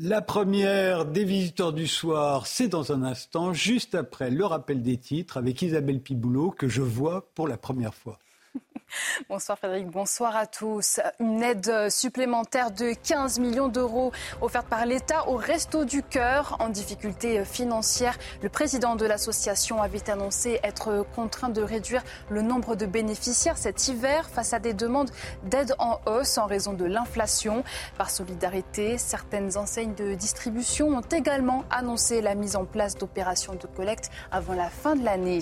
La première des visiteurs du soir, c'est dans un instant, juste après le rappel des titres avec Isabelle Piboulot, que je vois pour la première fois. Bonsoir Frédéric, bonsoir à tous. Une aide supplémentaire de 15 millions d'euros offerte par l'État au Resto du Cœur en difficulté financière. Le président de l'association avait annoncé être contraint de réduire le nombre de bénéficiaires cet hiver face à des demandes d'aide en hausse en raison de l'inflation. Par solidarité, certaines enseignes de distribution ont également annoncé la mise en place d'opérations de collecte avant la fin de l'année.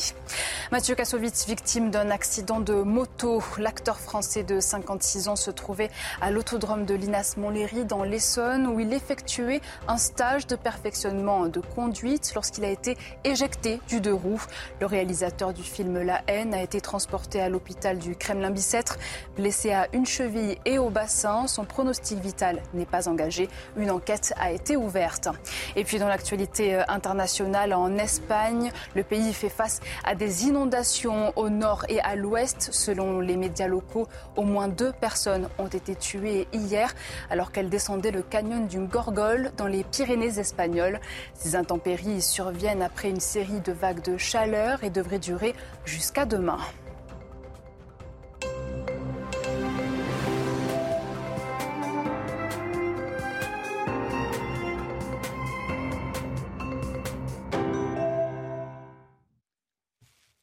Mathieu Kassovitz, victime d'un accident de moto L'acteur français de 56 ans se trouvait à l'autodrome de Linas Montlhéry dans l'Essonne où il effectuait un stage de perfectionnement de conduite lorsqu'il a été éjecté du deux roues. Le réalisateur du film La haine a été transporté à l'hôpital du Kremlin-Bicêtre, blessé à une cheville et au bassin. Son pronostic vital n'est pas engagé. Une enquête a été ouverte. Et puis dans l'actualité euh, internationale en Espagne, le pays fait face à des inondations au nord et à l'ouest selon les médias locaux, au moins deux personnes ont été tuées hier alors qu'elles descendaient le canyon d'une Gorgole dans les Pyrénées espagnoles. Ces intempéries surviennent après une série de vagues de chaleur et devraient durer jusqu'à demain.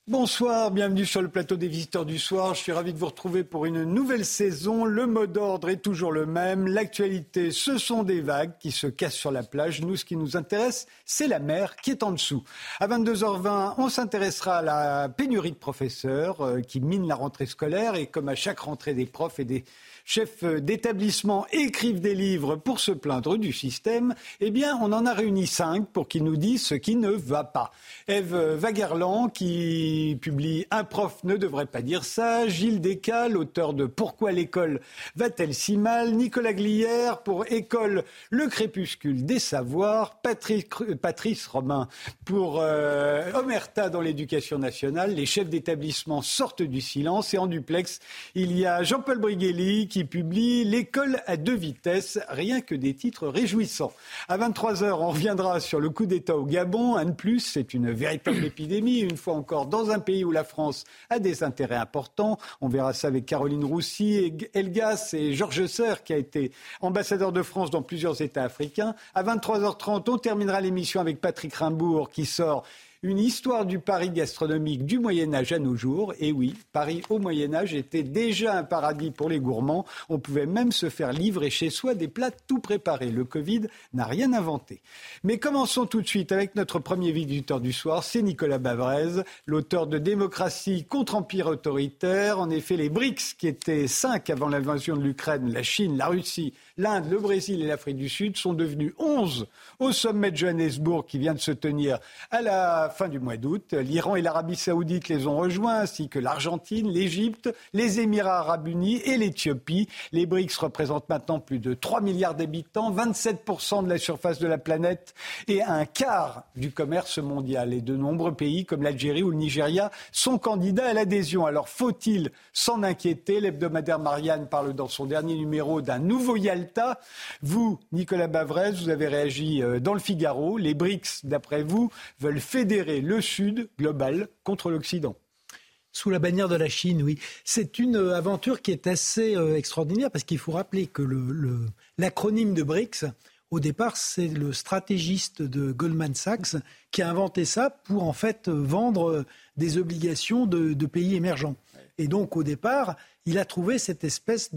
Bonsoir, bienvenue sur le plateau des visiteurs du soir. Je suis ravi de vous retrouver pour une nouvelle saison. Le mot d'ordre est toujours le même. L'actualité, ce sont des vagues qui se cassent sur la plage. Nous, ce qui nous intéresse, c'est la mer qui est en dessous. À 22h20, on s'intéressera à la pénurie de professeurs euh, qui mine la rentrée scolaire et comme à chaque rentrée des profs et des chefs d'établissement écrivent des livres pour se plaindre du système, eh bien, on en a réuni cinq pour qu'ils nous disent ce qui ne va pas. Eve Wagerland, qui publie Un prof ne devrait pas dire ça. Gilles Descal, auteur de Pourquoi l'école va-t-elle si mal Nicolas Glière pour École, le crépuscule des savoirs. Patrice, Romain pour euh, Omerta dans l'éducation nationale. Les chefs d'établissement sortent du silence. Et en duplex, il y a Jean-Paul Briguelli qui publie L'école à deux vitesses, rien que des titres réjouissants. À 23h, on reviendra sur le coup d'État au Gabon. Un de plus, c'est une véritable épidémie, une fois encore dans un pays où la France a des intérêts importants. On verra ça avec Caroline Roussy, Elgas et Georges Serre, qui a été ambassadeur de France dans plusieurs États africains. À 23h30, on terminera l'émission avec Patrick Rimbourg, qui sort une histoire du Paris gastronomique du Moyen Âge à nos jours. Et oui, Paris au Moyen Âge était déjà un paradis pour les gourmands. On pouvait même se faire livrer chez soi des plats tout préparés. Le Covid n'a rien inventé. Mais commençons tout de suite avec notre premier visiteur du soir. C'est Nicolas Bavrez, l'auteur de Démocratie contre empire autoritaire. En effet, les BRICS, qui étaient cinq avant l'invasion de l'Ukraine, la Chine, la Russie, l'Inde, le Brésil et l'Afrique du Sud, sont devenus onze au sommet de Johannesburg qui vient de se tenir à la fin du mois d'août. L'Iran et l'Arabie saoudite les ont rejoints, ainsi que l'Argentine, l'Égypte, les Émirats arabes unis et l'Éthiopie. Les BRICS représentent maintenant plus de 3 milliards d'habitants, 27% de la surface de la planète et un quart du commerce mondial. Et de nombreux pays comme l'Algérie ou le Nigeria sont candidats à l'adhésion. Alors faut-il s'en inquiéter? L'hebdomadaire Marianne parle dans son dernier numéro d'un nouveau Yalta. Vous, Nicolas Bavrez, vous avez réagi euh, dans le Figaro. Les BRICS, d'après vous, veulent fédérer le Sud global contre l'Occident. Sous la bannière de la Chine, oui. C'est une euh, aventure qui est assez euh, extraordinaire parce qu'il faut rappeler que l'acronyme de BRICS, au départ, c'est le stratégiste de Goldman Sachs qui a inventé ça pour en fait vendre des obligations de, pays émergents. Et donc, au départ, il a trouvé cette espèce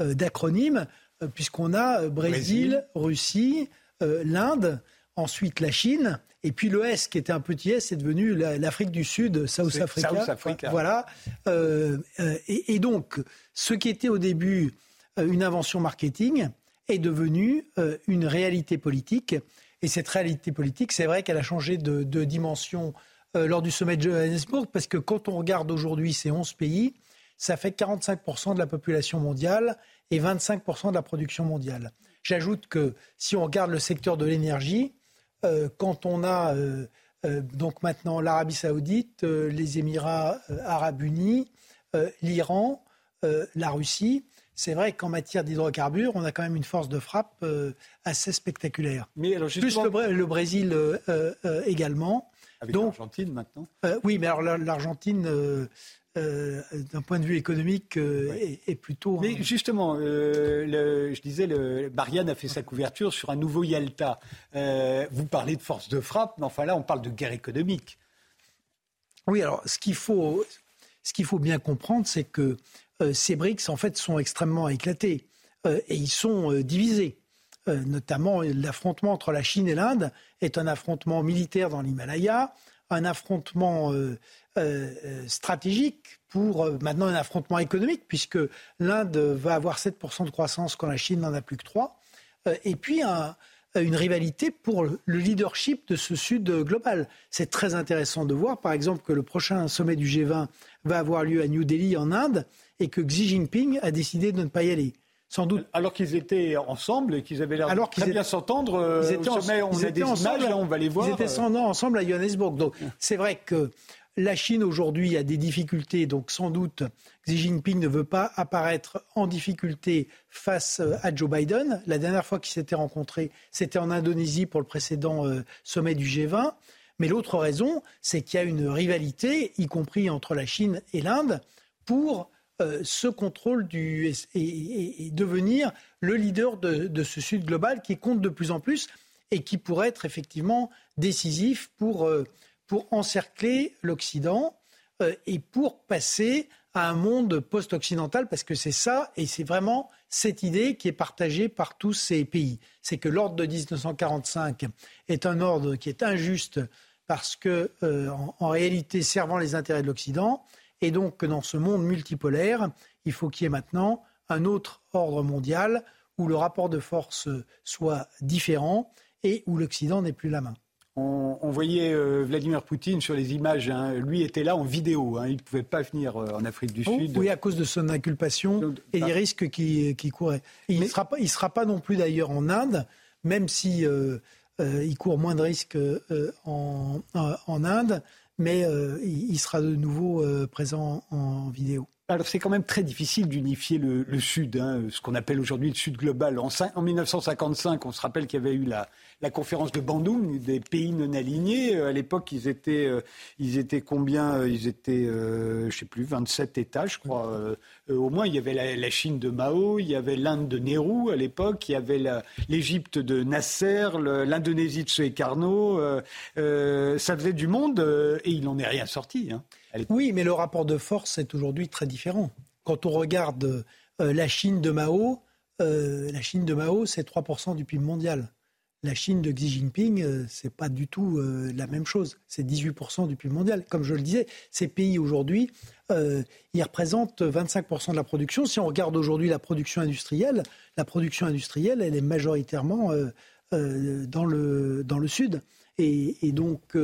d'acronyme, puisqu'on a Brésil, Russie, l'Inde, ensuite la Chine, et puis le S, qui était un petit S, est devenu l'Afrique du Sud, South Africa. Voilà. Euh, euh, et, donc, ce qui était au début euh, une invention marketing est devenu une réalité politique. Et cette réalité politique, c'est vrai qu'elle a changé de, de dimension lors du sommet de Johannesburg, parce que quand on regarde aujourd'hui ces 11 pays, ça fait 45% de la population mondiale et 25% de la production mondiale. J'ajoute que si on regarde le secteur de l'énergie, euh, quand on a euh, euh, donc maintenant l'Arabie saoudite, les Émirats arabes unis, l'Iran, la Russie, c'est vrai qu'en matière d'hydrocarbures, on a quand même une force de frappe assez spectaculaire. Mais alors Plus le, Brésil également. Avec l'Argentine maintenant Oui, mais alors l'Argentine euh, d'un point de vue économique, euh, est, plutôt. Mais justement, euh, je disais, le, Marianne a fait sa couverture sur un nouveau Yalta. vous parlez de force de frappe, mais enfin là, on parle de guerre économique. Oui, alors ce qu'il faut, ce qu'il faut bien comprendre, c'est que ces BRICS, en fait, sont extrêmement éclatés et ils sont divisés. notamment, l'affrontement entre la Chine et l'Inde est un affrontement militaire dans l'Himalaya, un affrontement euh, euh, stratégique pour euh, maintenant un affrontement économique, puisque l'Inde va avoir 7% de croissance quand la Chine n'en a plus que 3%, et puis une rivalité pour le leadership de ce Sud global. C'est très intéressant de voir, par exemple, que le prochain sommet du G20 va avoir lieu à New Delhi, en Inde, et que Xi Jinping a décidé de ne pas y aller. Sans doute. Alors qu'ils étaient ensemble et qu'ils avaient l'air de très bien s'entendre. Ils étaient sommet, on a des images, là, on va les voir. Ils étaient ensemble à Johannesburg. Donc, c'est vrai que la Chine aujourd'hui a des difficultés, donc sans doute Xi Jinping ne veut pas apparaître en difficulté face euh, à Joe Biden. La dernière fois qu'ils s'étaient rencontrés, c'était en Indonésie pour le précédent euh, sommet du G20. Mais l'autre raison, c'est qu'il y a une rivalité, y compris entre la Chine et l'Inde, pour euh, ce contrôle du, et, devenir le leader de, ce Sud global qui compte de plus en plus et qui pourrait être effectivement décisif pour pour encercler l'Occident euh, et pour passer à un monde post-occidental, parce que c'est ça, et c'est vraiment cette idée qui est partagée par tous ces pays. C'est que l'ordre de 1945 est un ordre qui est injuste parce que, euh, en, réalité, servant les intérêts de l'Occident, et donc que dans ce monde multipolaire, il faut qu'il y ait maintenant un autre ordre mondial où le rapport de force soit différent et où l'Occident n'ait plus la main. On, voyait euh, Vladimir Poutine sur les images. Hein. Lui était là en vidéo. Hein. Il ne pouvait pas venir euh, en Afrique du oh, Sud. Oui, à cause de son inculpation et des risques qui, qui couraient. il ne sera, sera, pas non plus d'ailleurs en Inde, même si euh, il court moins de risques en, en, Inde, mais il sera de nouveau présent en vidéo. Alors c'est quand même très difficile d'unifier le, Sud, hein, ce qu'on appelle aujourd'hui le Sud global. En, en 1955, on se rappelle qu'il y avait eu la, conférence de Bandung des pays non alignés. Euh, à l'époque, ils étaient, euh, ils étaient combien euh, Ils étaient, je je sais plus, 27 États, je crois. au moins, il y avait la, Chine de Mao, il y avait l'Inde de Nehru à l'époque, il y avait l'Égypte de Nasser, l'Indonésie de Suekarno. ça faisait du monde et il n'en est rien sorti. Hein. Oui, mais le rapport de force est aujourd'hui très différent. Quand on regarde euh, la Chine de Mao, euh, la Chine de Mao, c'est 3% du PIB mondial. La Chine de Xi Jinping, euh, c'est pas du tout la même chose. C'est 18% du PIB mondial. Comme je le disais, ces pays aujourd'hui, ils représentent 25% de la production. Si on regarde aujourd'hui la production industrielle, la production industrielle, elle est majoritairement dans, le, dans le sud. Et donc,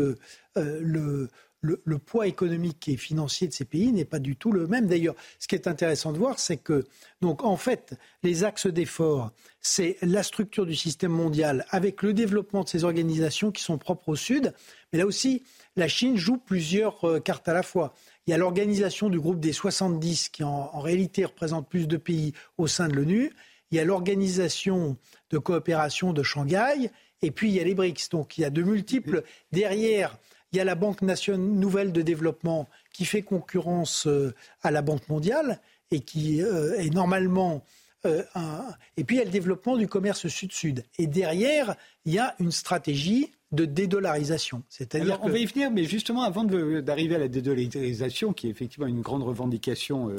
le, le, poids économique et financier de ces pays n'est pas du tout le même. D'ailleurs, ce qui est intéressant de voir, c'est que, donc, en fait, les axes d'effort, c'est la structure du système mondial avec le développement de ces organisations qui sont propres au Sud. Mais là aussi, la Chine joue plusieurs euh, cartes à la fois. Il y a l'organisation du groupe des 70 qui, en, en réalité, représente plus de pays au sein de l'ONU. Il y a l'organisation de coopération de Shanghai. Et puis, il y a les BRICS. Donc, il y a de multiples derrière il y a la Banque nationale nouvelle de développement qui fait concurrence euh, à la Banque mondiale et qui euh, est normalement euh, un... Et puis il y a le développement du commerce sud-sud. Et derrière, il y a une stratégie de dédollarisation. C'est-à-dire On va y venir, mais justement, avant d'arriver à la dédollarisation, qui est effectivement une grande revendication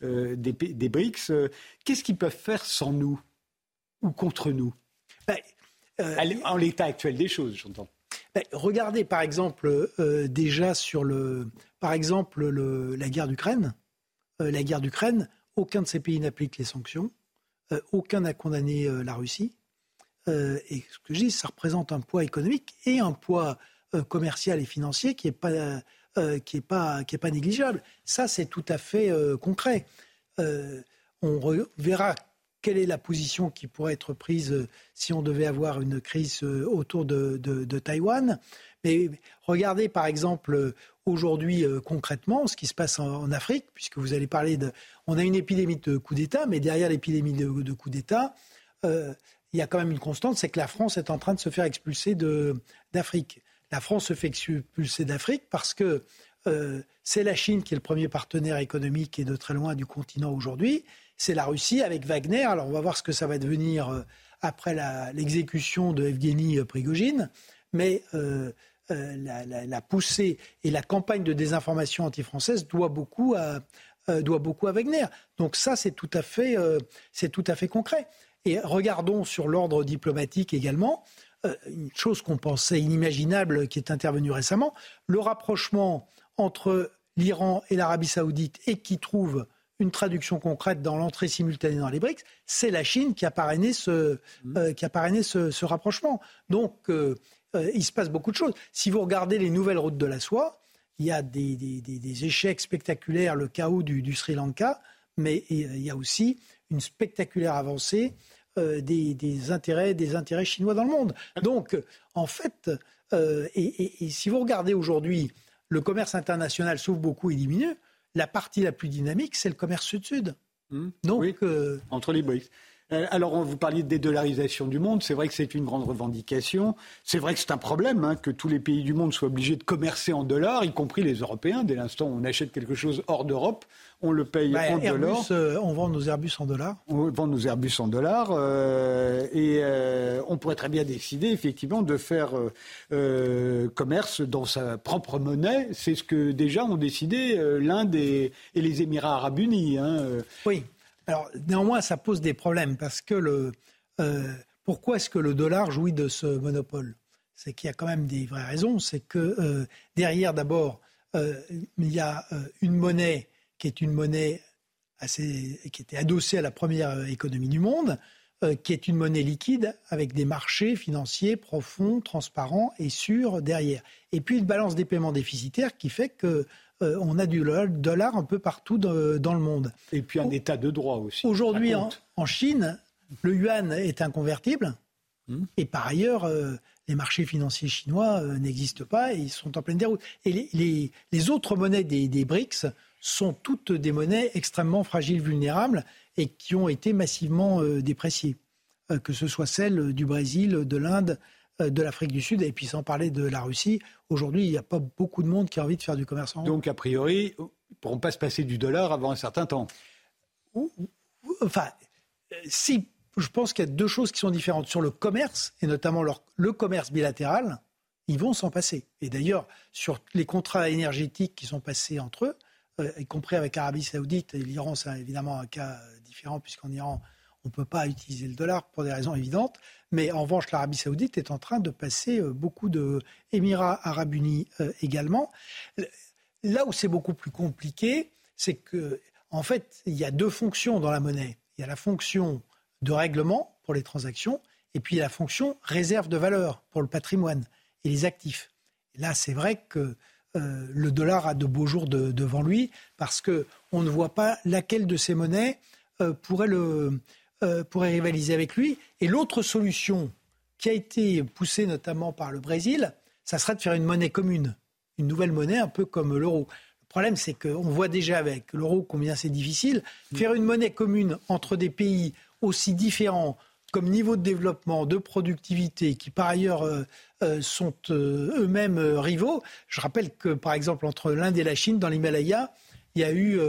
des, des, BRICS, qu'est-ce qu'ils peuvent faire sans nous ou contre nous? Ben, En l'état actuel des choses, j'entends. Ben, regardez par exemple euh, déjà sur le, par exemple la guerre d'Ukraine. Euh, la guerre d'Ukraine, aucun de ces pays n'applique les sanctions, euh, aucun n'a condamné la Russie. et ce que je dis, ça représente un poids économique et un poids commercial et financier qui n'est pas, est pas, pas négligeable. Ça, c'est tout à fait concret. on verra quelle est la position qui pourrait être prise si on devait avoir une crise autour de, Taïwan? Mais regardez par exemple aujourd'hui concrètement ce qui se passe en, Afrique, puisque vous allez parler de... On a une épidémie de coup d'État, mais derrière l'épidémie de, coup d'État, euh, il y a quand même une constante, c'est que la France est en train de se faire expulser d'Afrique. La France se fait expulser d'Afrique parce que euh, c'est la Chine qui est le premier partenaire économique et de très loin du continent aujourd'hui. C'est la Russie avec Wagner. Alors on va voir ce que ça va devenir euh, après l'exécution de Evgeny Prigogine. Mais euh, la, poussée et la campagne de désinformation anti-française doit beaucoup à, euh, doit beaucoup à Wagner. Donc ça, c'est tout à fait, euh, c'est tout à fait concret. Et regardons sur l'ordre diplomatique également. une chose qu'on pensait inimaginable qui est intervenue récemment, le rapprochement entre l'Iran et l'Arabie saoudite et qui trouve une traduction concrète dans l'entrée simultanée dans les BRICS, c'est la Chine qui a parrainé ce, mmh. qui a parrainé ce, rapprochement. Donc, euh, il se passe beaucoup de choses. Si vous regardez les nouvelles routes de la soie, il y a des, échecs spectaculaires, le chaos du, Sri Lanka, mais il y a aussi une spectaculaire avancée euh, des, intérêts, des intérêts chinois dans le monde. Donc, en fait, euh, et, si vous regardez aujourd'hui, le commerce international s'ouvre beaucoup et diminue. La partie la plus dynamique, c'est le commerce sud-sud. Mmh. Donc, entre les BRICS. Euh, alors, vous parliez de dédollarisation du monde. C'est vrai que c'est une grande revendication. C'est vrai que c'est un problème hein, que tous les pays du monde soient obligés de commercer en dollars, y compris les Européens. Dès l'instant où on achète quelque chose hors d'Europe, on le paye bah, en dollars. Euh, on vend nos Airbus en dollars. On vend nos Airbus en dollars. Euh, et on pourrait très bien décider, effectivement, de faire commerce dans sa propre monnaie. C'est ce que déjà ont décidé l'Inde et, les Émirats arabes unis. Hein. Oui. Alors néanmoins, ça pose des problèmes parce que le, euh, pourquoi est-ce que le dollar jouit de ce monopole? C'est qu'il y a quand même des vraies raisons. C'est que euh, derrière, d'abord, euh, il y a une monnaie qui est une monnaie assez, qui était adossée à la première économie du monde, qui est une monnaie liquide avec des marchés financiers profonds, transparents et sûrs derrière. Et puis une balance des paiements déficitaires qui fait que euh, on a du dollar un peu partout dans, le monde. Et puis un état de droit aussi. Aujourd'hui, en, Chine, le yuan est inconvertible. Hmm. Et par ailleurs, euh, les marchés financiers chinois euh, n'existent pas et ils sont en pleine déroute. Et les, autres monnaies des, des, BRICS sont toutes des monnaies extrêmement fragiles, vulnérables et qui ont été massivement dépréciées. que ce soit celles du Brésil, de l'Inde, euh, de l'Afrique du Sud, et puis sans parler de la Russie. Aujourd'hui, il n'y a pas beaucoup de monde qui a envie de faire du commerce en Donc, a priori, ils ne pourront pas se passer du dollar avant un certain temps. Enfin, euh, si, je pense qu'il y a deux choses qui sont différentes. Sur le commerce, et notamment le commerce bilatéral, ils vont s'en passer. Et d'ailleurs, sur les contrats énergétiques qui sont passés entre eux, euh, y compris avec l'Arabie saoudite, et l'Iran, c'est évidemment un cas différent, puisqu'en Iran, on ne peut pas utiliser le dollar pour des raisons évidentes. Mais en revanche, l'Arabie saoudite est en train de passer euh, beaucoup d'Émirats arabes unis euh, également. Là où c'est beaucoup plus compliqué, c'est que, en fait, il y a deux fonctions dans la monnaie. Il y a la fonction de règlement pour les transactions, et puis il y a la fonction réserve de valeur pour le patrimoine et les actifs. là, c'est vrai que euh, le dollar a de beaux jours devant lui, parce qu'on ne voit pas laquelle de ces monnaies pourrait le, euh, pourrait rivaliser avec lui. Et l'autre solution qui a été poussée notamment par le Brésil, ça serait de faire une monnaie commune, une nouvelle monnaie un peu comme l'euro. Le problème, c'est qu'on voit déjà avec l'euro combien c'est difficile. Faire une monnaie commune entre des pays aussi différents comme niveau de développement, de productivité, qui par ailleurs euh, euh, sont eux-mêmes rivaux. Je rappelle que, par exemple, entre l'Inde et la Chine, dans l'Himalaya, il y a eu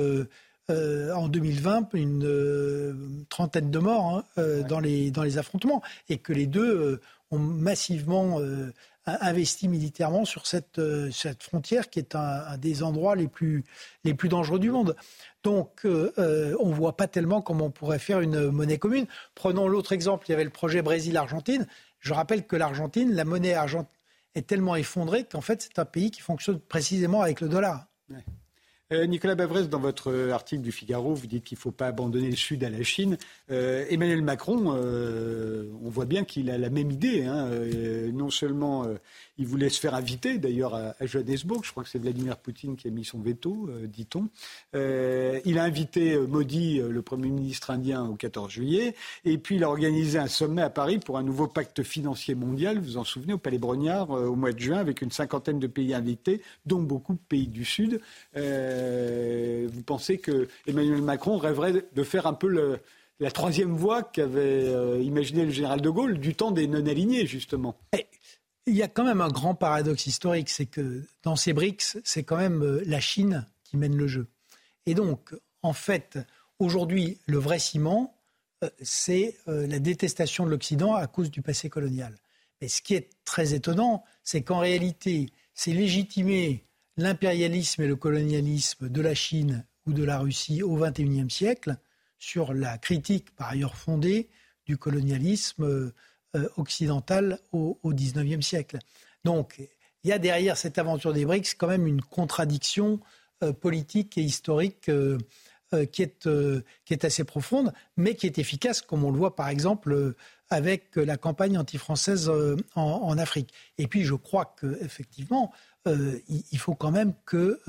euh, en 2020 une euh, trentaine de morts hein, euh, dans, les, dans les affrontements et que les deux ont massivement investi militairement sur cette, cette frontière qui est un, des endroits les plus, les plus dangereux du monde. Donc on ne voit pas tellement comment on pourrait faire une monnaie commune. Prenons l'autre exemple, il y avait le projet Brésil-Argentine. Je rappelle que l'Argentine, la monnaie argentine est tellement effondrée qu'en fait c'est un pays qui fonctionne précisément avec le dollar. Euh, Nicolas Bavrez, dans votre article du Figaro, vous dites qu'il ne faut pas abandonner le Sud à la Chine. Euh, Emmanuel Macron, euh, on voit bien qu'il a la même idée. Hein. non seulement il voulait se faire inviter, d'ailleurs à, Johannesburg, je crois que c'est Vladimir Poutine qui a mis son veto, dit-on. il a invité Modi, le Premier ministre indien, au 14 juillet. Et puis il a organisé un sommet à Paris pour un nouveau pacte financier mondial, vous vous en souvenez, au Palais Brognard, au mois de juin, avec une cinquantaine de pays invités, dont beaucoup de pays du Sud. Euh, vous pensez que Emmanuel Macron rêverait de faire un peu la troisième voie qu'avait euh, imaginé le général de Gaulle du temps des non-alignés, justement Il y a quand même un grand paradoxe historique, c'est que dans ces BRICS, c'est quand même euh, la Chine qui mène le jeu. Et donc, en fait, aujourd'hui, le vrai ciment, c'est la détestation de l'Occident à cause du passé colonial. Mais ce qui est très étonnant, c'est qu'en réalité, c'est légitimer l'impérialisme et le colonialisme de la Chine ou de la Russie au XXIe siècle sur la critique, par ailleurs fondée, du colonialisme euh, occidental au, XIXe siècle. Donc, il y a derrière cette aventure des BRICS quand même une contradiction euh, politique et historique euh, qui, est, qui est assez profonde, mais qui est efficace, comme on le voit par exemple avec la campagne anti-française en, Afrique. Et puis, je crois qu'effectivement, il faut quand même que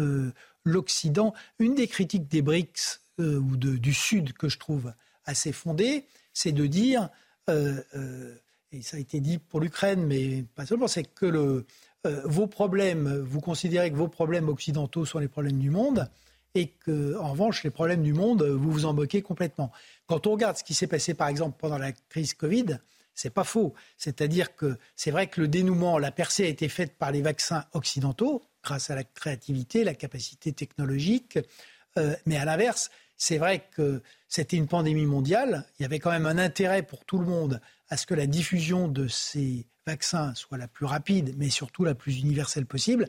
l'Occident, une des critiques des BRICS ou du Sud que je trouve assez fondée, c'est de dire, ça a été dit pour l'Ukraine, mais pas seulement, c'est que le, vos problèmes, vous considérez que vos problèmes occidentaux sont les problèmes du monde, et que, en revanche, les problèmes du monde, vous vous en moquez complètement. Quand on regarde ce qui s'est passé, par exemple, pendant la crise Covid, c'est pas faux. C'est-à-dire que c'est vrai que le dénouement, la percée a été faite par les vaccins occidentaux, grâce à la créativité, la capacité technologique. Euh, mais à l'inverse, c'est vrai que c'était une pandémie mondiale. Il y avait quand même un intérêt pour tout le monde à ce que la diffusion de ces vaccins soit la plus rapide, mais surtout la plus universelle possible.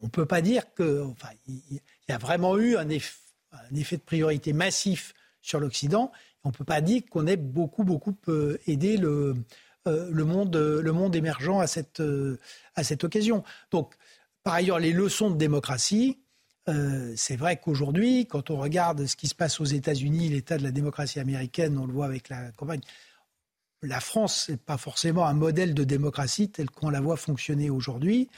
On ne peut pas dire que, enfin, y a vraiment eu un effet de priorité massif sur l'Occident on ne peut pas dire qu'on ait beaucoup, beaucoup euh, aidé le, euh, monde, le monde émergent à cette, euh, à cette occasion. Donc, par ailleurs, les leçons de démocratie, c'est vrai qu'aujourd'hui, quand on regarde ce qui se passe aux États-Unis, l'état de la démocratie américaine, on le voit avec la campagne, la France n'est pas forcément un modèle de démocratie tel qu'on la voit fonctionner aujourd'hui.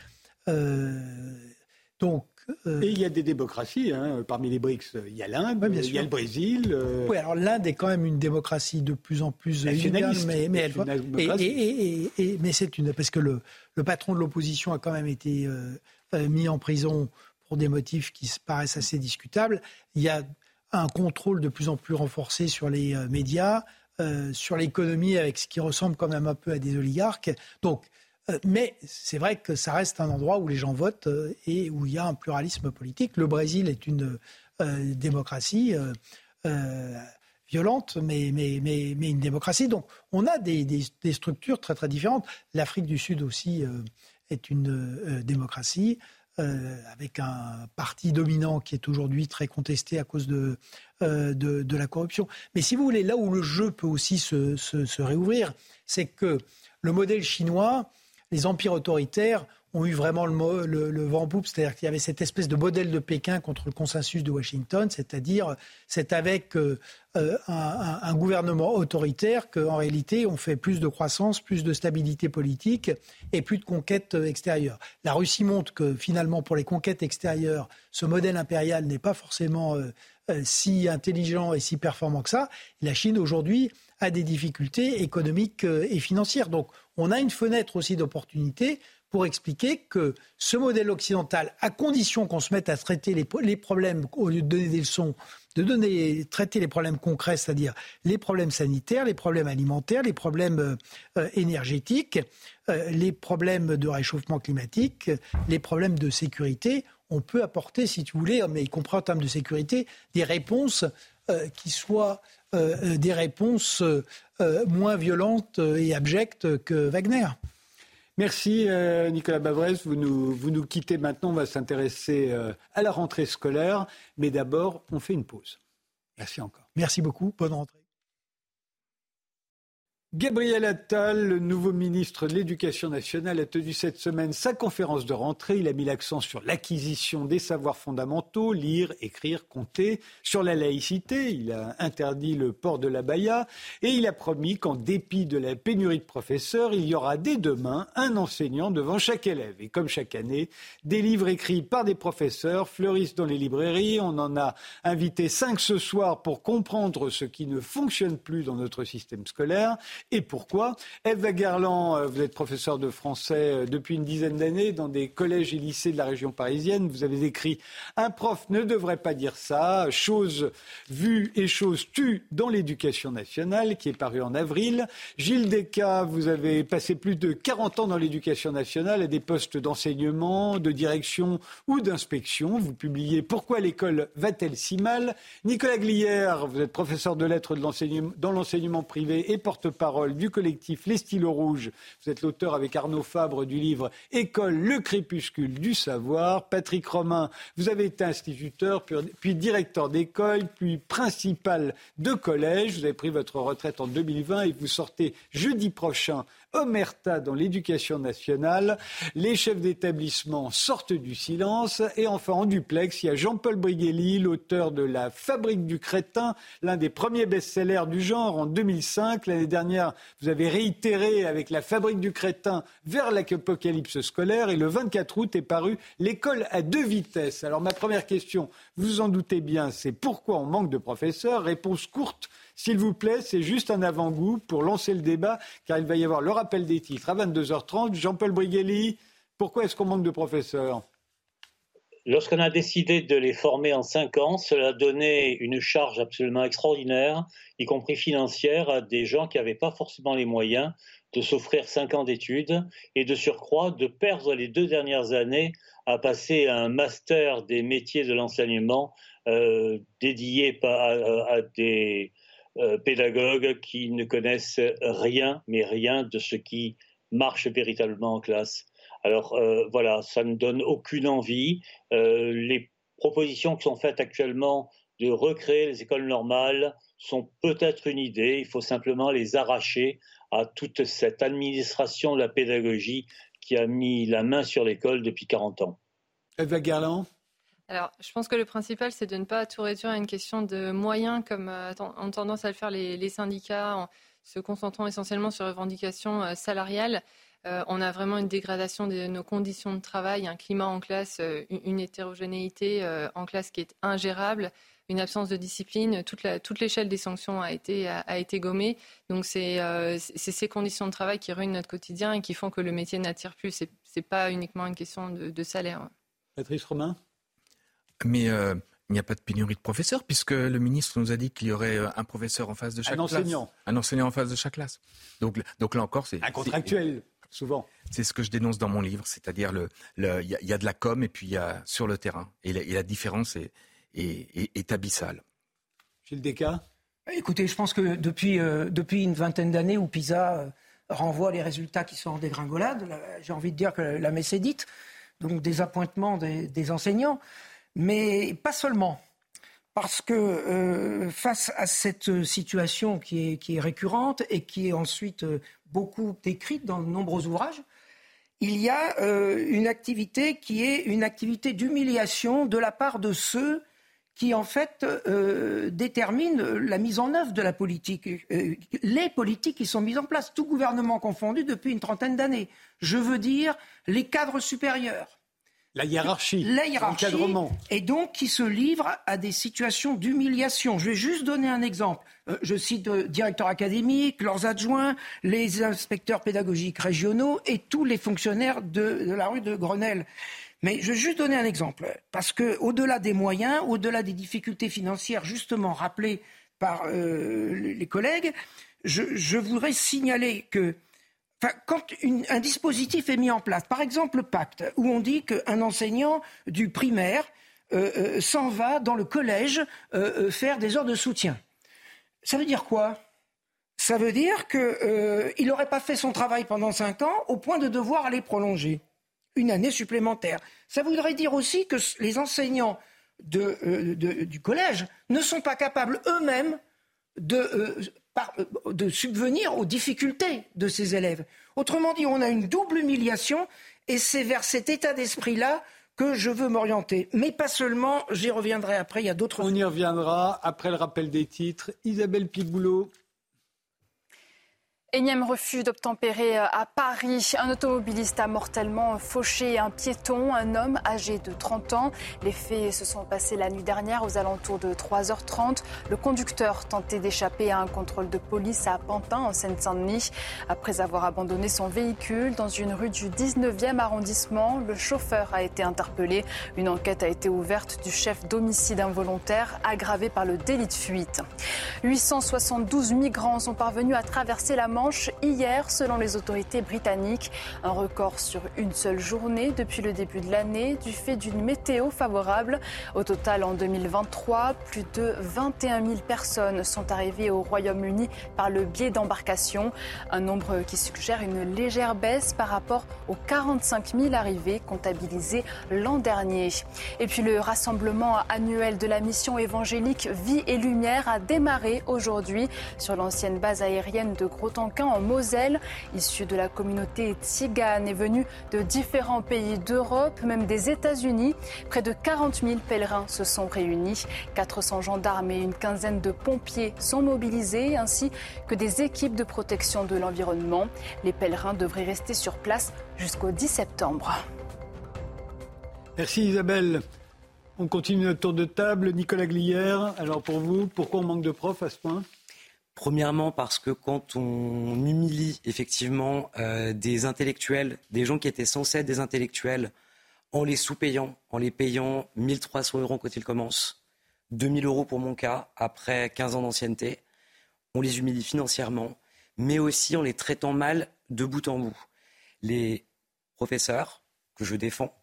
donc, euh, Et il y a des démocraties, hein. parmi les BRICS, il y a l'Inde, il y a le Brésil. Euh, oui, alors l'Inde est quand même une démocratie de plus en plus nationaliste, mais, mais elle et, mais c'est une parce que le, le patron de l'opposition a quand même été euh, mis en prison pour des motifs qui paraissent assez discutables. Il y a un contrôle de plus en plus renforcé sur les médias, sur l'économie, avec ce qui ressemble quand même un peu à des oligarques. Donc euh, mais c'est vrai que ça reste un endroit où les gens votent euh, et où il y a un pluralisme politique. Le Brésil est une euh, démocratie violente, mais, une démocratie. Donc on a des, des, structures très très différentes. L'Afrique du Sud aussi est une démocratie. Avec un parti dominant qui est aujourd'hui très contesté à cause de, de, de, la corruption. Mais si vous voulez, là où le jeu peut aussi se, se réouvrir, c'est que le modèle chinois les empires autoritaires ont eu vraiment le, vent en poupe, c'est-à-dire qu'il y avait cette espèce de modèle de Pékin contre le consensus de Washington, c'est-à-dire c'est avec euh, euh, un, gouvernement autoritaire qu'en réalité on fait plus de croissance, plus de stabilité politique et plus de conquêtes euh, extérieures. La Russie montre que finalement pour les conquêtes extérieures, ce modèle impérial n'est pas forcément si intelligent et si performant que ça. La Chine aujourd'hui a des difficultés économiques et financières. Donc on a une fenêtre aussi d'opportunité pour expliquer que ce modèle occidental, à condition qu'on se mette à traiter les, problèmes, au lieu de donner des leçons, de traiter les problèmes concrets, c'est-à-dire les problèmes sanitaires, les problèmes alimentaires, les problèmes euh, euh, énergétiques, euh, les problèmes de réchauffement climatique, les problèmes de sécurité, on peut apporter, si tu voulais, mais y compris en termes de sécurité, des réponses qui soient des réponses moins violentes et abjectes que Wagner. Merci euh, Nicolas Bavrez. Vous nous, quittez maintenant. On va s'intéresser euh, à la rentrée scolaire. Mais d'abord, on fait une pause. Merci encore. Merci beaucoup. Bonne rentrée. Gabriel Attal, le nouveau ministre de l'Éducation nationale, a tenu cette semaine sa conférence de rentrée. Il a mis l'accent sur l'acquisition des savoirs fondamentaux, lire, écrire, compter, sur la laïcité. Il a interdit le port de la baya et il a promis qu'en dépit de la pénurie de professeurs, il y aura dès demain un enseignant devant chaque élève. Et comme chaque année, des livres écrits par des professeurs fleurissent dans les librairies. On en a invité cinq ce soir pour comprendre ce qui ne fonctionne plus dans notre système scolaire et pourquoi. Eva Garland, euh, vous êtes professeur de français euh, depuis une dizaine d'années dans des collèges et lycées de la région parisienne. Vous avez écrit Un prof ne devrait pas dire ça. Chose vue et chose tue dans l'éducation nationale, qui est paru en avril. Gilles Descas, vous avez passé plus de 40 ans dans l'éducation nationale à des postes d'enseignement, de direction ou d'inspection. Vous publiez Pourquoi l'école va-t-elle si mal? Nicolas Glière, vous êtes professeur de lettres dans l'enseignement privé et porte-parole du collectif Les Stylos Rouges. Vous êtes l'auteur avec Arnaud Fabre du livre École, le crépuscule du savoir. Patrick Romain, vous avez été instituteur, puis directeur d'école, puis principal de collège. Vous avez pris votre retraite en 2020 et vous sortez jeudi prochain Omerta dans l'éducation nationale. Les chefs d'établissement sortent du silence. Et enfin, en duplex, il y a Jean-Paul Briguelli, l'auteur de La Fabrique du crétin, l'un des premiers best-sellers du genre en 2005. L'année dernière, vous avez réitéré avec La Fabrique du crétin vers l'apocalypse scolaire. Et le 24 août est paru L'école à deux vitesses. Alors ma première question, vous en doutez bien, c'est pourquoi on manque de professeurs? Réponse courte s'il vous plaît, c'est juste un avant-goût pour lancer le débat, car il va y avoir le rappel des titres à 22h30. Jean-Paul Briguelli, pourquoi est-ce qu'on manque de professeurs? Lorsqu'on a décidé de les former en cinq ans, cela donnait une charge absolument extraordinaire, y compris financière, à des gens qui n'avaient pas forcément les moyens de s'offrir cinq ans d'études et de surcroît de perdre les deux dernières années à passer un master des métiers de l'enseignement euh, dédié à, des euh, pédagogues qui ne connaissent rien, mais rien de ce qui marche véritablement en classe. Alors euh, voilà, ça ne donne aucune envie. Euh, les propositions qui sont faites actuellement de recréer les écoles normales sont peut-être une idée. Il faut simplement les arracher à toute cette administration de la pédagogie qui a mis la main sur l'école depuis 40 ans. Eva Garland alors, je pense que le principal, c'est de ne pas tout réduire à une question de moyens, comme euh, ont tendance à le faire les, syndicats, en se concentrant essentiellement sur les revendications euh, salariales. Euh, on a vraiment une dégradation de nos conditions de travail, un climat en classe, une hétérogénéité en classe qui est ingérable, une absence de discipline. Toute, l'échelle des sanctions a été, gommée. Donc, c'est ces conditions de travail qui ruinent notre quotidien et qui font que le métier n'attire plus. Ce n'est pas uniquement une question de, de salaire. Patrice Romain? Mais euh, il n'y a pas de pénurie de professeurs, puisque le ministre nous a dit qu'il y aurait euh, un professeur en face de chaque un classe. Enseignant. Un enseignant en face de chaque classe. Donc, donc là encore, c'est. Un contractuel, souvent. C'est ce que je dénonce dans mon livre, c'est-à-dire il le, y, a, y, a de la com et puis il y a sur le terrain. Et la, différence est, est, est, abyssale. Gilles Descas Écoutez, je pense que depuis, euh, depuis une vingtaine d'années où PISA renvoie les résultats qui sont en dégringolade, j'ai envie de dire que la messe est dite, donc des appointements des, des enseignants. Mais pas seulement. Parce que euh, face à cette situation qui est, récurrente et qui est ensuite euh, beaucoup décrite dans de nombreux ouvrages, il y a euh, une activité qui est une activité d'humiliation de la part de ceux qui en fait déterminent la mise en œuvre de la politique, les politiques qui sont mises en place, tout gouvernement confondu depuis une trentaine d'années. Je veux dire les cadres supérieurs, la hiérarchie, l'encadrement. Et donc qui se livre à des situations d'humiliation. Je vais juste donner un exemple. Euh, je cite euh, directeurs académiques, leurs adjoints, les inspecteurs pédagogiques régionaux et tous les fonctionnaires de, la rue de Grenelle. Mais je vais juste donner un exemple, parce que au-delà des moyens, au-delà des difficultés financières justement rappelées par euh, les collègues, je, je voudrais signaler que quand un dispositif est mis en place, par exemple le pacte, où on dit qu'un enseignant du primaire euh, euh, s'en va dans le collège euh, faire des heures de soutien, ça veut dire quoi? Ça veut dire qu'il n'aurait pas fait son travail pendant cinq ans au point de devoir aller prolonger une année supplémentaire. Ça voudrait dire aussi que les enseignants du collège ne sont pas capables eux-mêmes de, euh, euh, de subvenir aux difficultés de ces élèves. Autrement dit, on a une double humiliation et c'est vers cet état d'esprit-là que je veux m'orienter. Mais pas seulement, j'y reviendrai après, il y a d'autres... On y reviendra après le rappel des titres. Isabelle Piboulot. Énième refus d'obtempérer euh, à Paris. Un automobiliste a mortellement fauché un piéton, un homme âgé de 30 ans. Les faits se sont passés la nuit dernière aux alentours de 3h30. Le conducteur tentait d'échapper à un contrôle de police à Pantin, en Seine-Saint-Denis. Après avoir abandonné son véhicule dans une rue du 19e arrondissement, le chauffeur a été interpellé. Une enquête a été ouverte du chef d'homicide involontaire aggravé par le délit de fuite. 872 migrants sont parvenus à traverser la Manche hier, selon les autorités britanniques. Un record sur une seule journée depuis le début de l'année, du fait d'une météo favorable. Au total, en 2023, plus de 21 000 personnes sont arrivées au Royaume-Uni par le biais d'embarcations. Un nombre qui suggère une légère baisse par rapport aux 45 000 arrivées comptabilisées l'an dernier. Et puis le rassemblement annuel de la mission évangélique Vie et Lumière a démarré aujourd'hui sur l'ancienne base aérienne de en Moselle, issu de la communauté tzigane, est venu de différents pays d'Europe, même des États-Unis. Près de 40 000 pèlerins se sont réunis. 400 gendarmes et une quinzaine de pompiers sont mobilisés, ainsi que des équipes de protection de l'environnement. Les pèlerins devraient rester sur place jusqu'au 10 septembre. Merci Isabelle. On continue notre tour de table. Nicolas Glière, alors pour vous, pourquoi on manque de profs à ce point? Premièrement, parce que quand on humilie effectivement euh, des intellectuels, des gens qui étaient censés être des intellectuels, en les sous-payant, en les payant 1300 euros quand ils commencent, 2000 euros pour mon cas, après 15 ans d'ancienneté, on les humilie financièrement, mais aussi en les traitant mal de bout en bout. Les professeurs que je défends,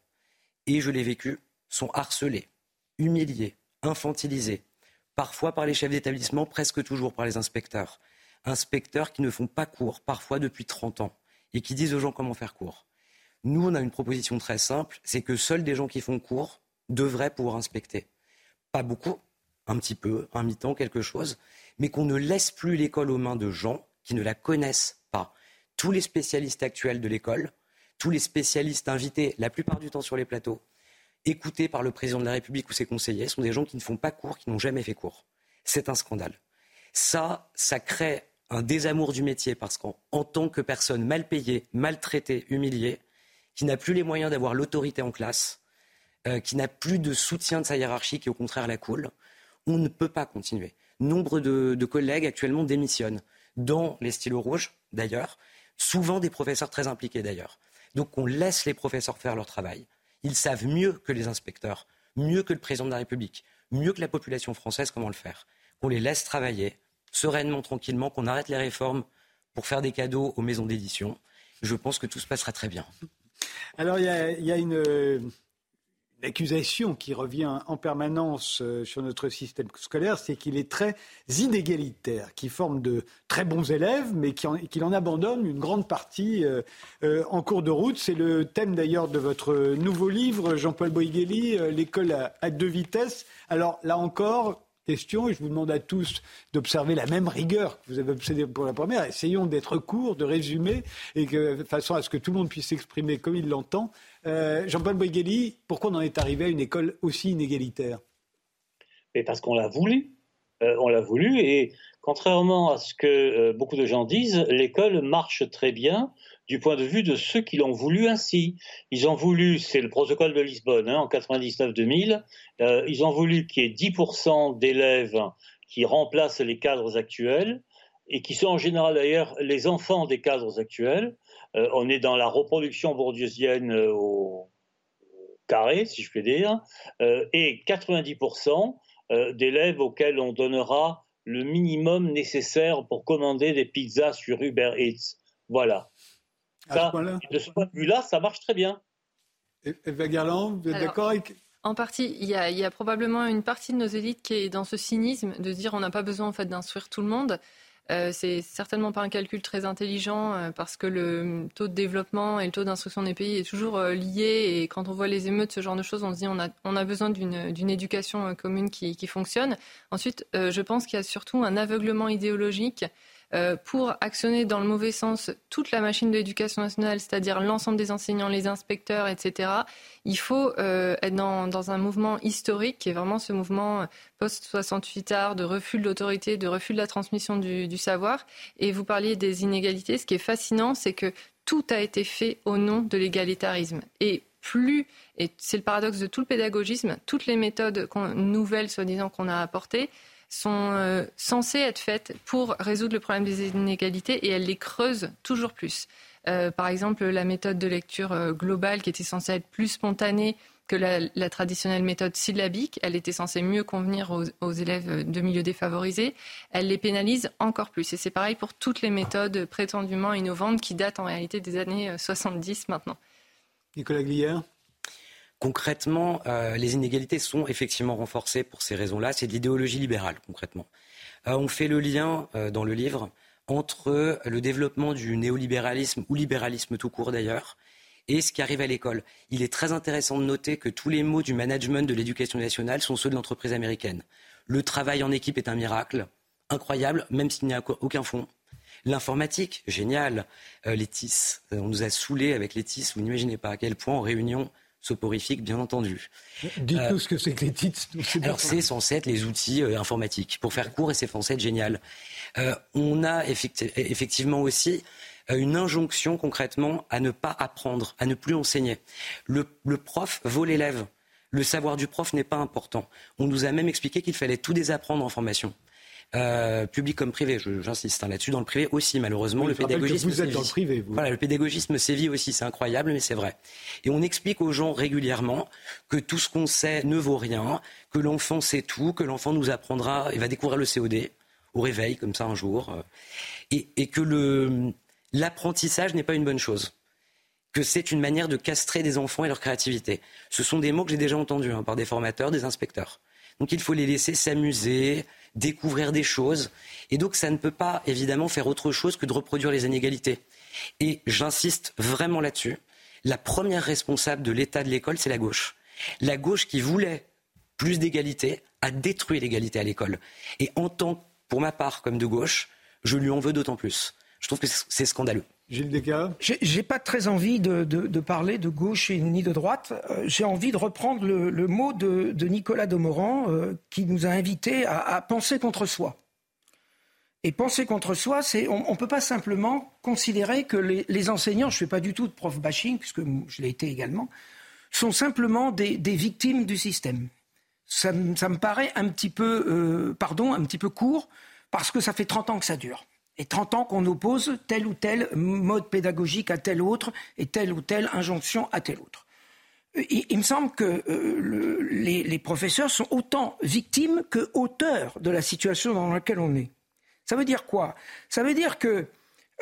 et je l'ai vécu, sont harcelés, humiliés, infantilisés, parfois par les chefs d'établissement, presque toujours par les inspecteurs. Inspecteurs qui ne font pas cours, parfois depuis 30 ans, et qui disent aux gens comment faire cours. Nous, on a une proposition très simple, c'est que seuls des gens qui font cours devraient pouvoir inspecter. Pas beaucoup, un petit peu, un mi-temps, quelque chose, mais qu'on ne laisse plus l'école aux mains de gens qui ne la connaissent pas. Tous les spécialistes actuels de l'école, tous les spécialistes invités la plupart du temps sur les plateaux, écoutés par le président de la République ou ses conseillers sont des gens qui ne font pas cours, qui n'ont jamais fait cours. C'est un scandale. Ça, ça crée un désamour du métier parce qu'en tant que personne mal payée, maltraitée, humiliée, qui n'a plus les moyens d'avoir l'autorité en classe, euh, qui n'a plus de soutien de sa hiérarchie, qui au contraire la coule, on ne peut pas continuer. Nombre de, de collègues actuellement démissionnent, dans les stylos rouges d'ailleurs, souvent des professeurs très impliqués d'ailleurs. Donc on laisse les professeurs faire leur travail. Ils savent mieux que les inspecteurs, mieux que le président de la République, mieux que la population française comment le faire. Qu'on les laisse travailler sereinement, tranquillement, qu'on arrête les réformes pour faire des cadeaux aux maisons d'édition. Je pense que tout se passera très bien. Alors, il y a, une, l'accusation qui revient en permanence euh, sur notre système scolaire, c'est qu'il est très inégalitaire, qu'il forme de très bons élèves, mais qu'il en, abandonne une grande partie euh, euh, en cours de route. C'est le thème d'ailleurs de votre nouveau livre, Jean-Paul Boïgueli, L'école à, deux vitesses. Alors là encore, question, et je vous demande à tous d'observer la même rigueur que vous avez obsédé pour la première. Essayons d'être courts, de résumer, et de façon à ce que tout le monde puisse s'exprimer comme il l'entend. Euh, Jean-Paul Boygueli, pourquoi on en est arrivé à une école aussi inégalitaire? Parce qu'on l'a voulu. Euh, on l'a voulu et contrairement à ce que euh, beaucoup de gens disent, l'école marche très bien du point de vue de ceux qui l'ont voulu ainsi. Ils ont voulu, c'est le protocole de Lisbonne hein, en 99-2000, ils ont voulu qu'il y ait 10% d'élèves qui remplacent les cadres actuels et qui sont en général d'ailleurs les enfants des cadres actuels. Euh, on est dans la reproduction bourdieusienne euh, au carré, si je puis dire, euh, et 90% d'élèves auxquels on donnera le minimum nécessaire pour commander des pizzas sur Uber Eats. Voilà. de ce point de vue-là, ça marche très bien. Eva Garland, vous êtes d'accord avec... En partie, il y, a, probablement une partie de nos élites qui est dans ce cynisme de dire on n'a pas besoin en fait d'instruire tout le monde. Euh, c'est certainement pas un calcul très intelligent euh, parce que le taux de développement et le taux d'instruction des pays est toujours euh, lié. Et quand on voit les émeutes, ce genre de choses, on se dit on a, on a besoin d'une éducation commune qui, qui fonctionne. Ensuite, je pense qu'il y a surtout un aveuglement idéologique euh, pour actionner dans le mauvais sens toute la machine de l'éducation nationale, c'est-à-dire l'ensemble des enseignants, les inspecteurs, etc., il faut euh, être dans, un mouvement historique qui est vraiment ce mouvement post-68 art de refus de l'autorité, de refus de la transmission du, du savoir. Et vous parliez des inégalités. Ce qui est fascinant, c'est que tout a été fait au nom de l'égalitarisme. Et plus, et c'est le paradoxe de tout le pédagogisme, toutes les méthodes nouvelles, soi-disant, qu'on a apportées, sont euh, censées être faites pour résoudre le problème des inégalités et elles les creusent toujours plus. Euh, par exemple, la méthode de lecture euh, globale qui était censée être plus spontanée que la, traditionnelle méthode syllabique, elle était censée mieux convenir aux, élèves de milieux défavorisés, elle les pénalise encore plus. Et c'est pareil pour toutes les méthodes prétendument innovantes qui datent en réalité des années 70 maintenant. Nicolas Glière Concrètement, euh, les inégalités sont effectivement renforcées pour ces raisons-là. C'est de l'idéologie libérale, concrètement. Euh, on fait le lien euh, dans le livre entre le développement du néolibéralisme ou libéralisme tout court d'ailleurs et ce qui arrive à l'école. Il est très intéressant de noter que tous les mots du management de l'éducation nationale sont ceux de l'entreprise américaine. Le travail en équipe est un miracle, incroyable, même s'il n'y a aucun fond. L'informatique, génial. les TIS, on nous a saoulés avec les TIS, vous n'imaginez pas à quel point en réunion, soporifique, bien entendu. Dites-nous euh, ce que c'est que les titres. Alors, c'est censé être les outils euh, informatiques. Pour faire court, et c'est censé être génial. Euh, on a effectivement aussi une injonction concrètement à ne pas apprendre, à ne plus enseigner. Le, le prof vaut l'élève. Le savoir du prof n'est pas important. On nous a même expliqué qu'il fallait tout désapprendre en formation. Euh, public comme privé, j'insiste hein, là-dessus, dans le privé aussi, malheureusement, le pédagogisme. Vous êtes dans le privé, vous. Voilà, le pédagogisme sévit aussi, c'est incroyable, mais c'est vrai. Et on explique aux gens régulièrement que tout ce qu'on sait ne vaut rien, que l'enfant sait tout, que l'enfant nous apprendra et va découvrir le COD au réveil, comme ça un jour, euh, et, et que l'apprentissage n'est pas une bonne chose que c'est une manière de castrer des enfants et leur créativité. Ce sont des mots que j'ai déjà entendus hein, par des formateurs, des inspecteurs. Donc il faut les laisser s'amuser, découvrir des choses. Et donc ça ne peut pas évidemment faire autre chose que de reproduire les inégalités. Et j'insiste vraiment là-dessus. La première responsable de l'état de l'école, c'est la gauche. La gauche qui voulait plus d'égalité a détruit l'égalité à l'école. Et en tant, pour ma part, comme de gauche, je lui en veux d'autant plus. Je trouve que c'est scandaleux. Gilles Descartes J'ai pas très envie de, parler de gauche ni de droite. Euh, j'ai envie de reprendre le, mot de, Nicolas Demorand euh, qui nous a invités à, penser contre soi. Et penser contre soi, c'est on ne peut pas simplement considérer que les, enseignants, je ne fais pas du tout de prof bashing, puisque je l'ai été également, sont simplement des, victimes du système. Ça, me paraît un petit peu, euh, pardon, un petit peu court, parce que ça fait 30 ans que ça dure et 30 ans qu'on oppose tel ou tel mode pédagogique à tel autre et telle ou telle injonction à tel autre. Euh, il, me semble que euh, les, professeurs sont autant victimes que auteurs de la situation dans laquelle on est. Ça veut dire quoi? Ça veut dire que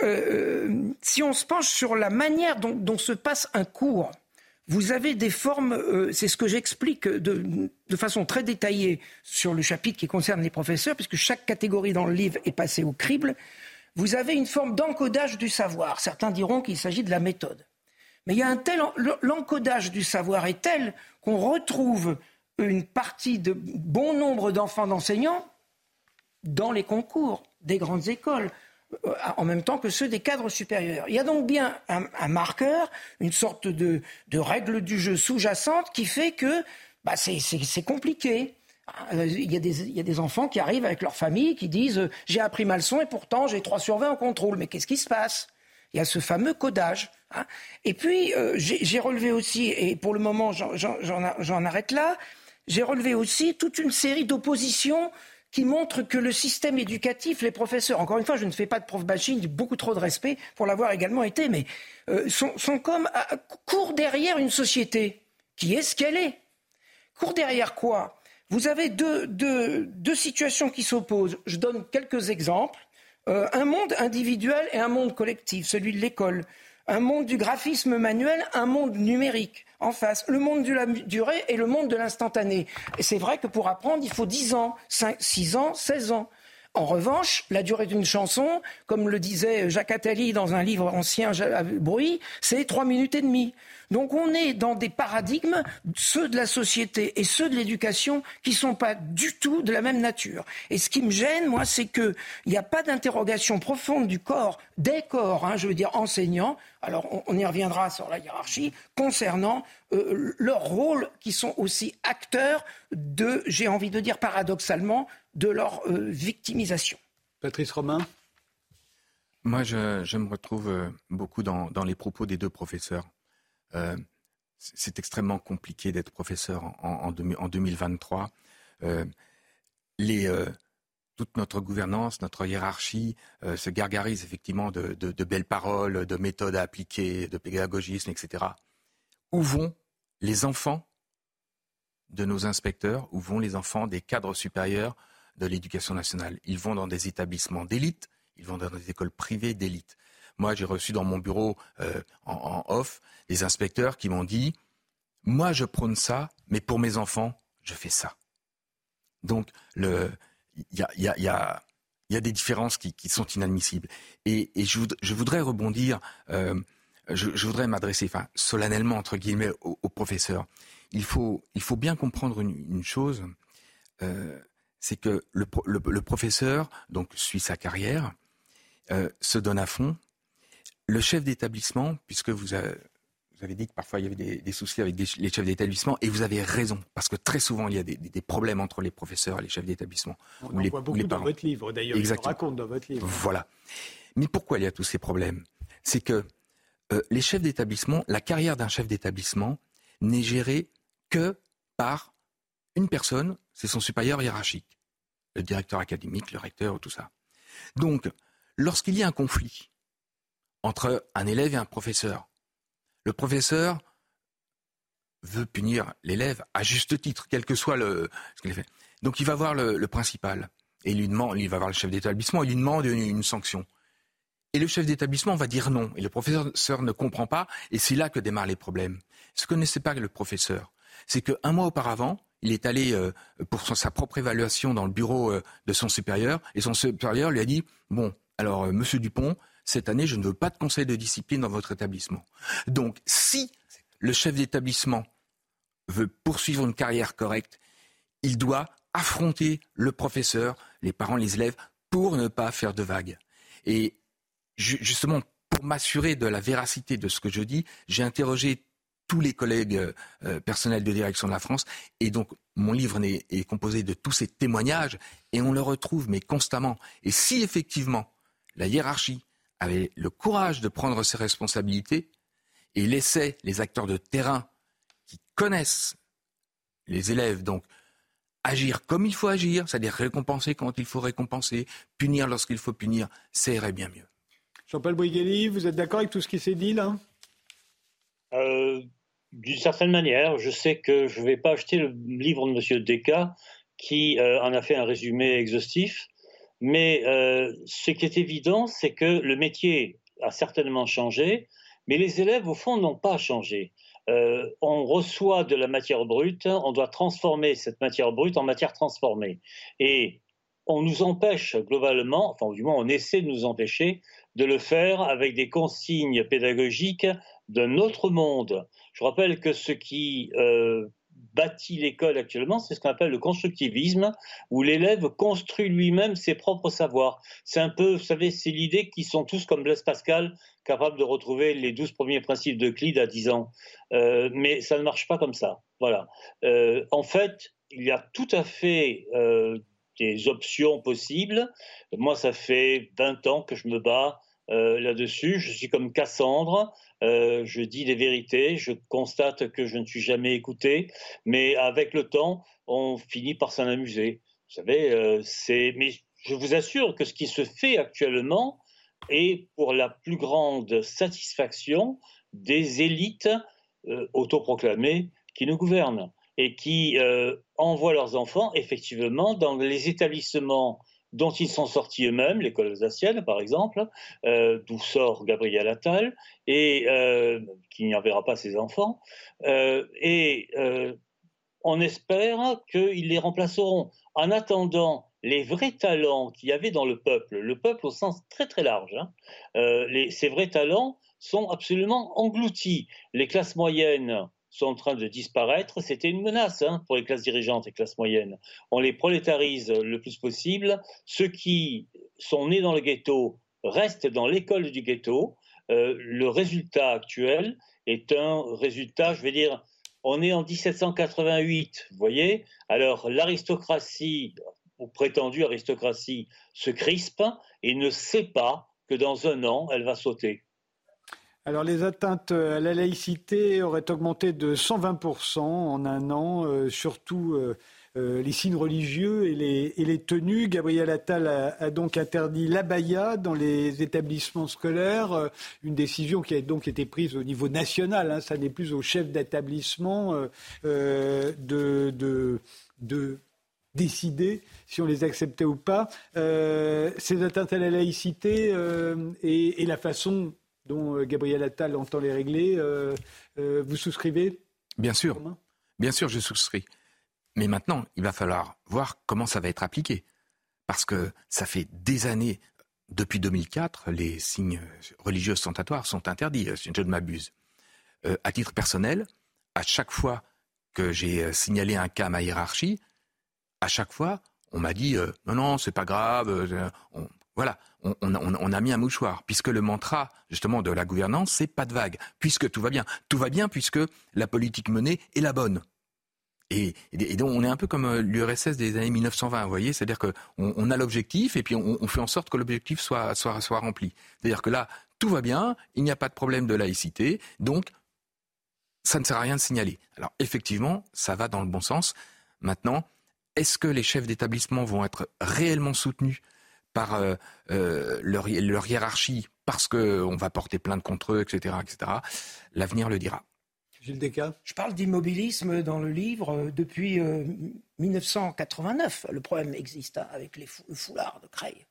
euh, si on se penche sur la manière dont se passe un cours, vous avez des formes, c'est ce que j'explique de, façon très détaillée sur le chapitre qui concerne les professeurs, puisque chaque catégorie dans le livre est passée au crible. Vous avez une forme d'encodage du savoir. Certains diront qu'il s'agit de la méthode. Mais il y a un tel, l'encodage du savoir est tel qu'on retrouve une partie de bon nombre d'enfants d'enseignants dans les concours des grandes écoles. Euh, en même temps que ceux des cadres supérieurs. Il y a donc bien un, marqueur, une sorte de, règle du jeu sous-jacente qui fait que bah, c'est compliqué. Euh, il y, a des, enfants qui arrivent avec leur famille qui disent euh, j'ai appris ma leçon et pourtant j'ai 3 sur 20 en contrôle. Mais qu'est-ce qui se passe? Il y a ce fameux codage. Hein. Et puis j'ai relevé aussi, et pour le moment j'en arrête là, j'ai relevé aussi toute une série d'oppositions qui montre que le système éducatif, les professeurs, encore une fois, je ne fais pas de prof bashing, j'ai beaucoup trop de respect pour l'avoir également été, mais euh, sont, comme à, derrière une société qui est ce qu'elle est. Court derrière quoi? Vous avez deux, situations qui s'opposent. Je donne quelques exemples. Euh, un monde individuel et un monde collectif, celui de l'école. Un monde du graphisme manuel, un monde numérique en face. Le monde de la durée et le monde de l'instantané. C'est vrai que pour apprendre, il faut 10 ans, 5, 6 ans, 16 ans. En revanche, la durée d'une chanson, comme le disait Jacques Attali dans un livre ancien, Bruit, c'est trois minutes et demie. Donc on est dans des paradigmes, ceux de la société et ceux de l'éducation, qui ne sont pas du tout de la même nature. Et ce qui me gêne, moi, c'est qu'il n'y a pas d'interrogation profonde du corps, des corps, hein, je veux dire enseignants, alors on, y reviendra sur la hiérarchie, concernant euh, leur rôle, qui sont aussi acteurs de, j'ai envie de dire paradoxalement, de leur euh, victimisation. Patrice Romain? Moi, je, me retrouve euh, beaucoup dans, les propos des deux professeurs. Euh, c'est extrêmement compliqué d'être professeur en, 2023. Euh, euh, toute notre gouvernance, notre hiérarchie se gargarise effectivement de, belles paroles, de méthodes à appliquer, de pédagogisme, etc. Où vont les enfants de nos inspecteurs, où vont les enfants des cadres supérieurs de l'éducation nationale? Ils vont dans des établissements d'élite, ils vont dans des écoles privées d'élite. Moi, j'ai reçu dans mon bureau euh, en, off des inspecteurs qui m'ont dit Moi, je prône ça, mais pour mes enfants, je fais ça. Donc, il y a, des différences qui, sont inadmissibles. Et, je, voudrais rebondir, euh, je, voudrais m'adresser solennellement, entre guillemets, aux, professeurs. Il faut, bien comprendre une, chose euh, c'est que le, professeur donc suit sa carrière, se donne à fond, le chef d'établissement, puisque vous avez, dit que parfois il y avait des, soucis avec les chefs d'établissement, et vous avez raison, parce que très souvent il y a des, problèmes entre les professeurs et les chefs d'établissement. On en voit beaucoup dans votre livre, d'ailleurs, on raconte dans votre livre. Voilà. Mais pourquoi il y a tous ces problèmes? C'est que euh, les chefs d'établissement, la carrière d'un chef d'établissement n'est gérée que par une personne, c'est son supérieur hiérarchique, le directeur académique, le recteur, tout ça. Donc, lorsqu'il y a un conflit entre un élève et un professeur. Le professeur veut punir l'élève à juste titre, quel que soit le, ce qu'il fait. Donc il va voir le, principal et lui demande, il va voir le chef d'établissement, il lui demande une, sanction. Et le chef d'établissement va dire non. Et le professeur ne comprend pas. Et c'est là que démarrent les problèmes. Ce que ne sait pas le professeur, c'est qu'un mois auparavant, il est allé euh, pour sa propre évaluation dans le bureau euh, de son supérieur. Et son supérieur lui a dit, bon, alors, euh, monsieur Dupont, cette année, je ne veux pas de conseil de discipline dans votre établissement. Donc, si le chef d'établissement veut poursuivre une carrière correcte, il doit affronter le professeur, les parents, les élèves, pour ne pas faire de vagues. Et justement, pour m'assurer de la véracité de ce que je dis, j'ai interrogé tous les collègues euh, personnels de direction de la France. Et donc, mon livre est, est, composé de tous ces témoignages et on le retrouve, mais constamment. Et si effectivement la hiérarchie avait le courage de prendre ses responsabilités et laissait les acteurs de terrain qui connaissent les élèves, donc agir comme il faut agir, c'est-à-dire récompenser quand il faut récompenser, punir lorsqu'il faut punir, ça irait bien mieux. Jean-Paul Boighelli, vous êtes d'accord avec tout ce qui s'est dit là? Euh, D'une certaine manière, je sais que je ne vais pas acheter le livre de M. Desca qui euh, en a fait un résumé exhaustif. Mais euh, ce qui est évident, c'est que le métier a certainement changé, mais les élèves, au fond, n'ont pas changé. Euh, on reçoit de la matière brute, on doit transformer cette matière brute en matière transformée. Et on nous empêche globalement, enfin du moins on essaie de nous empêcher de le faire avec des consignes pédagogiques d'un autre monde. Je rappelle que ce qui euh, bâtit l'école actuellement, c'est ce qu'on appelle le constructivisme, où l'élève construit lui-même ses propres savoirs. C'est un peu, vous savez, c'est l'idée qu'ils sont tous comme Blaise Pascal, capables de retrouver les douze premiers principes de Clyde à 10 ans. Euh, mais ça ne marche pas comme ça. Voilà. Euh, en fait, il y a tout à fait euh, des options possibles. Moi, ça fait 20 ans que je me bats là-dessus. Je suis comme Cassandre. Euh, je dis des vérités, je constate que je ne suis jamais écouté, mais avec le temps, on finit par s'en amuser. Vous savez, euh, c'est. Mais je vous assure que ce qui se fait actuellement est pour la plus grande satisfaction des élites euh, autoproclamées qui nous gouvernent et qui envoient leurs enfants effectivement dans les établissements dont ils sont sortis eux-mêmes, l'école alsacienne par exemple, euh, d'où sort Gabriel Attal, et euh, qui n'y enverra pas ses enfants, euh, et on espère qu'ils les remplaceront. En attendant, les vrais talents qu'il y avait dans le peuple, le peuple au sens très très large, hein, ces vrais talents sont absolument engloutis. Les classes moyennes sont en train de disparaître. C'était une menace hein, pour les classes dirigeantes et classes moyennes. On les prolétarise le plus possible. Ceux qui sont nés dans le ghetto restent dans l'école du ghetto. Euh, le résultat actuel est un résultat, je vais dire, on est en 1788, vous voyez Alors l'aristocratie, ou prétendue aristocratie, se crispe et ne sait pas que dans un an, elle va sauter. Alors les atteintes à la laïcité auraient augmenté de 120% en un an, euh, surtout euh, euh, les signes religieux et les, tenues. Gabriel Attal a, donc interdit l'abaya dans les établissements scolaires, une décision qui a donc été prise au niveau national. Hein. ça n'est plus au chef d'établissement de, décider si on les acceptait ou pas. ces atteintes à la laïcité et la façon dont euh, Gabriel Attal entend les régler. Euh, euh, vous souscrivez Bien sûr. Bien sûr, je souscris. Mais maintenant, il va falloir voir comment ça va être appliqué. Parce que ça fait des années, depuis 2004, les signes religieux ostentatoires sont interdits, si je ne m'abuse. à titre personnel, à chaque fois que j'ai signalé un cas à ma hiérarchie, à chaque fois, on m'a dit non, non, c'est pas grave. Voilà, on, a mis un mouchoir, puisque le mantra justement de la gouvernance, c'est pas de vague, puisque tout va bien. Tout va bien puisque la politique menée est la bonne. Et, donc on est un peu comme euh, l'URSS des années 1920, vous voyez, c'est-à-dire qu'on on a l'objectif et puis on, fait en sorte que l'objectif soit, soit, soit rempli. C'est-à-dire que là, tout va bien, il n'y a pas de problème de laïcité, donc ça ne sert à rien de signaler. Alors effectivement, ça va dans le bon sens. Maintenant, est-ce que les chefs d'établissement vont être réellement soutenus par euh, euh, leur, hiérarchie parce qu'on va porter plainte contre eux, etc., etc., l'avenir le dira. Gilles Descas Je parle d'immobilisme dans le livre euh, depuis 1989. Le problème existe hein, avec les le foulard de Creil.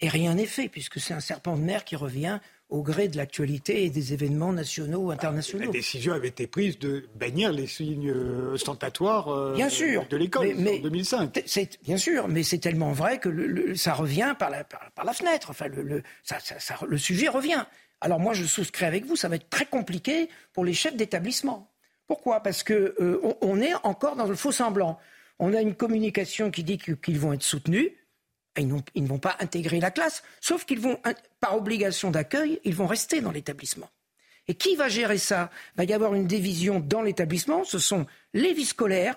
Et rien n'est fait, puisque c'est un serpent de mer qui revient au gré de l'actualité et des événements nationaux ou internationaux. La décision avait été prise de bannir les signes ostentatoires euh, bien sûr, de l'école en 2005. C'est, bien sûr, mais c'est tellement vrai que le, ça revient par la, par, la fenêtre. Enfin, le, ça, ça, le sujet revient. Alors moi, je souscris avec vous, ça va être très compliqué pour les chefs d'établissement. Pourquoi? Parce que euh, on, est encore dans le faux semblant. On a une communication qui dit qu'ils vont être soutenus ils, ne vont pas intégrer la classe, sauf qu'ils vont, par obligation d'accueil, ils vont rester dans l'établissement. Et qui va gérer ça? Il va y avoir une division dans l'établissement. Ce sont les vies scolaires,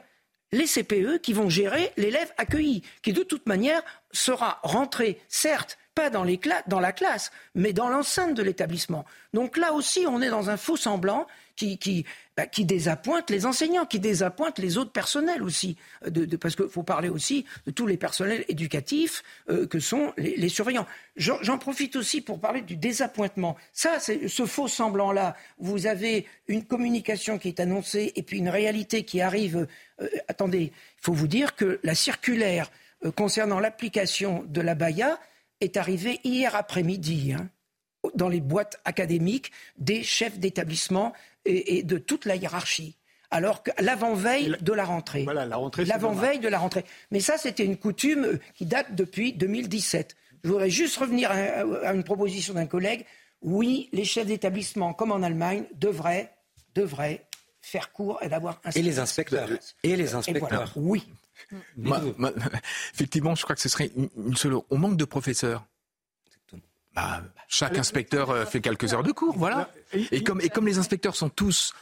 les CPE qui vont gérer l'élève accueilli, qui de toute manière sera rentré, certes, pas dans, dans la classe, mais dans l'enceinte de l'établissement. Donc là aussi, on est dans un faux semblant qui, qui, bah, qui désappointe les enseignants, qui désappointe les autres personnels aussi. Euh, parce qu'il faut parler aussi de tous les personnels éducatifs euh, que sont les, surveillants. J'en profite aussi pour parler du désappointement. Ça, c'est ce faux semblant-là. Vous avez une communication qui est annoncée et puis une réalité qui arrive. Euh, attendez, il faut vous dire que la circulaire concernant l'application de la BAYA est arrivée hier après-midi. Hein, dans les boîtes académiques des chefs d'établissement et, de toute la hiérarchie. Alors que l'avant-veille de la rentrée. Voilà, la rentrée. L'avant-veille de la rentrée. Mais ça, c'était une coutume qui date depuis 2017. Je voudrais juste revenir à, une proposition d'un collègue. Oui, les chefs d'établissement, comme en Allemagne, devraient, devraient faire cours et d'avoir un. Et les inspecteurs. Et les inspecteurs. oui. effectivement, je crois que ce serait une seule. On manque de professeurs. Bah, chaque inspecteur euh, fait quelques heures de cours, voilà. Et comme, et comme les inspecteurs sont tous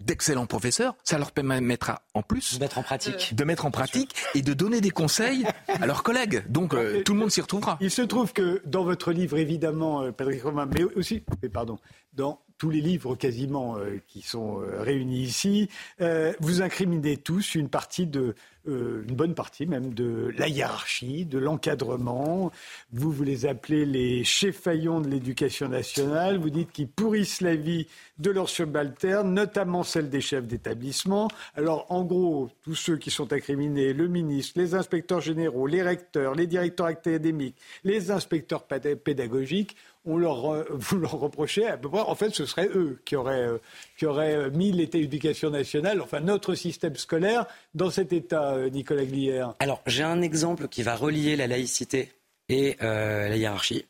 d'excellents professeurs, ça leur permettra en plus de mettre en pratique, de mettre en pratique et de donner des conseils à leurs collègues. Donc euh, tout le monde s'y retrouvera. Il se trouve que dans votre livre, évidemment, euh, Patrick Romain, mais aussi, mais pardon, dans tous les livres quasiment qui sont réunis ici, vous incriminez tous une partie de euh, une bonne partie même de la hiérarchie, de l'encadrement. Vous, vous les appelez les cheffaillons de l'éducation nationale. Vous dites qu'ils pourrissent la vie de leurs subalternes, notamment celle des chefs d'établissement. Alors, en gros, tous ceux qui sont incriminés, le ministre, les inspecteurs généraux, les recteurs, les directeurs académiques, les inspecteurs pédagogiques, on leur, vous leur reprochez à peu près, en fait, ce serait eux qui auraient, qui auraient mis l'État éducation nationale, enfin notre système scolaire, dans cet état, Nicolas Glière. Alors, j'ai un exemple qui va relier la laïcité et la hiérarchie.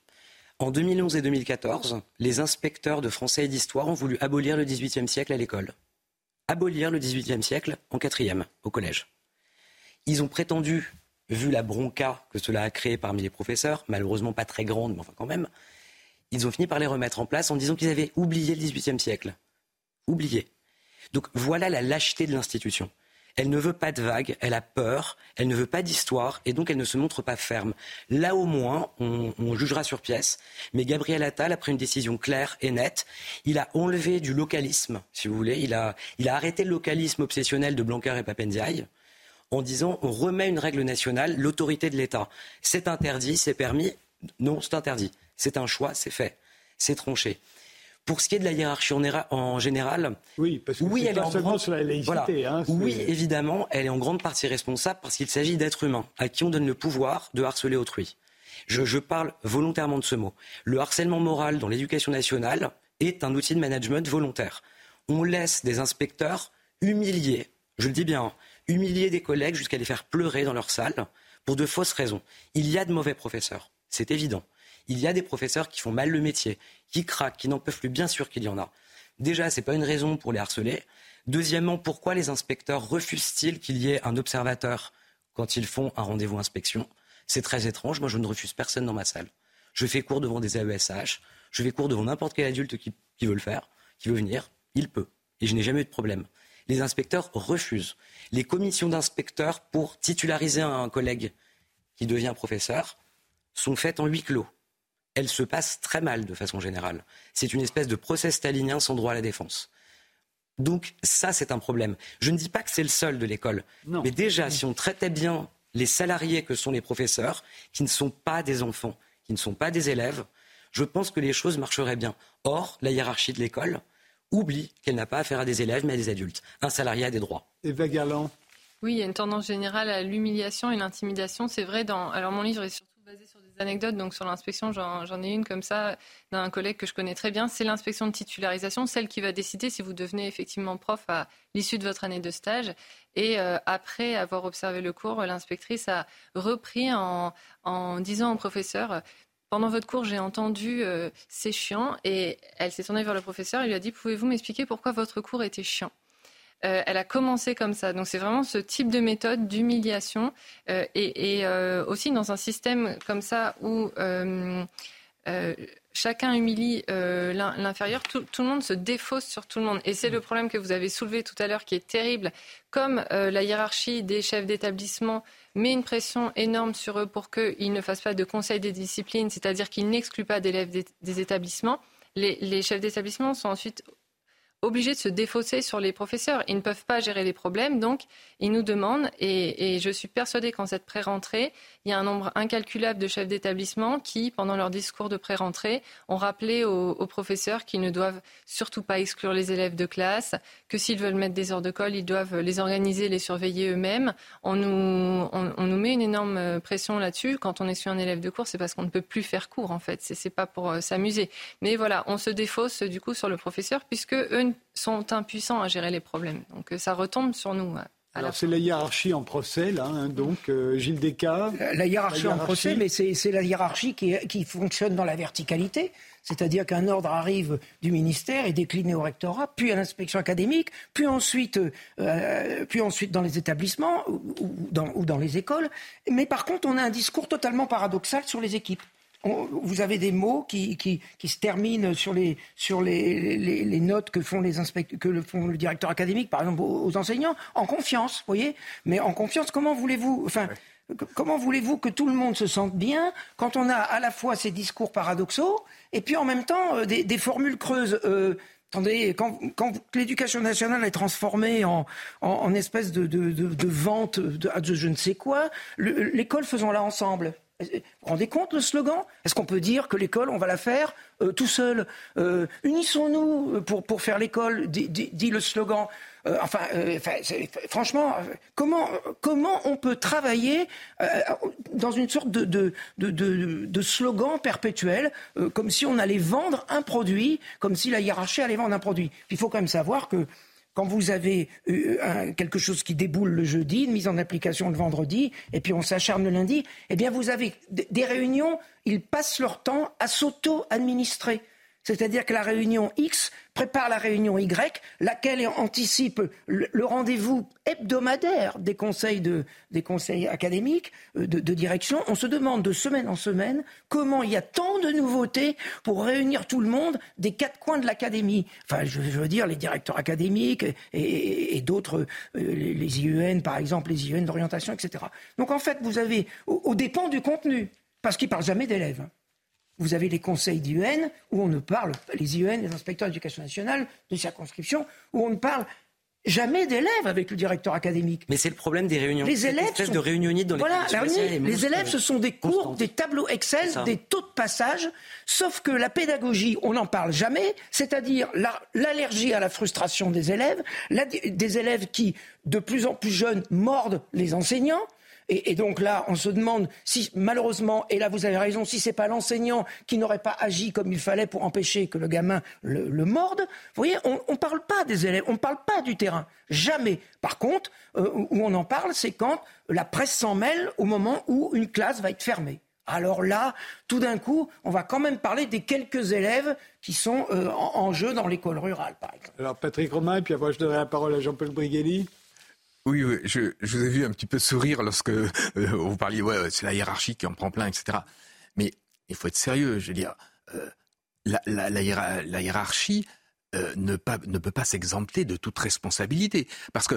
En 2011 et 2014, les inspecteurs de français et d'histoire ont voulu abolir le XVIIIe siècle à l'école. Abolir le XVIIIe siècle en quatrième, au collège. Ils ont prétendu, vu la bronca que cela a créé parmi les professeurs, malheureusement pas très grande, mais enfin quand même, ils ont fini par les remettre en place en disant qu'ils avaient oublié le XVIIIe siècle. Oublié. Donc voilà la lâcheté de l'institution. Elle ne veut pas de vagues, elle a peur, elle ne veut pas d'histoire et donc elle ne se montre pas ferme. Là au moins, on, jugera sur pièce. Mais Gabriel Attal a pris une décision claire et nette. Il a enlevé du localisme, si vous voulez. Il a, il a arrêté le localisme obsessionnel de Blanquer et Papendiaï en disant on remet une règle nationale, l'autorité de l'État. C'est interdit, c'est permis. Non, c'est interdit. C'est un choix, c'est fait. C'est tranché. Pour ce qui est de la hiérarchie en, général, oui, parce que oui, elle est en grande... sur la laïcité. Hein, oui, évidemment, elle est en grande partie responsable parce qu'il s'agit d'êtres humains à qui on donne le pouvoir de harceler autrui. Je, je parle volontairement de ce mot. Le harcèlement moral dans l'éducation nationale est un outil de management volontaire. On laisse des inspecteurs humilier, je le dis bien, humilier des collègues jusqu'à les faire pleurer dans leur salle pour de fausses raisons. Il y a de mauvais professeurs, c'est évident. Il y a des professeurs qui font mal le métier, qui craquent, qui n'en peuvent plus. Bien sûr qu'il y en a. Déjà, ce n'est pas une raison pour les harceler. Deuxièmement, pourquoi les inspecteurs refusent-ils qu'il y ait un observateur quand ils font un rendez-vous inspection? C'est très étrange. Moi, je ne refuse personne dans ma salle. Je fais cours devant des AESH. Je fais cours devant n'importe quel adulte qui, veut le faire, qui veut venir. Il peut. Et je n'ai jamais eu de problème. Les inspecteurs refusent. Les commissions d'inspecteurs pour titulariser un collègue qui devient professeur sont faites en huis clos elle se passe très mal de façon générale. C'est une espèce de procès stalinien sans droit à la défense. Donc ça, c'est un problème. Je ne dis pas que c'est le seul de l'école, mais déjà, si on traitait bien les salariés que sont les professeurs, qui ne sont pas des enfants, qui ne sont pas des élèves, je pense que les choses marcheraient bien. Or, la hiérarchie de l'école oublie qu'elle n'a pas affaire à des élèves, mais à des adultes. Un salarié a des droits. Eva. Oui, il y a une tendance générale à l'humiliation et l'intimidation. C'est vrai dans. Alors, mon livre est surtout basé sur des anecdotes. Donc, sur l'inspection, j'en ai une comme ça d'un collègue que je connais très bien. C'est l'inspection de titularisation, celle qui va décider si vous devenez effectivement prof à l'issue de votre année de stage. Et euh, après avoir observé le cours, l'inspectrice a repris en, disant au professeur pendant votre cours, j'ai entendu euh, c'est chiant et elle s'est tournée vers le professeur et lui a dit pouvez-vous m'expliquer pourquoi votre cours était chiant? Euh, elle a commencé comme ça. Donc c'est vraiment ce type de méthode d'humiliation euh, et, euh, aussi dans un système comme ça où chacun humilie l'inférieur, tout, le monde se défausse sur tout le monde. Et c'est le problème que vous avez soulevé tout à l'heure qui est terrible. Comme la hiérarchie des chefs d'établissement met une pression énorme sur eux pour qu'ils ne fassent pas de conseil des disciplines, c'est-à-dire qu'ils n'excluent pas d'élèves des, établissements, les chefs d'établissement sont ensuite obligés de se défausser sur les professeurs. Ils ne peuvent pas gérer les problèmes, donc ils nous demandent, et, je suis persuadée qu'en cette pré-rentrée, il y a un nombre incalculable de chefs d'établissement qui, pendant leur discours de pré-rentrée, ont rappelé aux, professeurs qu'ils ne doivent surtout pas exclure les élèves de classe, que s'ils veulent mettre des heures de colle, ils doivent les organiser, les surveiller eux-mêmes. On nous, on, nous met une énorme pression là-dessus. Quand on est un élève de cours, c'est parce qu'on ne peut plus faire cours, en fait. C'est pas pour euh, s'amuser. Mais voilà, on se défausse du coup sur le professeur, puisque eux sont impuissants à gérer les problèmes. Donc euh, ça retombe sur nous. Euh, Alors c'est la hiérarchie en procès, là, hein, donc euh, Gilles Descas. La hiérarchie, en procès, mais c'est la hiérarchie qui, qui, fonctionne dans la verticalité. C'est-à-dire qu'un ordre arrive du ministère et décliné au rectorat, puis à l'inspection académique, puis ensuite, puis ensuite dans les établissements ou dans, ou dans les écoles. Mais par contre, on a un discours totalement paradoxal sur les équipes vous avez des mots qui, qui, qui, se terminent sur les, sur les, les, les notes que font, les que le, font le directeur académique, par exemple, aux, enseignants, en confiance, vous voyez Mais en confiance, comment voulez-vous... Enfin, Comment voulez-vous que tout le monde se sente bien quand on a à la fois ces discours paradoxaux et puis en même temps euh, des, des formules creuses euh, Attendez, quand, quand l'éducation nationale est transformée en, en, en espèce de, de, de, de vente de, je ne sais quoi, l'école faisons-la ensemble. Vous vous rendez compte le slogan? Est-ce qu'on peut dire que l'école, on va la faire euh, tout seul? Euh, Unissons-nous pour, pour faire l'école, dit, le slogan. Euh, enfin, franchement, comment, comment on peut travailler dans une sorte de, de, de, de slogan perpétuel, comme si on allait vendre un produit, comme si la hiérarchie allait vendre un produit? Il faut quand même savoir que quand vous avez euh, quelque chose qui déboule le jeudi, une mise en application le vendredi, et puis on s'acharne le lundi, eh bien vous avez des réunions, ils passent leur temps à s'auto-administrer. C'est-à-dire que la réunion X prépare la réunion Y, laquelle anticipe le, rendez-vous hebdomadaire des conseils, de, des conseils académiques, euh, de, direction. On se demande de semaine en semaine comment il y a tant de nouveautés pour réunir tout le monde des quatre coins de l'académie. Enfin, je, veux dire, les directeurs académiques et, d'autres, euh, les, IEN par exemple, les IEN d'orientation, etc. Donc en fait, vous avez, au, au dépend du contenu, parce qu'ils ne parlent jamais d'élèves vous avez les conseils d'IUN où on ne parle, les IUN, les inspecteurs d'éducation nationale de circonscription, où on ne parle jamais d'élèves avec le directeur académique. Mais c'est le problème des réunions. Les élèves sont... de réunionnite dans les voilà, les élèves, ce sont des cours, des tableaux Excel, des taux de passage, sauf que la pédagogie, on n'en parle jamais, c'est-à-dire l'allergie à la frustration des élèves, des élèves qui, de plus en plus jeunes, mordent les enseignants, et, donc là, on se demande si, malheureusement, et là vous avez raison, si c'est pas l'enseignant qui n'aurait pas agi comme il fallait pour empêcher que le gamin le, morde. Vous voyez, on ne parle pas des élèves, on ne parle pas du terrain. Jamais. Par contre, euh, où on en parle, c'est quand la presse s'en mêle au moment où une classe va être fermée. Alors là, tout d'un coup, on va quand même parler des quelques élèves qui sont euh, en, jeu dans l'école rurale, par exemple. Alors Patrick Romain, et puis après je donnerai la parole à Jean-Paul Brigelli. Oui, je, vous ai vu un petit peu sourire lorsque euh, vous parliez, ouais, c'est la hiérarchie qui en prend plein, etc. Mais il faut être sérieux, je veux dire, euh, la, hiérarchie euh, ne, peut pas s'exempter de toute responsabilité. Parce que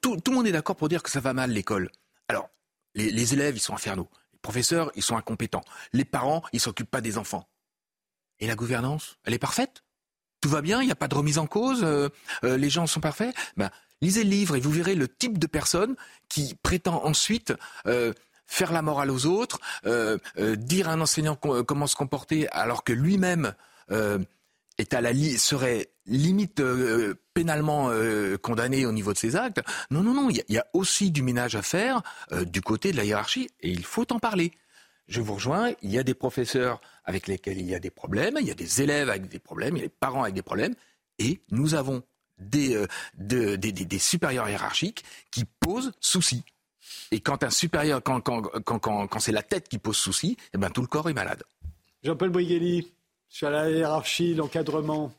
tout, le monde est d'accord pour dire que ça va mal l'école. Alors, les, les, élèves, ils sont infernaux. Les professeurs, ils sont incompétents. Les parents, ils s'occupent pas des enfants. Et la gouvernance, elle est parfaite? Tout va bien, il n'y a pas de remise en cause, les gens sont parfaits? Ben, Lisez le livre et vous verrez le type de personne qui prétend ensuite euh, faire la morale aux autres, euh, euh, dire à un enseignant comment se comporter alors que lui-même est à serait limite pénalement condamné au niveau de ses actes. Non, non, non, il y, a aussi du ménage à faire du côté de la hiérarchie et il faut en parler. Je vous rejoins, il y a des professeurs avec lesquels il y a des problèmes, il y a des élèves avec des problèmes, il y a des parents avec des problèmes, et nous avons euh, des, des, supérieurs hiérarchiques qui posent souci. Et quand un supérieur, quand, quand, quand, quand c'est la tête qui pose souci, eh ben, tout le corps est malade. Jean-Paul Brigelli, sur la hiérarchie, l'encadrement.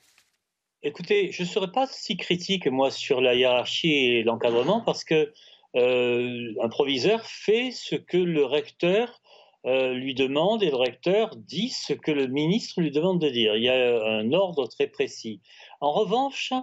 Écoutez, je ne serais pas si critique, moi, sur la hiérarchie et l'encadrement, parce que euh, un proviseur fait ce que le recteur euh, lui demande et le recteur dit ce que le ministre lui demande de dire. Il y a un ordre très précis. En revanche,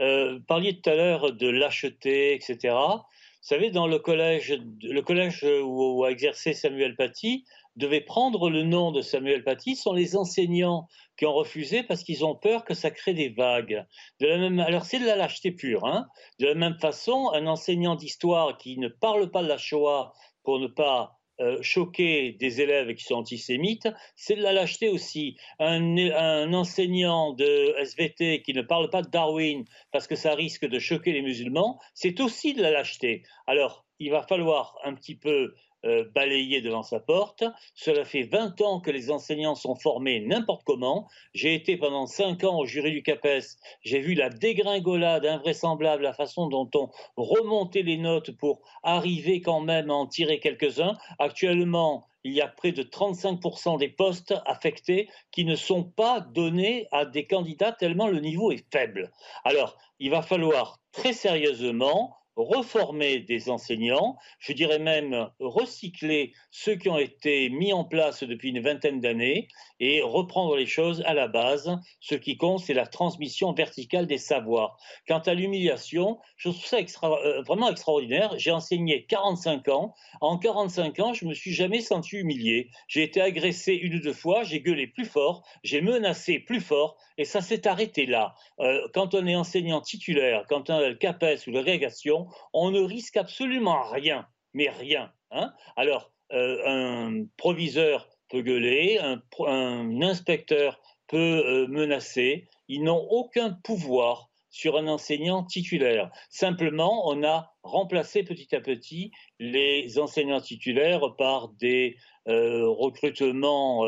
euh, parliez tout à l'heure de lâcheté, etc. Vous savez, dans le collège, le collège où, a exercé Samuel Paty, devait prendre le nom de Samuel Paty sont les enseignants qui ont refusé parce qu'ils ont peur que ça crée des vagues. Alors c'est de la lâcheté pure. Hein de la même façon, un enseignant d'histoire qui ne parle pas de la Shoah pour ne pas euh, choquer des élèves qui sont antisémites, c'est de la lâcheté aussi. Un, enseignant de SVT qui ne parle pas de Darwin parce que ça risque de choquer les musulmans, c'est aussi de la lâcheté. Alors, il va falloir un petit peu euh, balayé devant sa porte. Cela fait 20 ans que les enseignants sont formés n'importe comment. J'ai été pendant 5 ans au jury du CAPES. J'ai vu la dégringolade invraisemblable, la façon dont on remontait les notes pour arriver quand même à en tirer quelques-uns. Actuellement, il y a près de 35% des postes affectés qui ne sont pas donnés à des candidats tellement le niveau est faible. Alors, il va falloir très sérieusement reformer des enseignants, je dirais même recycler ceux qui ont été mis en place depuis une vingtaine d'années et reprendre les choses à la base. Ce qui compte, c'est la transmission verticale des savoirs. Quant à l'humiliation, je trouve ça euh, vraiment extraordinaire. J'ai enseigné 45 ans. En 45 ans, je me suis jamais senti humilié. J'ai été agressé une ou deux fois, j'ai gueulé plus fort, j'ai menacé plus fort, et ça s'est arrêté là. Euh, quand on est enseignant titulaire, quand on a le CAPES ou l'agrégation, on ne risque absolument rien, mais rien. Hein Alors, un proviseur peut gueuler, un, inspecteur peut menacer. Ils n'ont aucun pouvoir sur un enseignant titulaire. Simplement, on a remplacé petit à petit les enseignants titulaires par des recrutements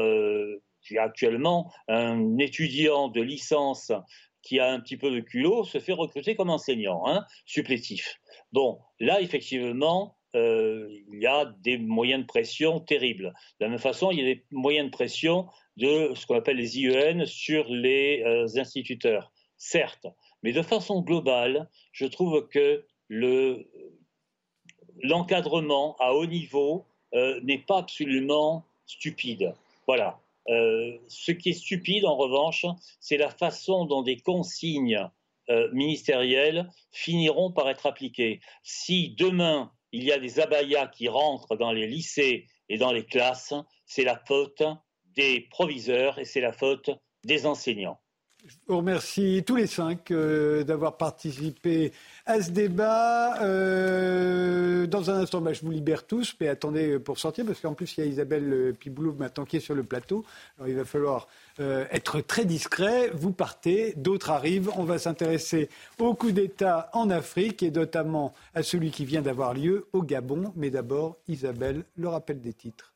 actuellement un étudiant de licence qui a un petit peu de culot se fait recruter comme enseignant, hein, supplétif. Bon, là, effectivement, euh, il y a des moyens de pression terribles. De la même façon, il y a des moyens de pression de ce qu'on appelle les IEN sur les euh, instituteurs, certes. Mais de façon globale, je trouve que l'encadrement à haut niveau euh, n'est pas absolument stupide. Voilà. Euh, ce qui est stupide, en revanche, c'est la façon dont des consignes euh, ministérielles finiront par être appliquées. Si demain, il y a des abayas qui rentrent dans les lycées et dans les classes, c'est la faute des proviseurs et c'est la faute des enseignants. Je vous remercie tous les cinq euh, d'avoir participé à ce débat. Euh, dans un instant, bah, je vous libère tous, mais attendez pour sortir, parce qu'en plus, il y a Isabelle euh, Piboulot maintenant qui est sur le plateau. Il va falloir être très discret. Vous partez, d'autres arrivent. On va s'intéresser au coup d'État en Afrique et notamment à celui qui vient d'avoir lieu au Gabon. Mais d'abord, Isabelle, le rappel des titres.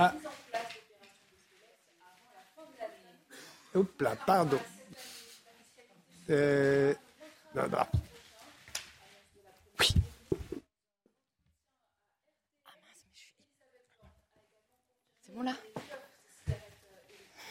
Ah. Hop là, pardon. Euh, non, non. Oui. C'est bon là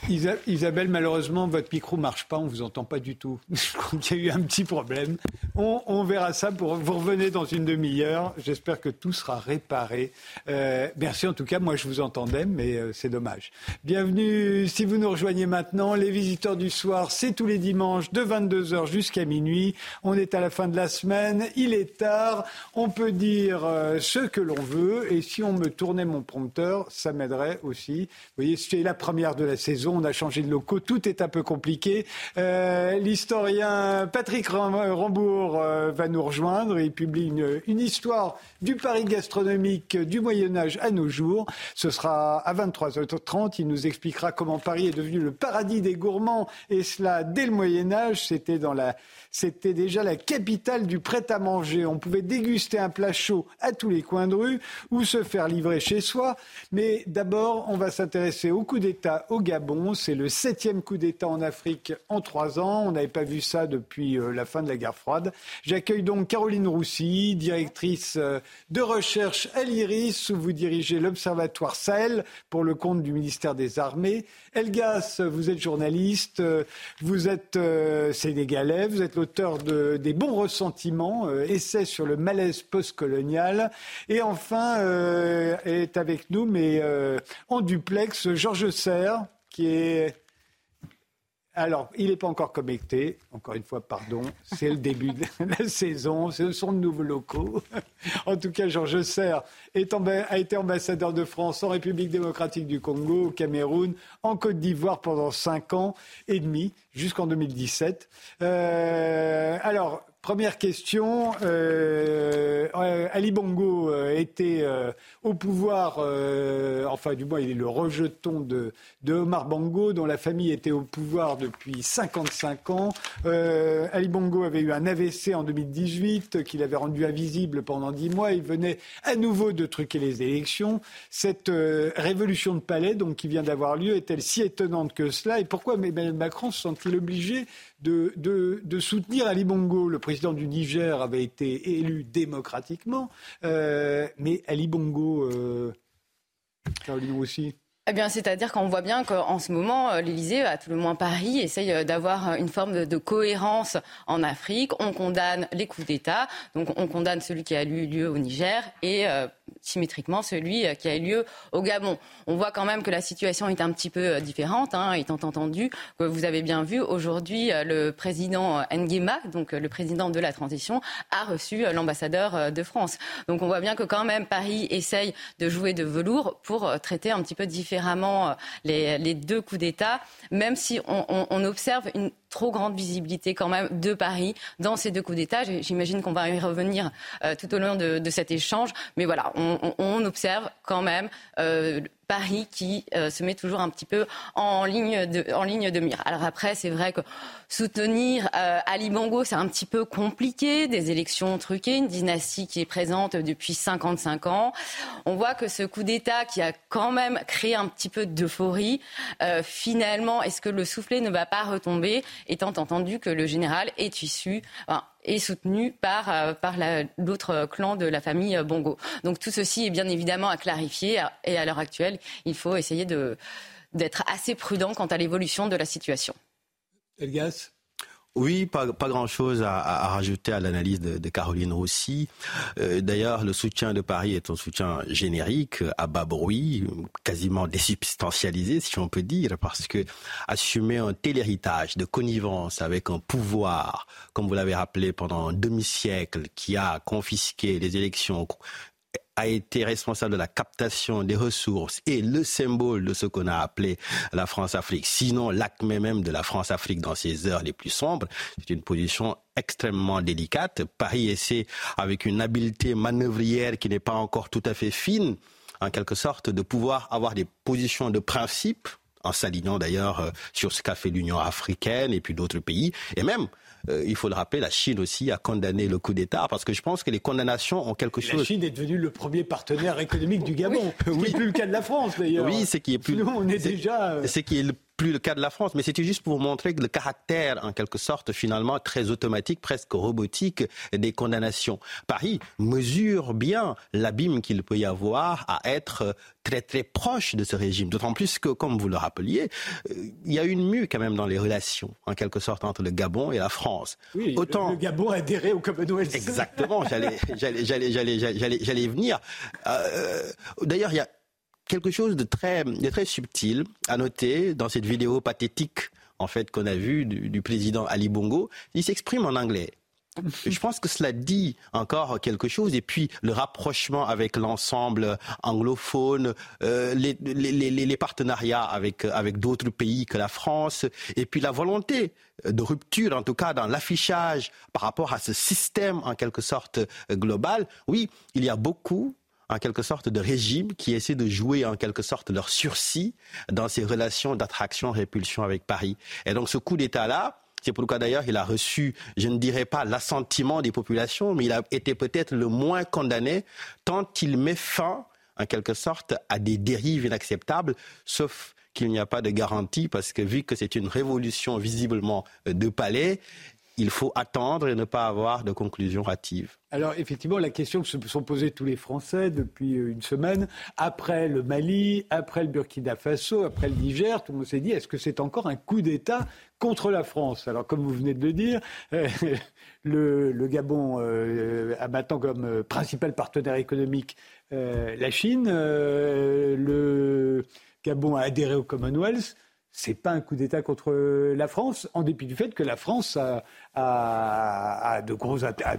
Isabelle, malheureusement, votre micro marche pas, on vous entend pas du tout. Je crois qu'il y a eu un petit problème. On, verra ça vous revenez dans une demi-heure. J'espère que tout sera réparé. Euh, merci en tout cas, moi je vous entendais, mais euh, c'est dommage. Bienvenue si vous nous rejoignez maintenant. Les visiteurs du soir, c'est tous les dimanches de 22h jusqu'à minuit. On est à la fin de la semaine, il est tard. On peut dire euh, ce que l'on veut et si on me tournait mon prompteur, ça m'aiderait aussi. Vous voyez, c'est la première de la saison on a changé de locaux, tout est un peu compliqué. Euh, l'historien Patrick Rambourg euh, va nous rejoindre. Il publie une, histoire du Paris gastronomique du Moyen Âge à nos jours. Ce sera à 23h30. Il nous expliquera comment Paris est devenu le paradis des gourmands, et cela dès le Moyen Âge. C'était déjà la capitale du prêt-à-manger. On pouvait déguster un plat chaud à tous les coins de rue ou se faire livrer chez soi. Mais d'abord, on va s'intéresser au coup d'État au Gabon. C'est le septième coup d'État en Afrique en trois ans. On n'avait pas vu ça depuis euh, la fin de la guerre froide. J'accueille donc Caroline Roussy, directrice euh, de recherche à l'IRIS, où vous dirigez l'Observatoire Sahel pour le compte du ministère des Armées. Elgas, vous êtes journaliste, euh, vous êtes sénégalais, vous êtes l'auteur de, des bons ressentiments, euh, essai sur le malaise postcolonial. Et enfin, est avec nous, mais en duplex, Georges Serre, qui est alors, il n'est pas encore connecté. Encore une fois, pardon. C'est le début de la saison. Ce sont de nouveaux locaux. En tout cas, Georges Serre a été ambassadeur de France en République démocratique du Congo, au Cameroun, en Côte d'Ivoire pendant cinq ans et demi, jusqu'en 2017. Euh, alors, Première question. Euh, euh, Ali Bongo euh, était au pouvoir, enfin du moins il est le rejeton de, Omar Bongo, dont la famille était au pouvoir depuis 55 ans. Ali Bongo avait eu un AVC en 2018 qu'il avait rendu invisible pendant 10 mois. Il venait à nouveau de truquer les élections. Cette révolution de palais, donc qui vient d'avoir lieu, est-elle si étonnante que cela? Et pourquoi Emmanuel Macron se sent-il obligé de, soutenir Ali Bongo. Le président du Niger avait été élu démocratiquement, euh, mais Ali Bongo, euh, Caroline aussi. Eh bien, c'est-à-dire qu'on voit bien qu'en ce moment, euh, l'Élysée, à tout le moins Paris, essaye d'avoir une forme de, cohérence en Afrique. On condamne les coups d'État, donc on condamne celui qui a eu lieu au Niger et symétriquement celui qui a eu lieu au Gabon. On voit quand même que la situation est un petit peu différente, hein, étant entendu que vous avez bien vu aujourd'hui le président Nguema, donc le président de la transition, a reçu l'ambassadeur de France. Donc on voit bien que quand même Paris essaye de jouer de velours pour traiter un petit peu différemment les, deux coups d'État, même si on, on observe une trop grande visibilité quand même de Paris dans ces deux coups d'État. J'imagine qu'on va y revenir euh, tout au long de, cet échange. Mais voilà, on observe quand même euh, Paris qui euh, se met toujours un petit peu en ligne de, mire. Alors après, c'est vrai que soutenir euh, Ali Bongo, c'est un petit peu compliqué. Des élections truquées, une dynastie qui est présente depuis 55 ans. On voit que ce coup d'État qui a quand même créé un petit peu d'euphorie, euh, finalement, est-ce que le soufflet ne va pas retomber, étant entendu que le général est issu... est soutenu par, euh, par l'autre clan de la famille Bongo. Donc tout ceci est bien évidemment à clarifier et à l'heure actuelle, il faut essayer d'être assez prudent quant à l'évolution de la situation. Elgas oui, pas, pas grand-chose à, à, rajouter à l'analyse de, Caroline Rossi. Euh, D'ailleurs, le soutien de Paris est un soutien générique, à bas bruit, quasiment désubstantialisé, si on peut dire, parce que assumer un tel héritage de connivence avec un pouvoir, comme vous l'avez rappelé, pendant un demi-siècle, qui a confisqué les élections a été responsable de la captation des ressources et le symbole de ce qu'on a appelé la France-Afrique, sinon l'acmé même de la France-Afrique dans ces heures les plus sombres. C'est une position extrêmement délicate. Paris essaie, avec une habileté manœuvrière qui n'est pas encore tout à fait fine, en quelque sorte, de pouvoir avoir des positions de principe en s'alignant d'ailleurs sur ce qu'a fait l'Union africaine et puis d'autres pays, et même euh, il faut le rappeler, la Chine aussi a condamné le coup d'État parce que je pense que les condamnations ont quelque chose. La Chine est devenue le premier partenaire économique du Gabon. oui. Ce qui n'est plus le cas de la France d'ailleurs. Oui, c'est qui est plus. Sinon, on est, est déjà. C'est qui est le plus le cas de la France, mais c'était juste pour vous montrer que le caractère, en quelque sorte, finalement, très automatique, presque robotique des condamnations. Paris mesure bien l'abîme qu'il peut y avoir à être très très proche de ce régime. D'autant plus que, comme vous le rappeliez, il y a une mue quand même dans les relations, en quelque sorte, entre le Gabon et la France. Oui, Autant... le, le Gabon adhéré au Commonwealth. Exactement, j'allais, j'allais, j'allais, j'allais, j'allais, j'allais venir. Euh, d'ailleurs, il y a quelque chose de très, de très subtil à noter dans cette vidéo pathétique en fait qu'on a vue du, président Ali Bongo. Il s'exprime en anglais. Je pense que cela dit encore quelque chose. Et puis le rapprochement avec l'ensemble anglophone, euh, les, les, partenariats avec, avec d'autres pays que la France, et puis la volonté de rupture, en tout cas dans l'affichage par rapport à ce système en quelque sorte global. Oui, il y a beaucoup en quelque sorte de régime qui essaie de jouer en quelque sorte leur sursis dans ces relations d'attraction-répulsion avec Paris. Et donc ce coup d'État-là, c'est pourquoi d'ailleurs il a reçu, je ne dirais pas l'assentiment des populations, mais il a été peut-être le moins condamné tant il met fin en quelque sorte à des dérives inacceptables, sauf qu'il n'y a pas de garantie parce que vu que c'est une révolution visiblement de palais, il faut attendre et ne pas avoir de conclusion hâtive. Alors effectivement, la question que se sont posées tous les Français depuis une semaine, après le Mali, après le Burkina Faso, après le Niger, tout le monde s'est dit, est-ce que c'est encore un coup d'État contre la France? Alors comme vous venez de le dire, euh, le, Gabon euh, a maintenant comme euh, principal partenaire économique euh, la Chine, le Gabon a adhéré au Commonwealth. C'est pas un coup d'État contre la France, en dépit du fait que la France a, a de gros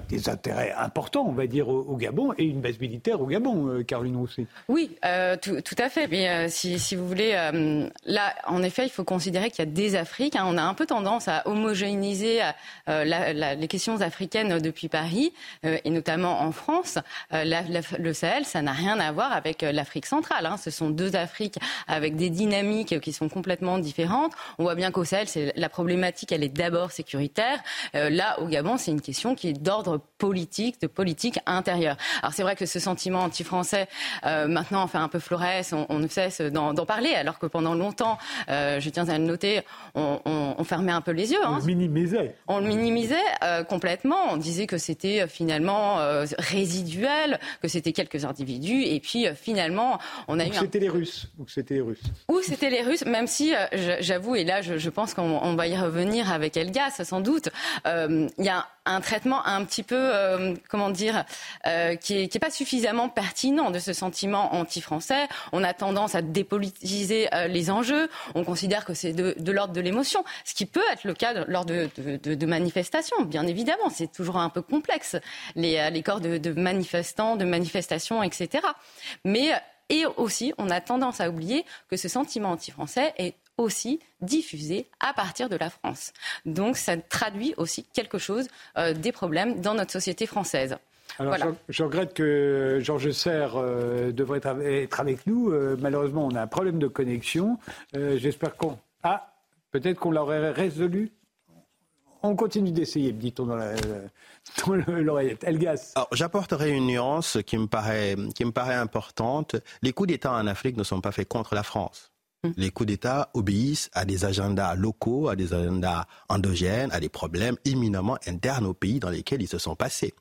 des intérêts importants, on va dire, au, Gabon et une base militaire au Gabon, euh, Caroline Rousset. Oui, euh, tout, à fait. Mais euh, si, si, vous voulez, euh, là, en effet, il faut considérer qu'il y a des Afriques. Hein, on a un peu tendance à homogénéiser les questions africaines depuis Paris, et notamment en France. Le Sahel, ça n'a rien à voir avec l'Afrique centrale. Hein. Ce sont deux Afriques avec des dynamiques qui sont complètement différentes. On voit bien qu'au Sahel, la problématique, elle est d'abord sécuritaire. Euh, là, au Gabon, c'est une question qui est d'ordre politique, de politique intérieure. Alors c'est vrai que ce sentiment anti-français, euh, maintenant, fait un peu florès, on, on ne cesse d'en parler, alors que pendant longtemps, euh, je tiens à le noter, on, on, on, fermait un peu les yeux. On hein. le minimisait. On le minimisait complètement. On disait que c'était finalement résiduel, que c'était quelques individus, et puis finalement, on a Ou eu. C'était un... les Russes. Ou c'était les Russes. Ou c'était les Russes, même si j'avoue, et là, je, pense qu'on va y revenir avec Elgas, sans doute. Il y a un traitement un petit peu, comment dire, qui n'est pas suffisamment pertinent de ce sentiment anti-français. On a tendance à dépolitiser les enjeux. On considère que c'est de, l'ordre de l'émotion, ce qui peut être le cas lors de, de, manifestations, bien évidemment. C'est toujours un peu complexe, les, les corps de, manifestants, de manifestations, etc. Mais et aussi, on a tendance à oublier que ce sentiment anti-français est aussi diffusé à partir de la France. Donc ça traduit aussi quelque chose euh, des problèmes dans notre société française. Alors, je, regrette que Georges Serre euh, devrait être avec nous. Euh, malheureusement, on a un problème de connexion. J'espère qu'on. Ah, peut-être qu'on l'aurait résolu. On continue d'essayer, dit-on dans l'oreillette. Elgas. J'apporterai une nuance qui me, paraît, qui me paraît importante. Les coups d'État en Afrique ne sont pas faits contre la France. Hum. Les coups d'État obéissent à des agendas locaux, à des agendas endogènes, à des problèmes éminemment internes aux pays dans lesquels ils se sont passés.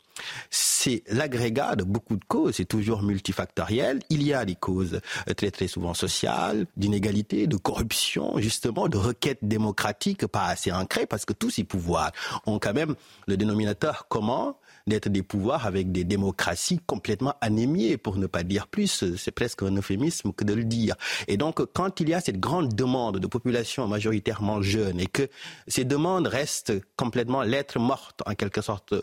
C'est l'agrégat de beaucoup de causes, c'est toujours multifactoriel. Il y a des causes euh, très très souvent sociales, d'inégalité, de corruption, justement, de requêtes démocratiques pas assez ancrées, parce que tous ces pouvoirs ont quand même le dénominateur commun d'être des pouvoirs avec des démocraties complètement anémiées, pour ne pas dire plus. C'est presque un euphémisme que de le dire. Et donc, quand il y a cette grande demande de population majoritairement jeune et que ces demandes restent complètement lettres mortes, en quelque sorte,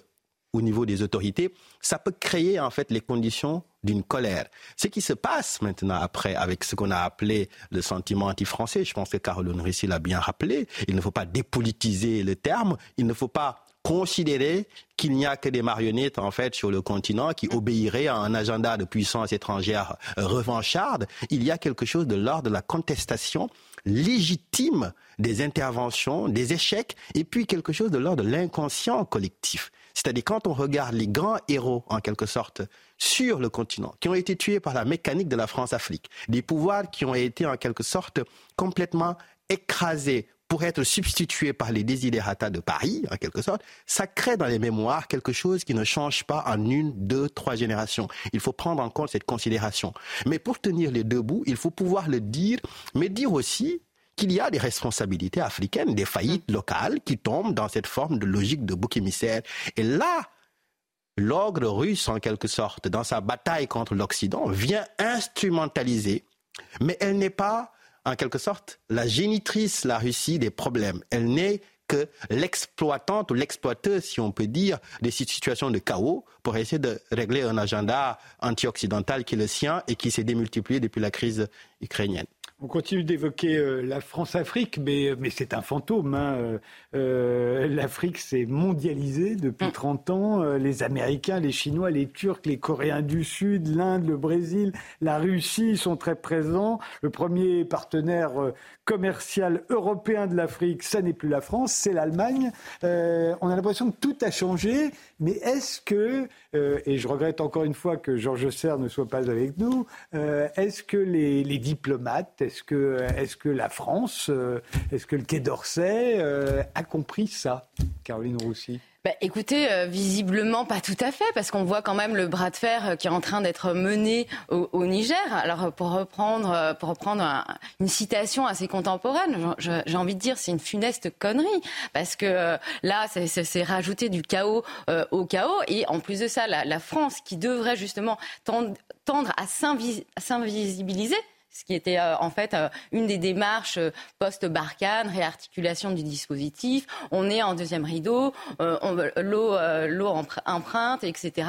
au niveau des autorités, ça peut créer en fait les conditions d'une colère. Ce qui se passe maintenant après avec ce qu'on a appelé le sentiment anti-français, je pense que Caroline Rissi l'a bien rappelé, il ne faut pas dépolitiser le terme, il ne faut pas considérer qu'il n'y a que des marionnettes en fait sur le continent qui obéiraient à un agenda de puissance étrangère revancharde. Il y a quelque chose de l'ordre de la contestation légitime des interventions, des échecs, et puis quelque chose de l'ordre de l'inconscient collectif. C'est-à-dire quand on regarde les grands héros, en quelque sorte, sur le continent, qui ont été tués par la mécanique de la France-Afrique, des pouvoirs qui ont été en quelque sorte complètement écrasés pour être substitué par les desiderata de Paris, en quelque sorte, ça crée dans les mémoires quelque chose qui ne change pas en une, deux, trois générations. Il faut prendre en compte cette considération. Mais pour tenir les deux bouts, il faut pouvoir le dire, mais dire aussi qu'il y a des responsabilités africaines, des faillites locales qui tombent dans cette forme de logique de bouc émissaire. Et là, l'ogre russe, en quelque sorte, dans sa bataille contre l'Occident, vient instrumentaliser, mais elle n'est pas en quelque sorte la génitrice, la Russie, des problèmes. Elle n'est que l'exploitante ou l'exploiteuse, si on peut dire, des situations de chaos pour essayer de régler un agenda anti-occidental qui est le sien et qui s'est démultiplié depuis la crise ukrainienne. On continue d'évoquer euh, la France-Afrique, mais, mais c'est un fantôme. Hein. Euh, euh, L'Afrique s'est mondialisée depuis 30 mm. ans. les Américains, les Chinois, les Turcs, les Coréens du Sud, l'Inde, le Brésil, la Russie sont très présents. Le premier partenaire commercial européen de l'Afrique, ça n'est plus la France, c'est l'Allemagne. on a l'impression que tout a changé, mais est-ce que, et je regrette encore une fois que Georges Serre ne soit pas avec nous, est-ce que les, les diplomates, est-ce que, est que la France, euh, est-ce que le Quai d'Orsay euh, a compris ça, Caroline Roussy bah, écoutez, euh, visiblement pas tout à fait, parce qu'on voit quand même le bras de fer qui est en train d'être mené au, Niger. Alors pour reprendre, pour reprendre une citation assez contemporaine, j'ai envie de dire c'est une funeste connerie, parce que là c'est rajouter du chaos au chaos, et en plus de ça, la France qui devrait justement tendre à s'invisibiliser ce qui était euh, en fait euh, une des démarches euh, post-Barkhane, réarticulation du dispositif. On est en deuxième rideau, l'eau, empreinte, etc.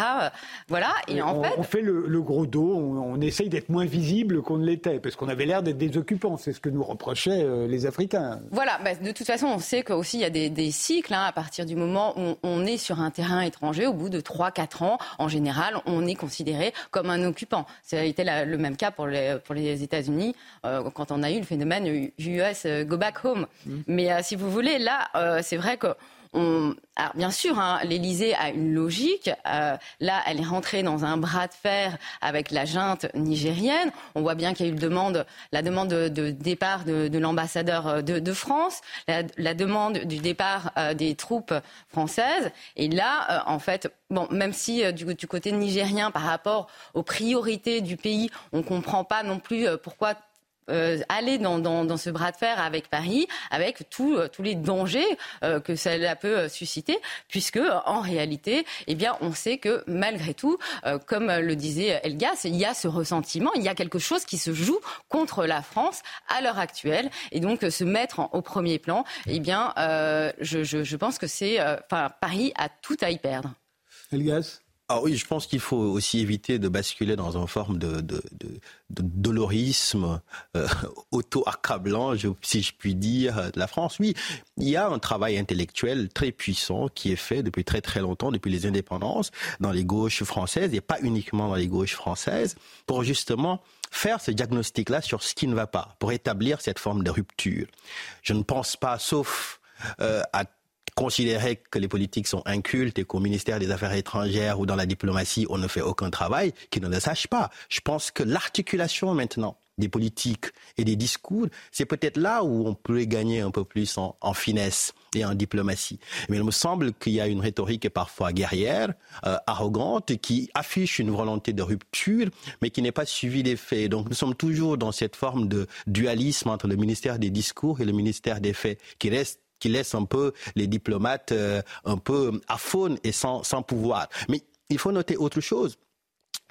voilà. Et en on, fait, on fait le, gros dos. On, essaye d'être moins visible qu'on ne l'était, parce qu'on avait l'air d'être des occupants. C'est ce que nous reprochaient les Africains. Voilà. Bah, de toute façon, on sait qu'aussi il y a des, cycles. Hein, à partir du moment où on est sur un terrain étranger, au bout de 3-4 ans, en général, on est considéré comme un occupant. Ça a été le même cas pour les, pour les États unis euh, quand on a eu le phénomène US euh, Go Back Home. Mm. Mais euh, si vous voulez, là, c'est vrai que alors bien sûr, hein, l'Élysée a une logique. là, elle est rentrée dans un bras de fer avec la junte nigérienne. On voit bien qu'il y a eu demande, la demande de, départ de, l'ambassadeur de, France, la, demande du départ des troupes françaises. Et là, en fait, bon, même si du, du, côté nigérien, par rapport aux priorités du pays, on ne comprend pas non plus pourquoi euh, aller dans, dans, ce bras de fer avec Paris, avec tout, tous les dangers euh, que cela peut susciter, puisque en réalité, eh bien, on sait que malgré tout, euh, comme le disait Elgas, il y a ce ressentiment, il y a quelque chose qui se joue contre la France à l'heure actuelle, et donc se mettre au premier plan, eh bien, je, je, je, pense que c'est, enfin, Paris a tout à y perdre. Elgas? Ah oui, je pense qu'il faut aussi éviter de basculer dans une forme de, de, de, de dolorisme euh, auto-accablant, si je puis dire, de la France. Oui, il y a un travail intellectuel très puissant qui est fait depuis très très longtemps, depuis les indépendances, dans les gauches françaises, et pas uniquement dans les gauches françaises, pour justement faire ce diagnostic-là sur ce qui ne va pas, pour établir cette forme de rupture. Je ne pense pas, sauf euh, à considérer que les politiques sont incultes et qu'au ministère des Affaires étrangères ou dans la diplomatie, on ne fait aucun travail, qu'ils ne le sachent pas. Je pense que l'articulation maintenant des politiques et des discours, c'est peut-être là où on pourrait gagner un peu plus en, en, finesse et en diplomatie. Mais il me semble qu'il y a une rhétorique parfois guerrière, euh, arrogante, qui affiche une volonté de rupture, mais qui n'est pas suivie des faits. Donc nous sommes toujours dans cette forme de dualisme entre le ministère des discours et le ministère des faits, qui reste qui laisse un peu les diplomates euh, un peu faune et sans, sans pouvoir. Mais il faut noter autre chose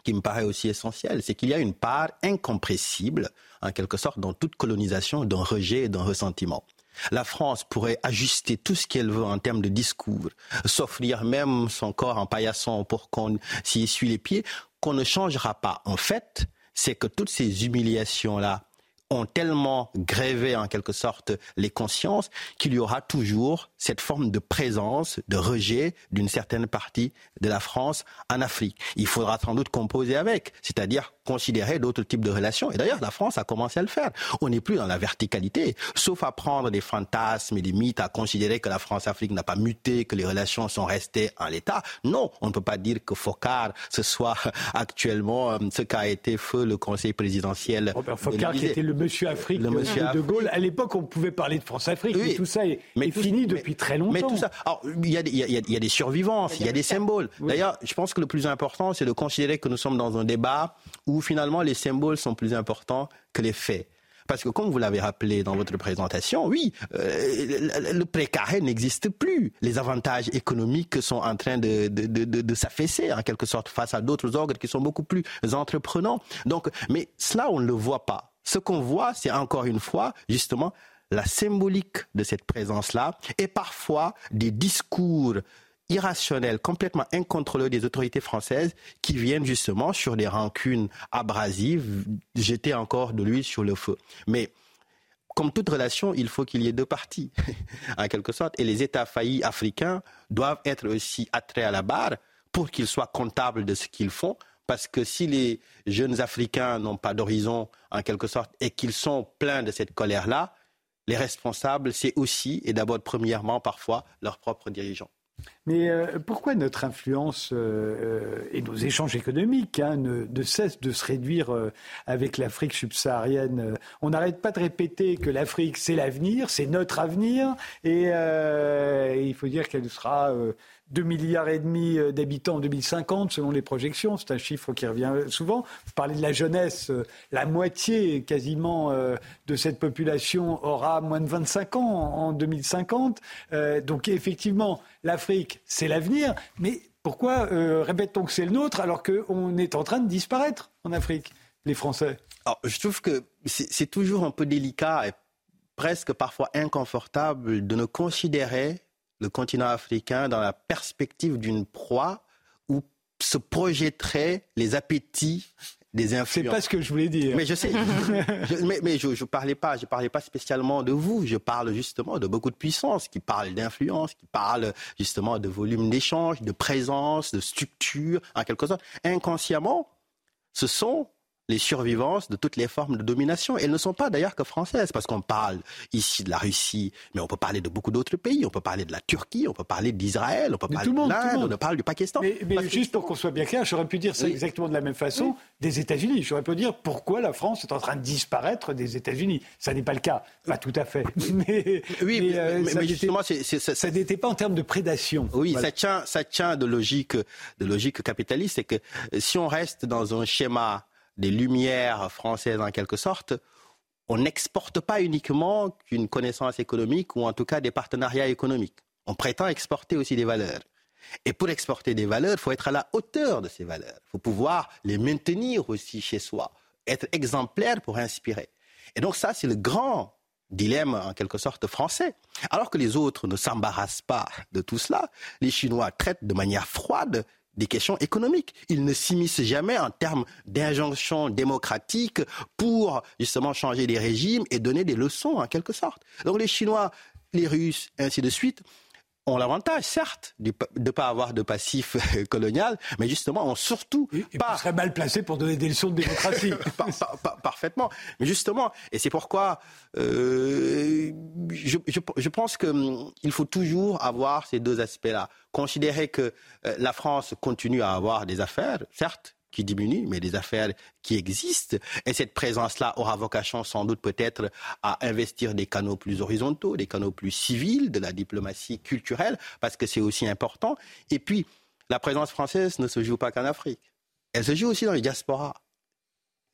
qui me paraît aussi essentiel, c'est qu'il y a une part incompressible, en quelque sorte, dans toute colonisation d'un rejet et d'un ressentiment. La France pourrait ajuster tout ce qu'elle veut en termes de discours, s'offrir même son corps en paillasson pour qu'on s'y essuie les pieds, qu'on ne changera pas. En fait, c'est que toutes ces humiliations-là, ont tellement grévé en quelque sorte les consciences qu'il y aura toujours cette forme de présence, de rejet d'une certaine partie de la France en Afrique. Il faudra sans doute composer avec, c'est-à-dire considérer d'autres types de relations. Et d'ailleurs, la France a commencé à le faire. On n'est plus dans la verticalité, sauf à prendre des fantasmes et des mythes, à considérer que la France-Afrique n'a pas muté, que les relations sont restées en l'état. Non, on ne peut pas dire que Focard, ce soit actuellement euh, ce qu'a été feu le Conseil présidentiel. Robert Focard, qui était le monsieur Afrique le monsieur de, Gaulle. À l'époque, on pouvait parler de France-Afrique, mais tout ça est, fini depuis très longtemps. Mais tout ça, alors, il y, y a, il y a des survivances, il y a des symboles. D'ailleurs, je pense que le plus important, c'est de considérer que nous sommes dans un débat où finalement les symboles sont plus importants que les faits. Parce que comme vous l'avez rappelé dans votre présentation, oui, euh, le précaré n'existe plus. Les avantages économiques sont en train de, de, s'affaisser en quelque sorte face à d'autres organes qui sont beaucoup plus entreprenants. Donc, mais cela, on ne le voit pas. Ce qu'on voit, c'est encore une fois, justement, la symbolique de cette présence-là et parfois des discours irrationnels, complètement incontrôlés des autorités françaises qui viennent justement sur des rancunes abrasives, jeter encore de l'huile sur le feu. Mais comme toute relation, il faut qu'il y ait deux parties, en quelque sorte, et les États faillis africains doivent être aussi attraits à la barre pour qu'ils soient comptables de ce qu'ils font, parce que si les jeunes Africains n'ont pas d'horizon, en quelque sorte, et qu'ils sont pleins de cette colère-là, les responsables, c'est aussi, et d'abord premièrement parfois, leurs propres dirigeants. Mais euh, pourquoi notre influence euh, euh, et nos échanges économiques hein, ne, cessent de se réduire avec l'Afrique subsaharienne On n'arrête pas de répéter que l'Afrique, c'est l'avenir, c'est notre avenir, et il faut dire qu'elle sera 2 milliards et demi d'habitants en 2050 selon les projections. C'est un chiffre qui revient souvent. Vous parlez de la jeunesse, la moitié quasiment de cette population aura moins de 25 ans en 2050. donc effectivement, l'Afrique, c'est l'avenir, mais pourquoi euh, répète-t-on que c'est le nôtre alors qu'on est en train de disparaître en Afrique, les Français? Je trouve que c'est toujours un peu délicat et presque parfois inconfortable de ne considérer le continent africain dans la perspective d'une proie où se projetteraient les appétits des C'est pas ce que je voulais dire. Mais je sais. mais, je, ne parlais pas, je parlais pas spécialement de vous. Je parle justement de beaucoup de puissance, qui parlent d'influence, qui parlent justement de volume d'échange, de présence, de structure, en quelque sorte. Inconsciemment, ce sont les survivances de toutes les formes de domination. Elles ne sont pas d'ailleurs que françaises, parce qu'on parle ici de la Russie, mais on peut parler de beaucoup d'autres pays. On peut parler de la Turquie, on peut parler d'Israël, on peut parler de l'Inde, on parle du Pakistan. Mais, juste pour qu'on soit bien clair, j'aurais pu dire ça exactement de la même façon des États-Unis. J'aurais pu dire pourquoi la France est en train de disparaître des États-Unis. Ça n'est pas le cas, pas tout à fait. Mais, oui, mais, euh, justement, ça n'était pas en termes de prédation. Oui, ça tient, ça tient de logique, de logique capitaliste. C'est que si on reste dans un schéma des lumières françaises en quelque sorte, on n'exporte pas uniquement qu'une connaissance économique ou en tout cas des partenariats économiques. On prétend exporter aussi des valeurs. Et pour exporter des valeurs, il faut être à la hauteur de ces valeurs. Il faut pouvoir les maintenir aussi chez soi, être exemplaire pour inspirer. Et donc ça, c'est le grand dilemme en quelque sorte français. Alors que les autres ne s'embarrassent pas de tout cela, les Chinois traitent de manière froide des questions économiques. Ils ne s'immiscent jamais en termes d'injonctions démocratiques pour justement changer les régimes et donner des leçons en quelque sorte. Donc les Chinois, les Russes, ainsi de suite, ont l'avantage, certes, de ne pas avoir de passif colonial, mais justement ont surtout et, pas... serait mal placé pour donner des leçons de démocratie. parfaitement. Mais justement, et c'est pourquoi euh, je, je, je, pense qu'il hum, faut toujours avoir ces deux aspects-là. Considérer que euh, la France continue à avoir des affaires, certes, qui diminue, mais des affaires qui existent. Et cette présence-là aura vocation sans doute peut-être à investir des canaux plus horizontaux, des canaux plus civils de la diplomatie culturelle, parce que c'est aussi important. Et puis, la présence française ne se joue pas qu'en Afrique. Elle se joue aussi dans les diasporas,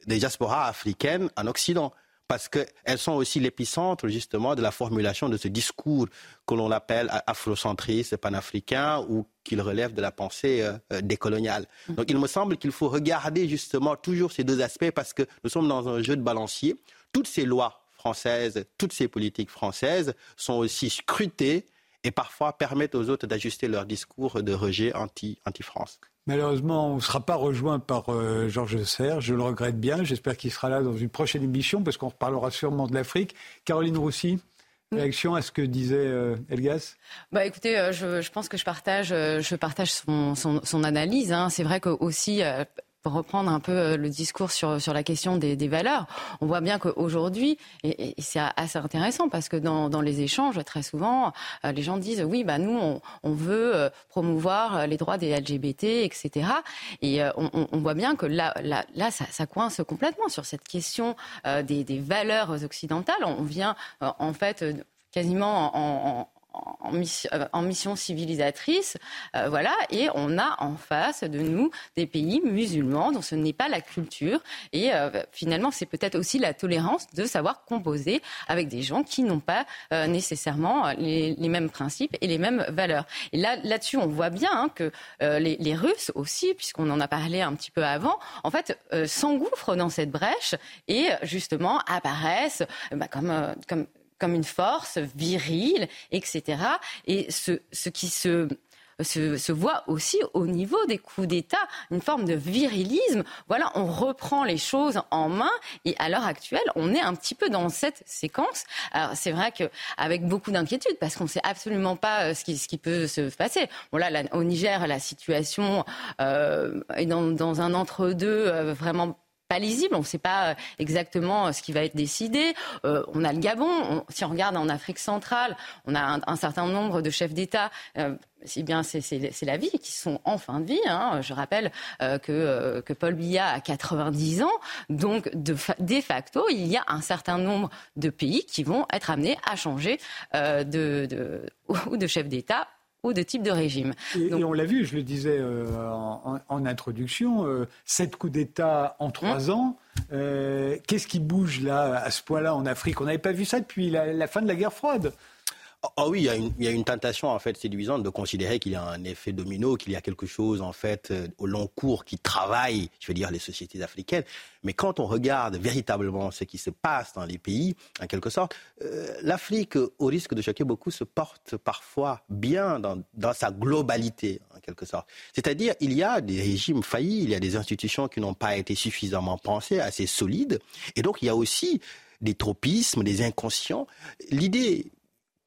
des diasporas africaines en Occident parce qu'elles sont aussi l'épicentre justement de la formulation de ce discours que l'on appelle afrocentriste, panafricain ou qu'il relève de la pensée euh, euh, décoloniale. Mm. Donc il me semble qu'il faut regarder justement toujours ces deux aspects parce que nous sommes dans un jeu de balancier. Toutes ces lois françaises, toutes ces politiques françaises sont aussi scrutées et parfois permettent aux autres d'ajuster leur discours de rejet anti-France. Malheureusement, on ne sera pas rejoint par euh, Georges Serre. Je le regrette bien. J'espère qu'il sera là dans une prochaine émission parce qu'on reparlera sûrement de l'Afrique. Caroline Roussy Réaction à ce que disait euh, Elgas? Bah, Écoutez, euh, je, pense que je partage, je partage son, analyse. Hein. C'est vrai que aussi pour reprendre un peu euh, le discours sur, sur la question des, valeurs, on voit bien qu'aujourd'hui, et, c'est assez intéressant parce que dans, les échanges, très souvent, euh, les gens disent oui, bah nous, on, veut euh, promouvoir les droits des LGBT, etc. Et on, voit bien que là, là, ça, coince complètement sur cette question des, valeurs occidentales. On vient en fait quasiment en, en en mission, euh, en mission civilisatrice, euh, voilà, et on a en face de nous des pays musulmans dont ce n'est pas la culture, et euh, finalement c'est peut-être aussi la tolérance de savoir composer avec des gens qui n'ont pas nécessairement les, mêmes principes et les mêmes valeurs. Et là, là-dessus, on voit bien hein, que les, les, Russes aussi, puisqu'on en a parlé un petit peu avant, en fait, s'engouffrent dans cette brèche et justement apparaissent bah, comme, comme comme une force virile, etc. Et ce, ce qui se se, se, voit aussi au niveau des coups d'État, une forme de virilisme. Voilà, on reprend les choses en main et à l'heure actuelle, on est un petit peu dans cette séquence. Alors c'est vrai qu'avec beaucoup d'inquiétude parce qu'on ne sait absolument pas euh, ce qui, ce qui peut se passer. Bon là, au Niger, la situation euh, est dans, dans un entre-deux euh, vraiment lisible. On ne sait pas euh, exactement euh, ce qui va être décidé. Euh, on a le Gabon. si on regarde en Afrique centrale, on a un, certain nombre de chefs d'État. si bien c'est la vie, qui sont en fin de vie. Hein. Je rappelle que, Paul Biya a 90 ans. Donc, de, de facto, il y a un certain nombre de pays qui vont être amenés à changer de, de, de chef d'État ou de type de régime. Et, on l'a vu, je le disais euh, en, introduction, euh, sept coups d'État en trois hum. ans. Euh, qu'est-ce qui bouge là, à ce point-là, en Afrique? On n'avait pas vu ça depuis la, fin de la guerre froide. Oh, oui, il y, a une, tentation en fait séduisante de considérer qu'il y a un effet domino, qu'il y a quelque chose en fait euh, au long cours qui travaille, je veux dire les sociétés africaines. Mais quand on regarde véritablement ce qui se passe dans les pays, en quelque sorte, euh, l'Afrique, au risque de choquer beaucoup, se porte parfois bien dans, dans sa globalité, en quelque sorte. C'est-à-dire, il y a des régimes faillis, il y a des institutions qui n'ont pas été suffisamment pensées, assez solides, et donc il y a aussi des tropismes, des inconscients. L'idée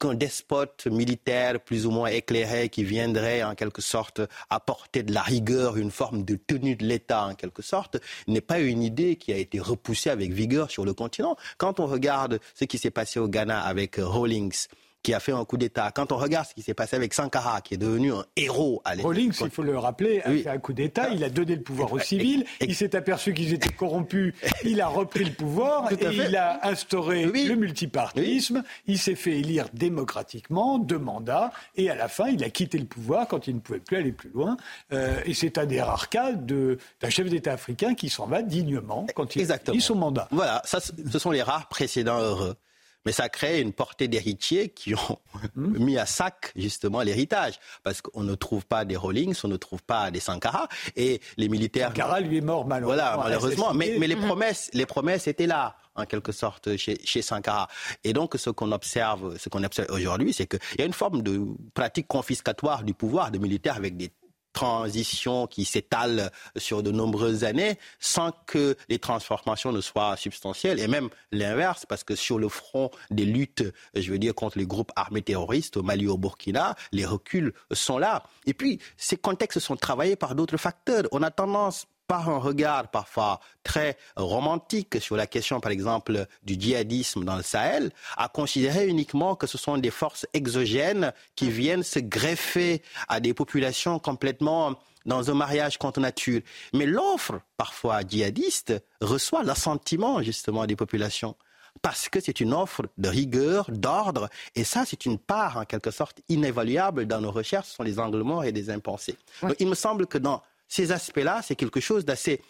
qu'un despote militaire plus ou moins éclairé qui viendrait en quelque sorte apporter de la rigueur, une forme de tenue de l'État en quelque sorte, n'est pas une idée qui a été repoussée avec vigueur sur le continent. Quand on regarde ce qui s'est passé au Ghana avec Rawlings, qui a fait un coup d'État. Quand on regarde ce qui s'est passé avec Sankara, qui est devenu un héros à l'époque. Rawlings, il faut le rappeler, a fait un coup d'État. Il a donné le pouvoir aux civils. Il s'est aperçu qu'ils étaient corrompus. Il a repris le pouvoir et il a instauré le multipartisme. Il s'est fait élire démocratiquement, deux mandats. Et à la fin, il a quitté le pouvoir quand il ne pouvait plus aller plus loin. Euh, et c'est un des rares cas d'un chef d'État africain qui s'en va dignement quand il Exactement. son mandat. Voilà, ça, ce sont les rares précédents heureux mais ça crée une portée d'héritiers qui ont hmm. mis à sac justement l'héritage, parce qu'on ne trouve pas des Rawlings, on ne trouve pas des Sankara, et les militaires. Sankara lui est mort malheureusement. Voilà, malheureusement, mais, mais, les hmm. promesses, les promesses étaient là en quelque sorte chez, chez Sankara. Et donc ce qu'on observe, ce qu'on observe aujourd'hui, c'est qu'il y a une forme de pratique confiscatoire du pouvoir des militaires avec des transition qui s'étale sur de nombreuses années sans que les transformations ne soient substantielles et même l'inverse parce que sur le front des luttes, je veux dire, contre les groupes armés terroristes au Mali, au Burkina, les reculs sont là. Et puis, ces contextes sont travaillés par d'autres facteurs. On a tendance par un regard parfois très romantique sur la question, par exemple, du djihadisme dans le Sahel, à considérer uniquement que ce sont des forces exogènes qui viennent se greffer à des populations complètement dans un mariage contre nature. Mais l'offre, parfois djihadiste, reçoit l'assentiment justement des populations parce que c'est une offre de rigueur, d'ordre, et ça, c'est une part, en quelque sorte, inévaluable dans nos recherches, ce sont les angles morts et des impensés. Donc, il me semble que dans ces aspects-là, c'est quelque chose d'assez,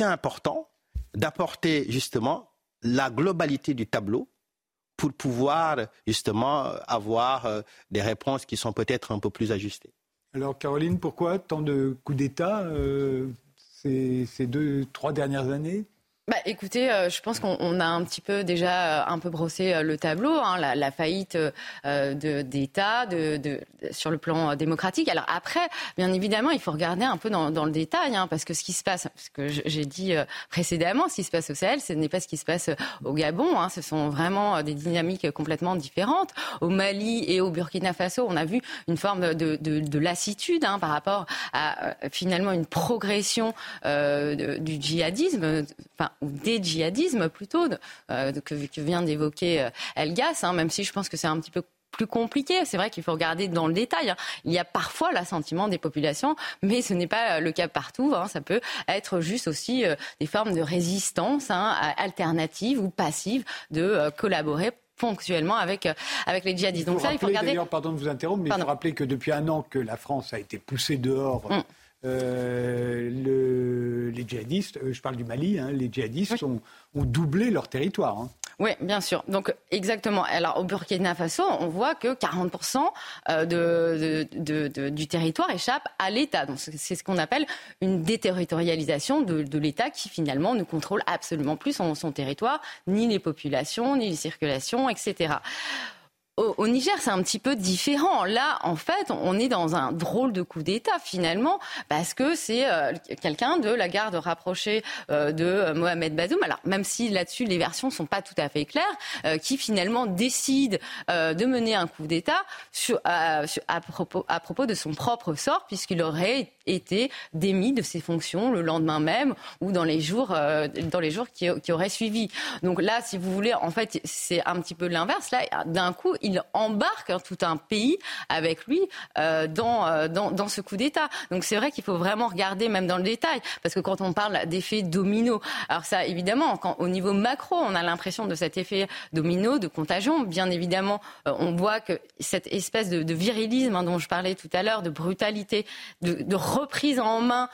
important d'apporter justement la globalité du tableau pour pouvoir justement avoir euh, des réponses qui sont peut-être un peu plus ajustées. Alors Caroline, pourquoi tant de coups d'État euh, ces, ces deux, trois dernières années? Bah, écoutez, euh, je pense qu'on a un petit peu déjà euh, un peu brossé euh, le tableau, hein, la, faillite d'État sur le plan démocratique. Alors après, bien évidemment, il faut regarder un peu dans, le détail, hein, parce que ce qui se passe, ce que j'ai dit précédemment, ce qui se passe au Sahel, ce n'est pas ce qui se passe au Gabon. Hein, ce sont vraiment des dynamiques complètement différentes. Au Mali et au Burkina Faso, on a vu une forme de, de, de lassitude par rapport à finalement une progression du djihadisme. Ou des djihadismes plutôt, euh, que, vient d'évoquer euh, Elgas, hein, même si je pense que c'est un petit peu plus compliqué. C'est vrai qu'il faut regarder dans le détail. Hein. Il y a parfois l'assentiment des populations, mais ce n'est pas le cas partout. Hein. Ça peut être juste aussi euh, des formes de résistance alternatives ou passives de collaborer ponctuellement avec, avec les djihadistes. Donc ça, il faut regarder. D'ailleurs, pardon de vous interrompre, mais il faut rappeler que depuis un an que la France a été poussée dehors. Mm. Euh, le, les djihadistes, euh, je parle du Mali, hein, les djihadistes ont, ont, doublé leur territoire. Hein. Oui, bien sûr. Donc exactement. Alors au Burkina Faso, on voit que 40% euh, de, de, de, du territoire échappe à l'État. Donc c'est ce qu'on appelle une déterritorialisation de, l'État qui finalement ne contrôle absolument plus son, son territoire, ni les populations, ni les circulations, etc. Au, Niger, c'est un petit peu différent. Là, en fait, on est dans un drôle de coup d'État finalement, parce que c'est euh, quelqu'un de la garde rapprochée euh, de euh, Mohamed Bazoum. Alors, même si là-dessus les versions sont pas tout à fait claires, qui finalement décide de mener un coup d'État à, propos, à propos de son propre sort, puisqu'il aurait été démis de ses fonctions le lendemain même ou dans les jours, dans les jours qui, qui auraient suivi. Donc là, si vous voulez, en fait, c'est un petit peu l'inverse. Là, d'un coup, il embarque hein, tout un pays avec lui euh, euh, dans, dans, ce coup d'État. Donc c'est vrai qu'il faut vraiment regarder même dans le détail, parce que quand on parle d'effet domino, alors ça évidemment, au niveau macro, on a l'impression de cet effet domino, de contagion. Bien évidemment, euh, on voit que cette espèce de, virilisme hein, dont je parlais tout à l'heure, de brutalité, de, reprise en main,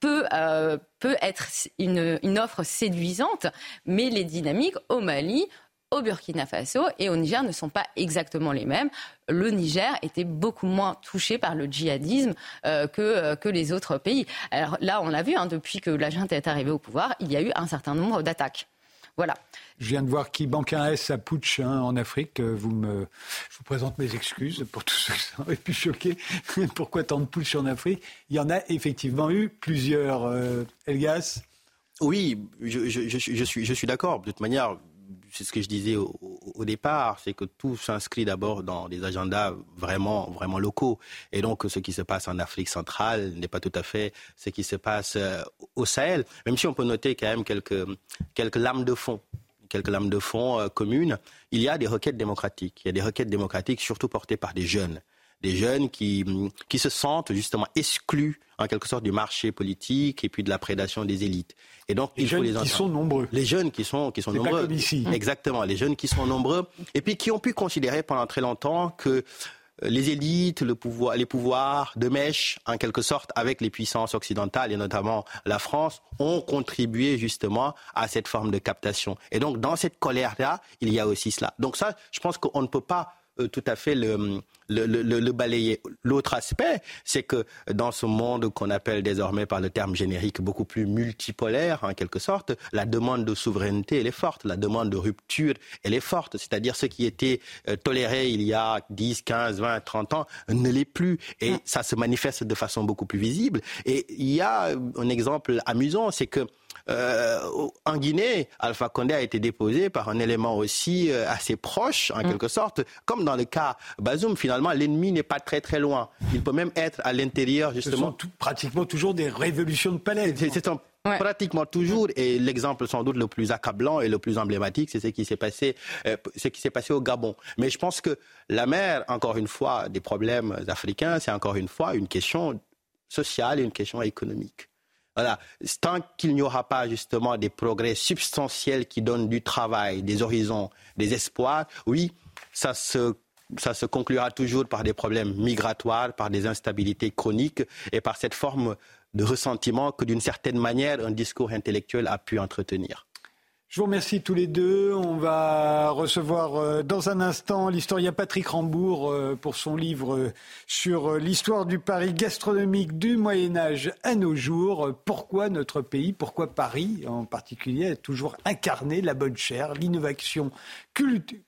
peut peut être une, offre séduisante, mais les dynamiques au Mali, au Burkina Faso et au Niger ne sont pas exactement les mêmes. Le Niger était beaucoup moins touché par le djihadisme euh, que, euh, que les autres pays. Alors là, on l'a vu, hein, depuis que la junte est arrivée au pouvoir, il y a eu un certain nombre d'attaques. Voilà. Je viens de voir qui banque un S à Putsch hein, en Afrique. Vous me, je vous présente mes excuses pour tous ceux qui auraient pu choquer. Pourquoi tant de putsch en Afrique? Il y en a effectivement eu plusieurs. Euh, Elgas Oui, je, je, je, suis, je suis d'accord. De toute manière, c'est ce que je disais au, départ, c'est que tout s'inscrit d'abord dans des agendas vraiment, vraiment locaux. Et donc, ce qui se passe en Afrique centrale n'est pas tout à fait ce qui se passe euh, au Sahel, même si on peut noter quand même quelques, quelques lames de fond quelques lames de fond communes, il y a des requêtes démocratiques. Il y a des requêtes démocratiques surtout portées par des jeunes des jeunes qui, qui se sentent justement exclus en quelque sorte du marché politique et puis de la prédation des élites. Et donc les il jeunes faut les qui sont nombreux. Les jeunes qui sont qui sont nombreux. Pas comme ici. Exactement, les jeunes qui sont nombreux et puis qui ont pu considérer pendant très longtemps que euh, les élites, le pouvoir, les pouvoirs de mèche, en quelque sorte, avec les puissances occidentales et notamment la France, ont contribué justement à cette forme de captation. Et donc, dans cette colère-là, il y a aussi cela. Donc ça, je pense qu'on ne peut pas euh, tout à fait le, le, le, balayer. L'autre aspect, c'est que dans ce monde qu'on appelle désormais par le terme générique beaucoup plus multipolaire, en quelque sorte, la demande de souveraineté, elle est forte, la demande de rupture, elle est forte. C'est-à-dire ce qui était euh, toléré il y a 10, 15, 20, 30 ans ne l'est plus. Et ça se manifeste de façon beaucoup plus visible. Et il y a un exemple amusant, c'est que euh, en Guinée, Alpha Condé a été déposé par un élément aussi euh, assez proche, en mm. quelque sorte. Comme dans le cas Bazoum, finalement, l'ennemi n'est pas très très loin. Il peut même être à l'intérieur, justement. Ce sont pratiquement toujours des révolutions de palais. C'est pratiquement toujours, et l'exemple sans doute le plus accablant et le plus emblématique, c'est ce qui s'est passé, euh, ce qui s'est passé au Gabon. Mais je pense que la mère, encore une fois, des problèmes africains, c'est encore une fois une question sociale et une question économique. Voilà. Tant qu'il n'y aura pas justement des progrès substantiels qui donnent du travail, des horizons, des espoirs, oui, ça se ça se conclura toujours par des problèmes migratoires, par des instabilités chroniques et par cette forme de ressentiment que d'une certaine manière un discours intellectuel a pu entretenir. Je vous remercie tous les deux. On va recevoir euh, dans un instant l'historien Patrick Rambourg euh, pour son livre euh, sur l'histoire du Paris gastronomique du Moyen Âge à nos jours. Pourquoi notre pays, pourquoi Paris en particulier, a toujours incarné la bonne chair, l'innovation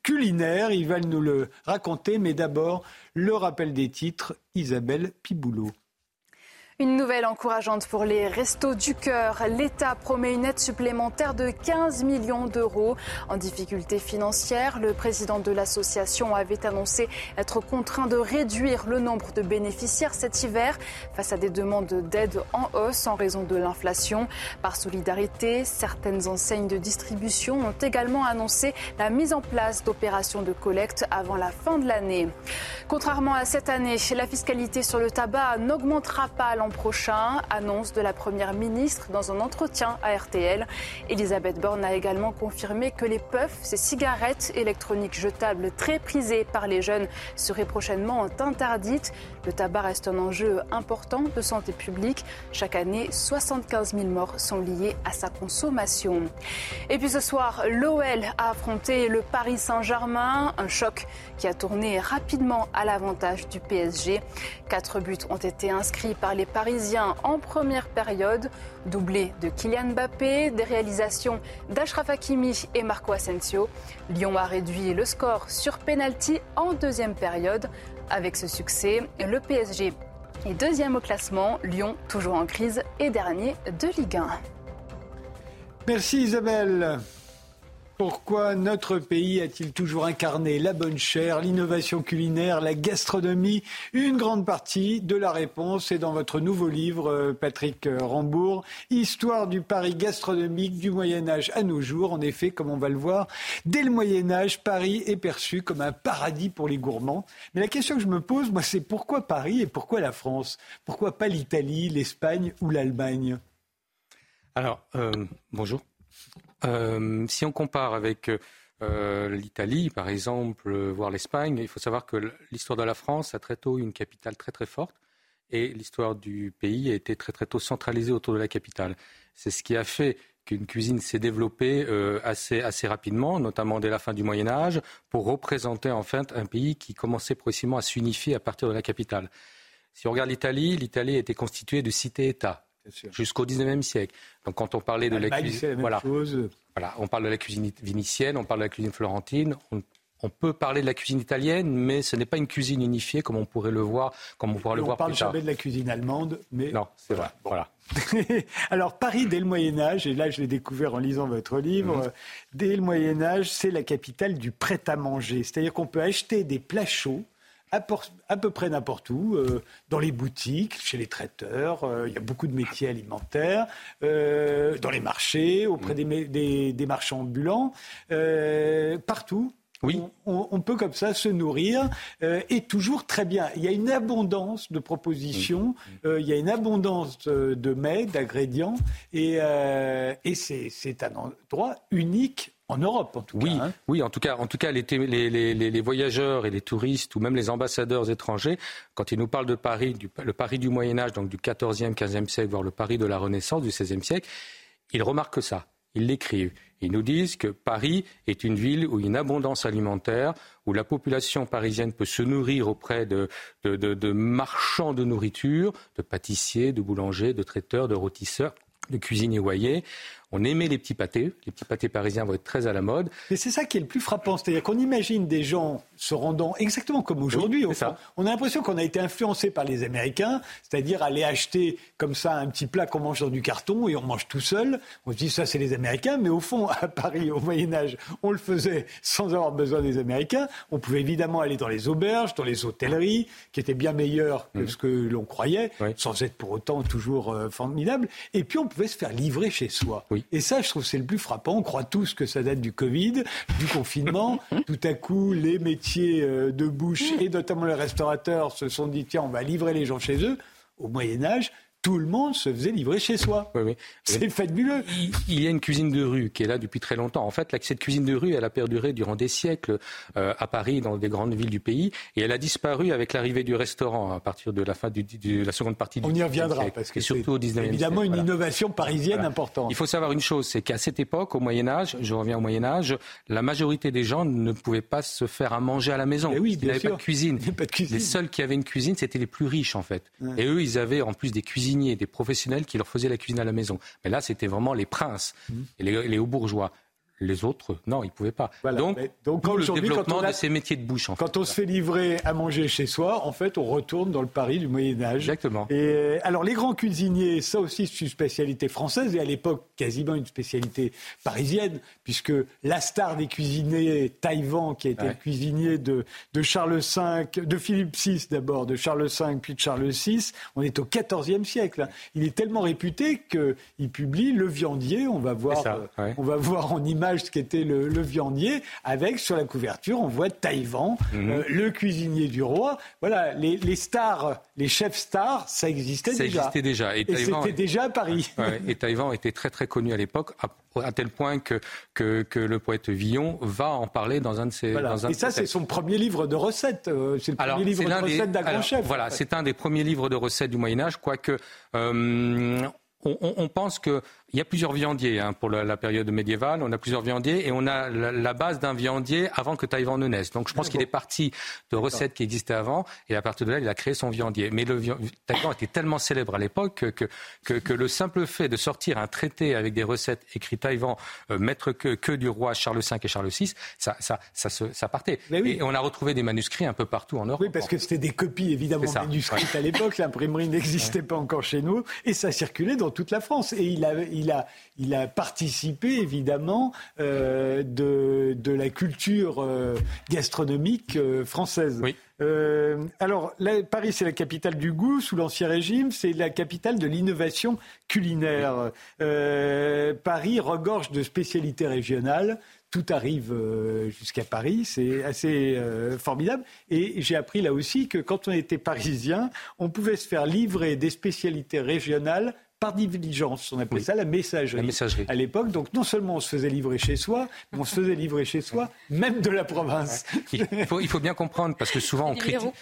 culinaire? Il va nous le raconter, mais d'abord le rappel des titres. Isabelle Piboulot. Une nouvelle encourageante pour les restos du cœur. L'État promet une aide supplémentaire de 15 millions d'euros. En difficulté financière, le président de l'association avait annoncé être contraint de réduire le nombre de bénéficiaires cet hiver face à des demandes d'aide en hausse en raison de l'inflation. Par solidarité, certaines enseignes de distribution ont également annoncé la mise en place d'opérations de collecte avant la fin de l'année. Contrairement à cette année, la fiscalité sur le tabac n'augmentera pas prochain, annonce de la Première ministre dans un entretien à RTL. Elisabeth Borne a également confirmé que les puffs, ces cigarettes électroniques jetables très prisées par les jeunes, seraient prochainement interdites. Le tabac reste un enjeu important de santé publique. Chaque année, 75 000 morts sont liés à sa consommation. Et puis ce soir, l'OL a affronté le Paris Saint-Germain, un choc qui a tourné rapidement à l'avantage du PSG. Quatre buts ont été inscrits par les Parisiens en première période, doublé de Kylian Mbappé, des réalisations d'Ashraf Hakimi et Marco Asensio. Lyon a réduit le score sur penalty en deuxième période. Avec ce succès, le PSG est deuxième au classement, Lyon toujours en crise et dernier de Ligue 1. Merci Isabelle. Pourquoi notre pays a-t-il toujours incarné la bonne chair, l'innovation culinaire, la gastronomie? Une grande partie de la réponse est dans votre nouveau livre, euh, Patrick Rambourg, Histoire du Paris gastronomique du Moyen Âge à nos jours. En effet, comme on va le voir, dès le Moyen Âge, Paris est perçu comme un paradis pour les gourmands. Mais la question que je me pose, moi, c'est pourquoi Paris et pourquoi la France? Pourquoi pas l'Italie, l'Espagne ou l'Allemagne? Alors, euh, bonjour. Euh, si on compare avec euh, l'Italie, par exemple, voire l'Espagne, il faut savoir que l'histoire de la France a très tôt une capitale très très forte et l'histoire du pays a été très très tôt centralisée autour de la capitale. C'est ce qui a fait qu'une cuisine s'est développée euh, assez, assez rapidement, notamment dès la fin du Moyen Âge, pour représenter en fait un pays qui commençait progressivement à s'unifier à partir de la capitale. Si on regarde l'Italie, l'Italie était constituée de cités-États jusqu'au 19e siècle. Donc quand on parlait de la cuisine, voilà, voilà, on parle de la cuisine vénitienne, on parle de la cuisine florentine, on, peut parler de la cuisine italienne, mais ce n'est pas une cuisine unifiée comme on pourrait le voir, comme on pourrait le voir plus tard. On parle jamais de la cuisine allemande, mais non, c'est vrai. Voilà. Alors Paris dès le Moyen Âge, et là je l'ai découvert en lisant votre livre, mhm. dès le Moyen Âge, c'est la capitale du prêt à manger, c'est-à-dire qu'on peut acheter des plats chauds à, peu près n'importe où, euh, dans les boutiques, chez les traiteurs, euh, il y a beaucoup de métiers alimentaires, euh, dans les marchés, auprès des, des, des, marchands ambulants, partout. Oui. On, peut comme ça se nourrir et toujours très bien. Il y a une abondance de propositions, il y a une abondance de mets, d'ingrédients et, et c'est un endroit unique en Europe, en tout oui, cas. Hein. Oui, en tout cas, en tout cas les, les, voyageurs et les touristes, ou même les ambassadeurs étrangers, quand ils nous parlent de Paris, du, le Paris du Moyen Âge, donc du XIVe, XVe siècle, voire le Paris de la Renaissance, du XVIe siècle, ils remarquent ça. Ils l'écrivent. Ils nous disent que Paris est une ville où il y a une abondance alimentaire, où la population parisienne peut se nourrir auprès de, de, de marchands de nourriture, de pâtissiers, de boulangers, de traiteurs, de rôtisseurs, de cuisiniers voyez. On aimait les petits pâtés. Les petits pâtés parisiens vont être très à la mode. Mais c'est ça qui est le plus frappant. C'est-à-dire qu'on imagine des gens se rendant exactement comme aujourd'hui. on a l'impression qu'on a été influencé par les Américains, c'est-à-dire aller acheter comme ça un petit plat qu'on mange dans du carton et on mange tout seul. On se dit ça, c'est les Américains. Mais au fond, à Paris, au Moyen-Âge, on le faisait sans avoir besoin des Américains. On pouvait évidemment aller dans les auberges, dans les hôtelleries, qui étaient bien meilleures que mmh. ce que l'on croyait, sans être pour autant toujours euh, formidable. Et puis, on pouvait se faire livrer chez soi. Oui. Et ça, je trouve, c'est le plus frappant. On croit tous que ça date du Covid, du confinement. Tout à coup, les métiers euh, de bouche et notamment les restaurateurs se sont dit tiens, on va livrer les gens chez eux. Au Moyen Âge, tout le monde se faisait livrer chez soi. Oui, oui. C'est fabuleux. Il, y a une cuisine de rue qui est là depuis très longtemps. En fait, cette cuisine de rue, elle a perduré durant des siècles euh, à Paris, dans des grandes villes du pays, et elle a disparu avec l'arrivée du restaurant à partir de la fin de la seconde partie du On y reviendra, parce que surtout au 19e évidemment une innovation parisienne importante. Il faut savoir une chose, c'est qu'à cette époque, au Moyen Âge, je reviens au Moyen Âge, la majorité des gens ne pouvaient pas se faire à manger à la maison. Et oui, il n'y avait pas de cuisine. Les seuls qui avaient une cuisine, c'était les plus riches, en fait. Et eux, ils avaient en plus des cuisiniers des professionnels qui leur faisaient la cuisine à la maison. Mais là, c'était vraiment les princes mmh. et les hauts bourgeois. Les autres, non, ils ne pouvaient pas. donc, donc le développement quand on de ces métiers de bouche. quand on se fait livrer à manger chez soi, en fait, on retourne dans le Paris du Moyen Âge. Exactement. Et alors, les grands cuisiniers, ça aussi, c'est une spécialité française et à l'époque quasiment une spécialité parisienne, puisque la star des cuisiniers, Taïwan, qui a été le cuisinier de, de Charles V, de Philippe VI d'abord, de Charles V puis de Charles VI, on est au XIVe siècle. Il est tellement réputé qu'il publie Le Viandier. On va voir, euh, on va voir en image ce qu'était le, le, viandier, avec sur la couverture, on voit Taïwan, mhm. euh, le cuisinier du roi. Voilà, les, stars, les chefs stars, ça existait déjà. Ça existait déjà. Et, c'était déjà à Paris. et Taïwan était très très connu à l'époque, à, tel point que, que, le poète Villon va en parler dans un de ses. et ça, c'est son premier livre de recettes. Euh, c'est le premier livre de recettes d'un grand chef. Voilà, c'est un des premiers livres de recettes du Moyen Âge, quoique euh, on, on, pense que il y a plusieurs viandiers hein, pour la, période médiévale. On a plusieurs viandiers et on a la, base d'un viandier avant que Taïwan ne naisse. Donc je pense qu'il est parti de recettes qui existaient avant et à partir de là, il a créé son viandier. Mais le Taïwan était tellement célèbre à l'époque que, que, le simple fait de sortir un traité avec des recettes écrites Taïwan, euh, maître que, que du roi Charles V et Charles VI, ça, ça, ça, ça partait. Et on a retrouvé des manuscrits un peu partout en Europe. Oui, parce que c'était des copies évidemment manuscrites à l'époque. L'imprimerie n'existait pas encore chez nous et ça circulait dans toute la France. Et il a, il a, il a participé évidemment euh, de, de, la culture euh, gastronomique euh, française. Oui. alors, Paris, c'est la capitale du goût sous l'Ancien Régime, c'est la capitale de l'innovation culinaire. Paris regorge de spécialités régionales tout arrive jusqu'à Paris, c'est assez formidable. Et j'ai appris là aussi que quand on était parisien, on pouvait se faire livrer des spécialités régionales par diligence. On appelait ça la messagerie. À l'époque, donc non seulement on se faisait livrer chez soi, mais on se faisait livrer chez soi, même de la province. Il faut, il faut bien comprendre, parce que souvent on critique,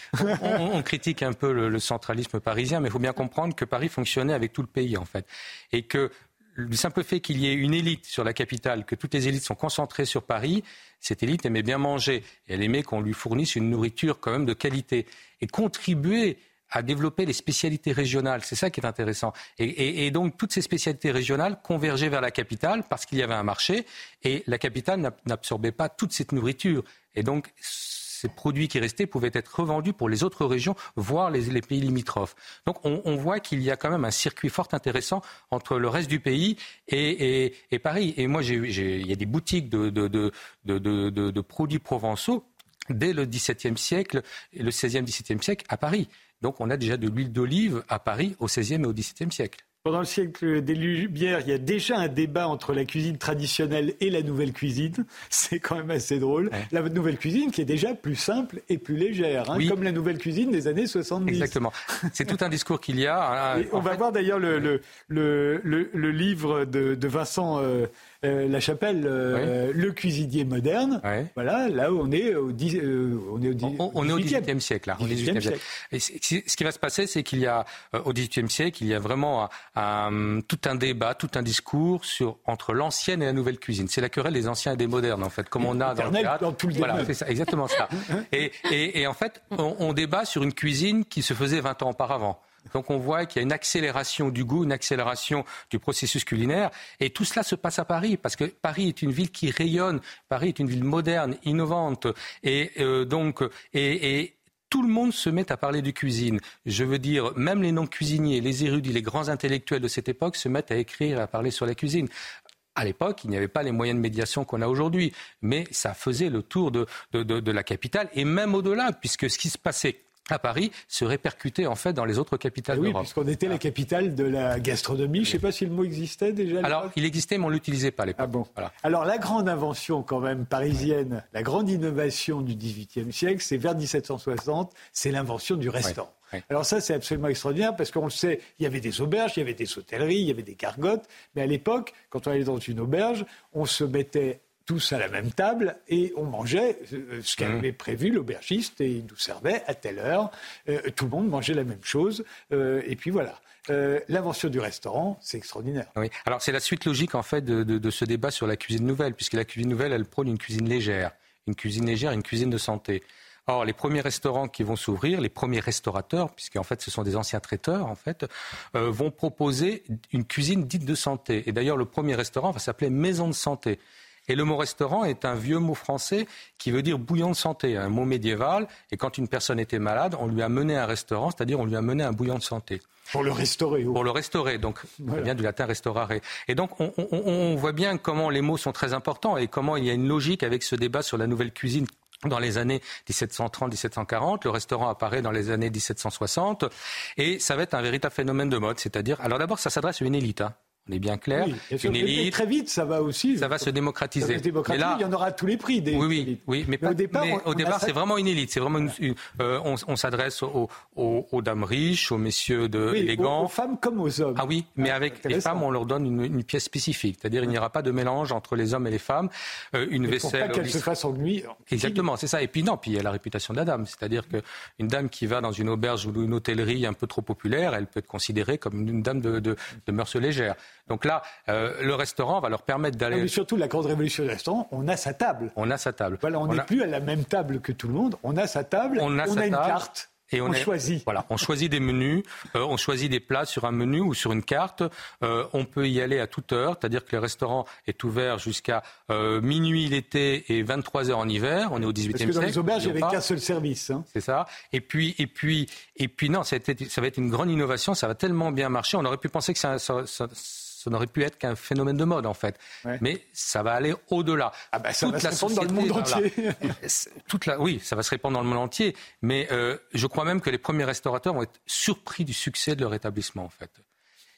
on, critique, un peu le, centralisme parisien, mais il faut bien comprendre que Paris fonctionnait avec tout le pays, en fait. Et que le simple fait qu'il y ait une élite sur la capitale, que toutes les élites sont concentrées sur Paris, cette élite aimait bien manger. Et elle aimait qu'on lui fournisse une nourriture quand même de qualité. Et contribuer à développer les spécialités régionales. C'est ça qui est intéressant. Et, donc, toutes ces spécialités régionales convergeaient vers la capitale parce qu'il y avait un marché et la capitale n'absorbait pas toute cette nourriture. Et donc, ces produits qui restaient pouvaient être revendus pour les autres régions, voire les, pays limitrophes. Donc on, voit qu'il y a quand même un circuit fort intéressant entre le reste du pays et, Paris. Et moi, il y a des boutiques de, de produits provençaux dès le XVIIe siècle le XVIe, XVIIe siècle à Paris. Donc on a déjà de l'huile d'olive à Paris au XVIe et au XVIIe siècle. Pendant le siècle des Lumières, il y a déjà un débat entre la cuisine traditionnelle et la nouvelle cuisine. C'est quand même assez drôle. La nouvelle cuisine qui est déjà plus simple et plus légère, hein, comme la nouvelle cuisine des années 70. Exactement. C'est tout un discours qu'il y a. Hein. on va voir d'ailleurs le, le, le, livre de, de Vincent. Euh, euh, la Chapelle, euh, le cuisinier moderne. Voilà, là où on est au, euh, on est au, on, on est au 18e siècle. Là. On est siècle. Et ce qui va se passer, c'est qu'il y a au 18e siècle, il y a vraiment un, tout un débat, tout un discours sur entre l'ancienne et la nouvelle cuisine. C'est la querelle des anciens et des modernes, en fait, comme on a dans le théâtre. Dans tout le voilà, c'est ça, exactement ça. Et, et, et en fait, on, on débat sur une cuisine qui se faisait 20 ans auparavant. Donc on voit qu'il y a une accélération du goût, une accélération du processus culinaire. Et tout cela se passe à Paris, parce que Paris est une ville qui rayonne. Paris est une ville moderne, innovante. Et euh, donc, tout le monde se met à parler de cuisine. Je veux dire, même les non-cuisiniers, les érudits, les grands intellectuels de cette époque se mettent à écrire et à parler sur la cuisine. À l'époque, il n'y avait pas les moyens de médiation qu'on a aujourd'hui, mais ça faisait le tour de la capitale et même au-delà, puisque ce qui se passait à Paris se répercutait en fait dans les autres capitales ah d'Europe. Oui, puisqu'on était la capitale de la gastronomie. Je ne sais pas si le mot existait déjà. Alors, il existait, mais on ne l'utilisait pas à l'époque. Ah bon. Alors, la grande invention quand même parisienne, la grande innovation du XVIIIe siècle, c'est vers 1760, c'est l'invention du restaurant. Alors ça, c'est absolument extraordinaire parce qu'on le sait, il y avait des auberges, il y avait des hôtelleries, il y avait des cargottes, mais à l'époque, quand on allait dans une auberge, on se mettait tous à la même table et on mangeait euh, ce qu'avait mmh. prévu l'aubergiste et il nous servait à telle heure. Euh, tout le monde mangeait la même chose. Euh, et puis voilà. L'invention du restaurant, c'est extraordinaire. Oui. Alors c'est la suite logique en fait de, de, ce débat sur la cuisine nouvelle, puisque la cuisine nouvelle, elle prône une cuisine légère, une cuisine légère, une cuisine de santé. Or, les premiers restaurants qui vont s'ouvrir, les premiers restaurateurs, puisqu'en fait ce sont des anciens traiteurs, en fait, vont proposer une cuisine dite de santé. Et d'ailleurs, le premier restaurant va s'appeler Maison de santé. Et le mot restaurant est un vieux mot français qui veut dire bouillon de santé, un mot médiéval. Et quand une personne était malade, on lui a mené un restaurant, c'est-à-dire on lui a mené un bouillon de santé. Pour le restaurer. Pour le restaurer, donc ça vient du latin restaurare. Et donc on, on, voit bien comment les mots sont très importants et comment il y a une logique avec ce débat sur la nouvelle cuisine dans les années 1730-1740. Le restaurant apparaît dans les années 1760. Et ça va être un véritable phénomène de mode. C'est-à-dire, alors d'abord, ça s'adresse à une élite. Hein. On est bien clair. une élite. très vite, ça va aussi. Ça va se démocratiser. Ça là, il y en aura à tous les prix. Des, oui, oui, mais, au départ, au départ c'est vraiment une élite. C'est vraiment une, euh, on, s'adresse aux, aux, dames riches, aux messieurs de élégants. Aux, femmes comme aux hommes. Ah oui, mais ah, avec les femmes, on leur donne une, pièce spécifique. C'est-à-dire, il n'y aura pas de mélange entre les hommes et les femmes. Euh, une mais vaisselle. Pour pas qu'elle se fasse ennuyer. Exactement, c'est ça. Et puis non, puis il y a la réputation de la dame. C'est-à-dire qu'une dame qui va dans une auberge ou une hôtellerie un peu trop populaire, elle peut être considérée comme une dame de, de, de mœurs légères. Donc là, euh, le restaurant va leur permettre d'aller. Mais surtout, la grande révolution du restaurant, on a sa table. On a sa table. Voilà, on n'est plus à la même table que tout le monde. On a sa table. On a, une carte. Et on, choisit. Voilà, on choisit des menus, euh, on choisit des plats sur un menu ou sur une carte. Euh, on peut y aller à toute heure, c'est-à-dire que le restaurant est ouvert jusqu'à minuit l'été et 23 heures en hiver. On est au 18e siècle. Parce que dans les auberges, il n'y avait qu'un seul service. Hein. C'est ça. Et puis, et puis, et puis non, ça, ça, va être une grande innovation. Ça va tellement bien marcher. On aurait pu penser que ça, ça, ça ça n'aurait pu être qu'un phénomène de mode en fait. Mais ça va aller au-delà. Ah bah, ça va se répandre dans le monde entier. toute la, oui, ça va se répandre dans le monde entier. Mais euh, je crois même que les premiers restaurateurs vont être surpris du succès de leur établissement en fait.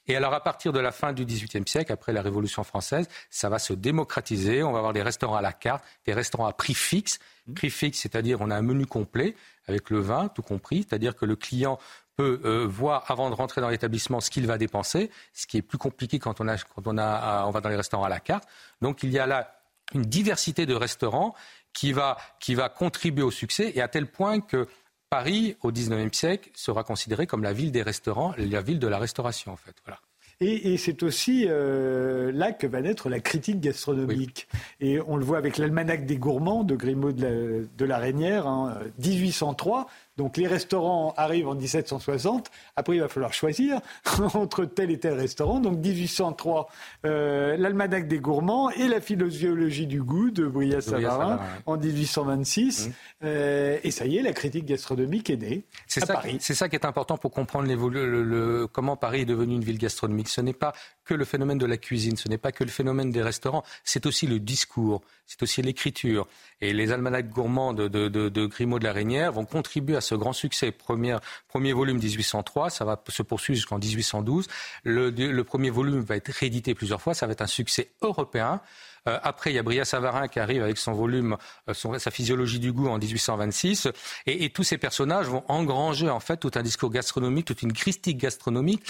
Et alors, à partir de la fin du XVIIIe siècle, après la Révolution française, ça va se démocratiser. On va avoir des restaurants à la carte, des restaurants à prix fixe. Mmh. Prix fixe, c'est-à-dire on a un menu complet avec le vin, tout compris. C'est-à-dire que le client peut euh, voir avant de rentrer dans l'établissement ce qu'il va dépenser, ce qui est plus compliqué quand on, a, quand on, a, on va dans les restaurants à la carte. Donc il y a là une diversité de restaurants qui va, qui va contribuer au succès et à tel point que Paris, au XIXe siècle, sera considéré comme la ville des restaurants, la ville de la restauration en fait. Voilà. Et, c'est aussi euh, là que va naître la critique gastronomique. Et on le voit avec l'almanach des gourmands de Grimaud de la, de la Reynière, 1803. Donc les restaurants arrivent en 1760. Après, il va falloir choisir entre tel et tel restaurant. Donc 1803, euh, l'almanach des gourmands et la philosophie du goût de Brillat-Savarin en 1826. Mmh. Euh, et ça y est, la critique gastronomique est née c'est à ça, Paris. C'est ça qui est important pour comprendre le, comment Paris est devenu une ville gastronomique. Ce n'est pas que le phénomène de la cuisine, ce n'est pas que le phénomène des restaurants, c'est aussi le discours, c'est aussi l'écriture. Et les almanachs gourmands de, de, de, Grimaud de la Reynière vont contribuer à ce grand succès. Premier, premier volume 1803, ça va se poursuivre jusqu'en 1812. Le, premier volume va être réédité plusieurs fois, ça va être un succès européen. Euh, après, il y a Bria Savarin qui arrive avec son volume, euh, sa physiologie du goût en 1826. Et, et, tous ces personnages vont engranger en fait tout un discours gastronomique, toute une christique gastronomique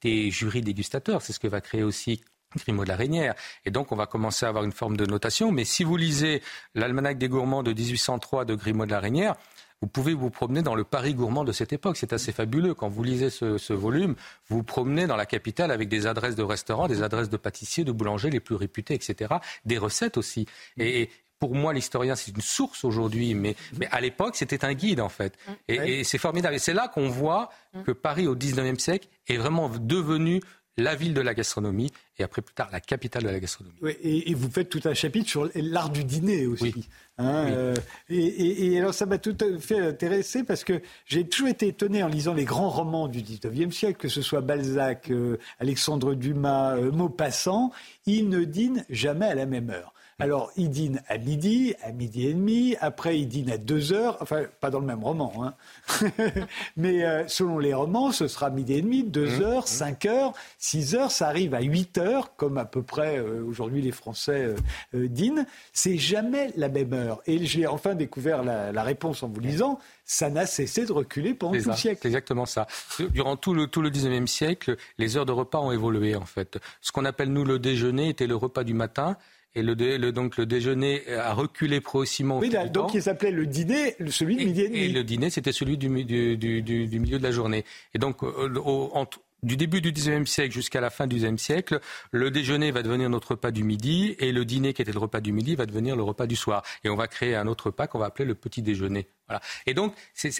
des jurys dégustateurs. C'est ce que va créer aussi Grimaud de la Reynière. Et donc, on va commencer à avoir une forme de notation. Mais si vous lisez l'Almanach des gourmands de 1803 de Grimaud de la Reynière, vous pouvez vous promener dans le Paris gourmand de cette époque. C'est assez fabuleux. Quand vous lisez ce, volume, vous vous promenez dans la capitale avec des adresses de restaurants, des adresses de pâtissiers, de boulangers les plus réputés, etc. Des recettes aussi. Et, pour moi, l'historien, c'est une source aujourd'hui, mais, mais à l'époque, c'était un guide, en fait. Et, et c'est formidable. Et c'est là qu'on voit que Paris, au XIXe siècle, est vraiment devenu la ville de la gastronomie et après plus tard la capitale de la gastronomie. Oui, et, vous faites tout un chapitre sur l'art du dîner aussi. Hein, euh, et, alors ça m'a tout à fait intéressé parce que j'ai toujours été étonné en lisant les grands romans du 19e siècle, que ce soit Balzac, euh, Alexandre Dumas, euh, Maupassant, ils ne dînent jamais à la même heure. Alors, il dîne à midi, à midi et demi, après il dîne à deux heures, enfin, pas dans le même roman, hein. mais euh, selon les romans, ce sera midi et demi, deux mmh. heures, cinq heures, six heures, ça arrive à huit heures, comme à peu près euh, aujourd'hui les Français euh, dînent. C'est jamais la même heure. Et j'ai enfin découvert la, réponse en vous lisant. Ça n'a cessé de reculer pendant tout le siècle. C'est exactement ça. Durant tout le, tout le 19e siècle, les heures de repas ont évolué, en fait. Ce qu'on appelle, nous, le déjeuner était le repas du matin. Et le, donc le déjeuner a reculé progressivement. Oui, donc il s'appelait le dîner, celui de midi et demi. Et le dîner, c'était celui du, du, du, du, milieu de la journée. Et donc, euh, au, entre, du début du XIXe siècle jusqu'à la fin du XIXe siècle, le déjeuner va devenir notre repas du midi et le dîner qui était le repas du midi va devenir le repas du soir. Et on va créer un autre repas qu'on va appeler le petit déjeuner. Voilà. Et donc,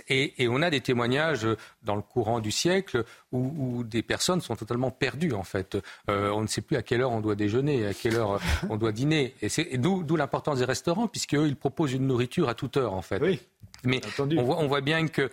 et, et, on a des témoignages dans le courant du siècle où, des personnes sont totalement perdues en fait. Euh, on ne sait plus à quelle heure on doit déjeuner, à quelle heure on doit dîner. Et c'est d'où l'importance des restaurants puisqu'eux ils proposent une nourriture à toute heure en fait. Oui. Mais on voit, bien que,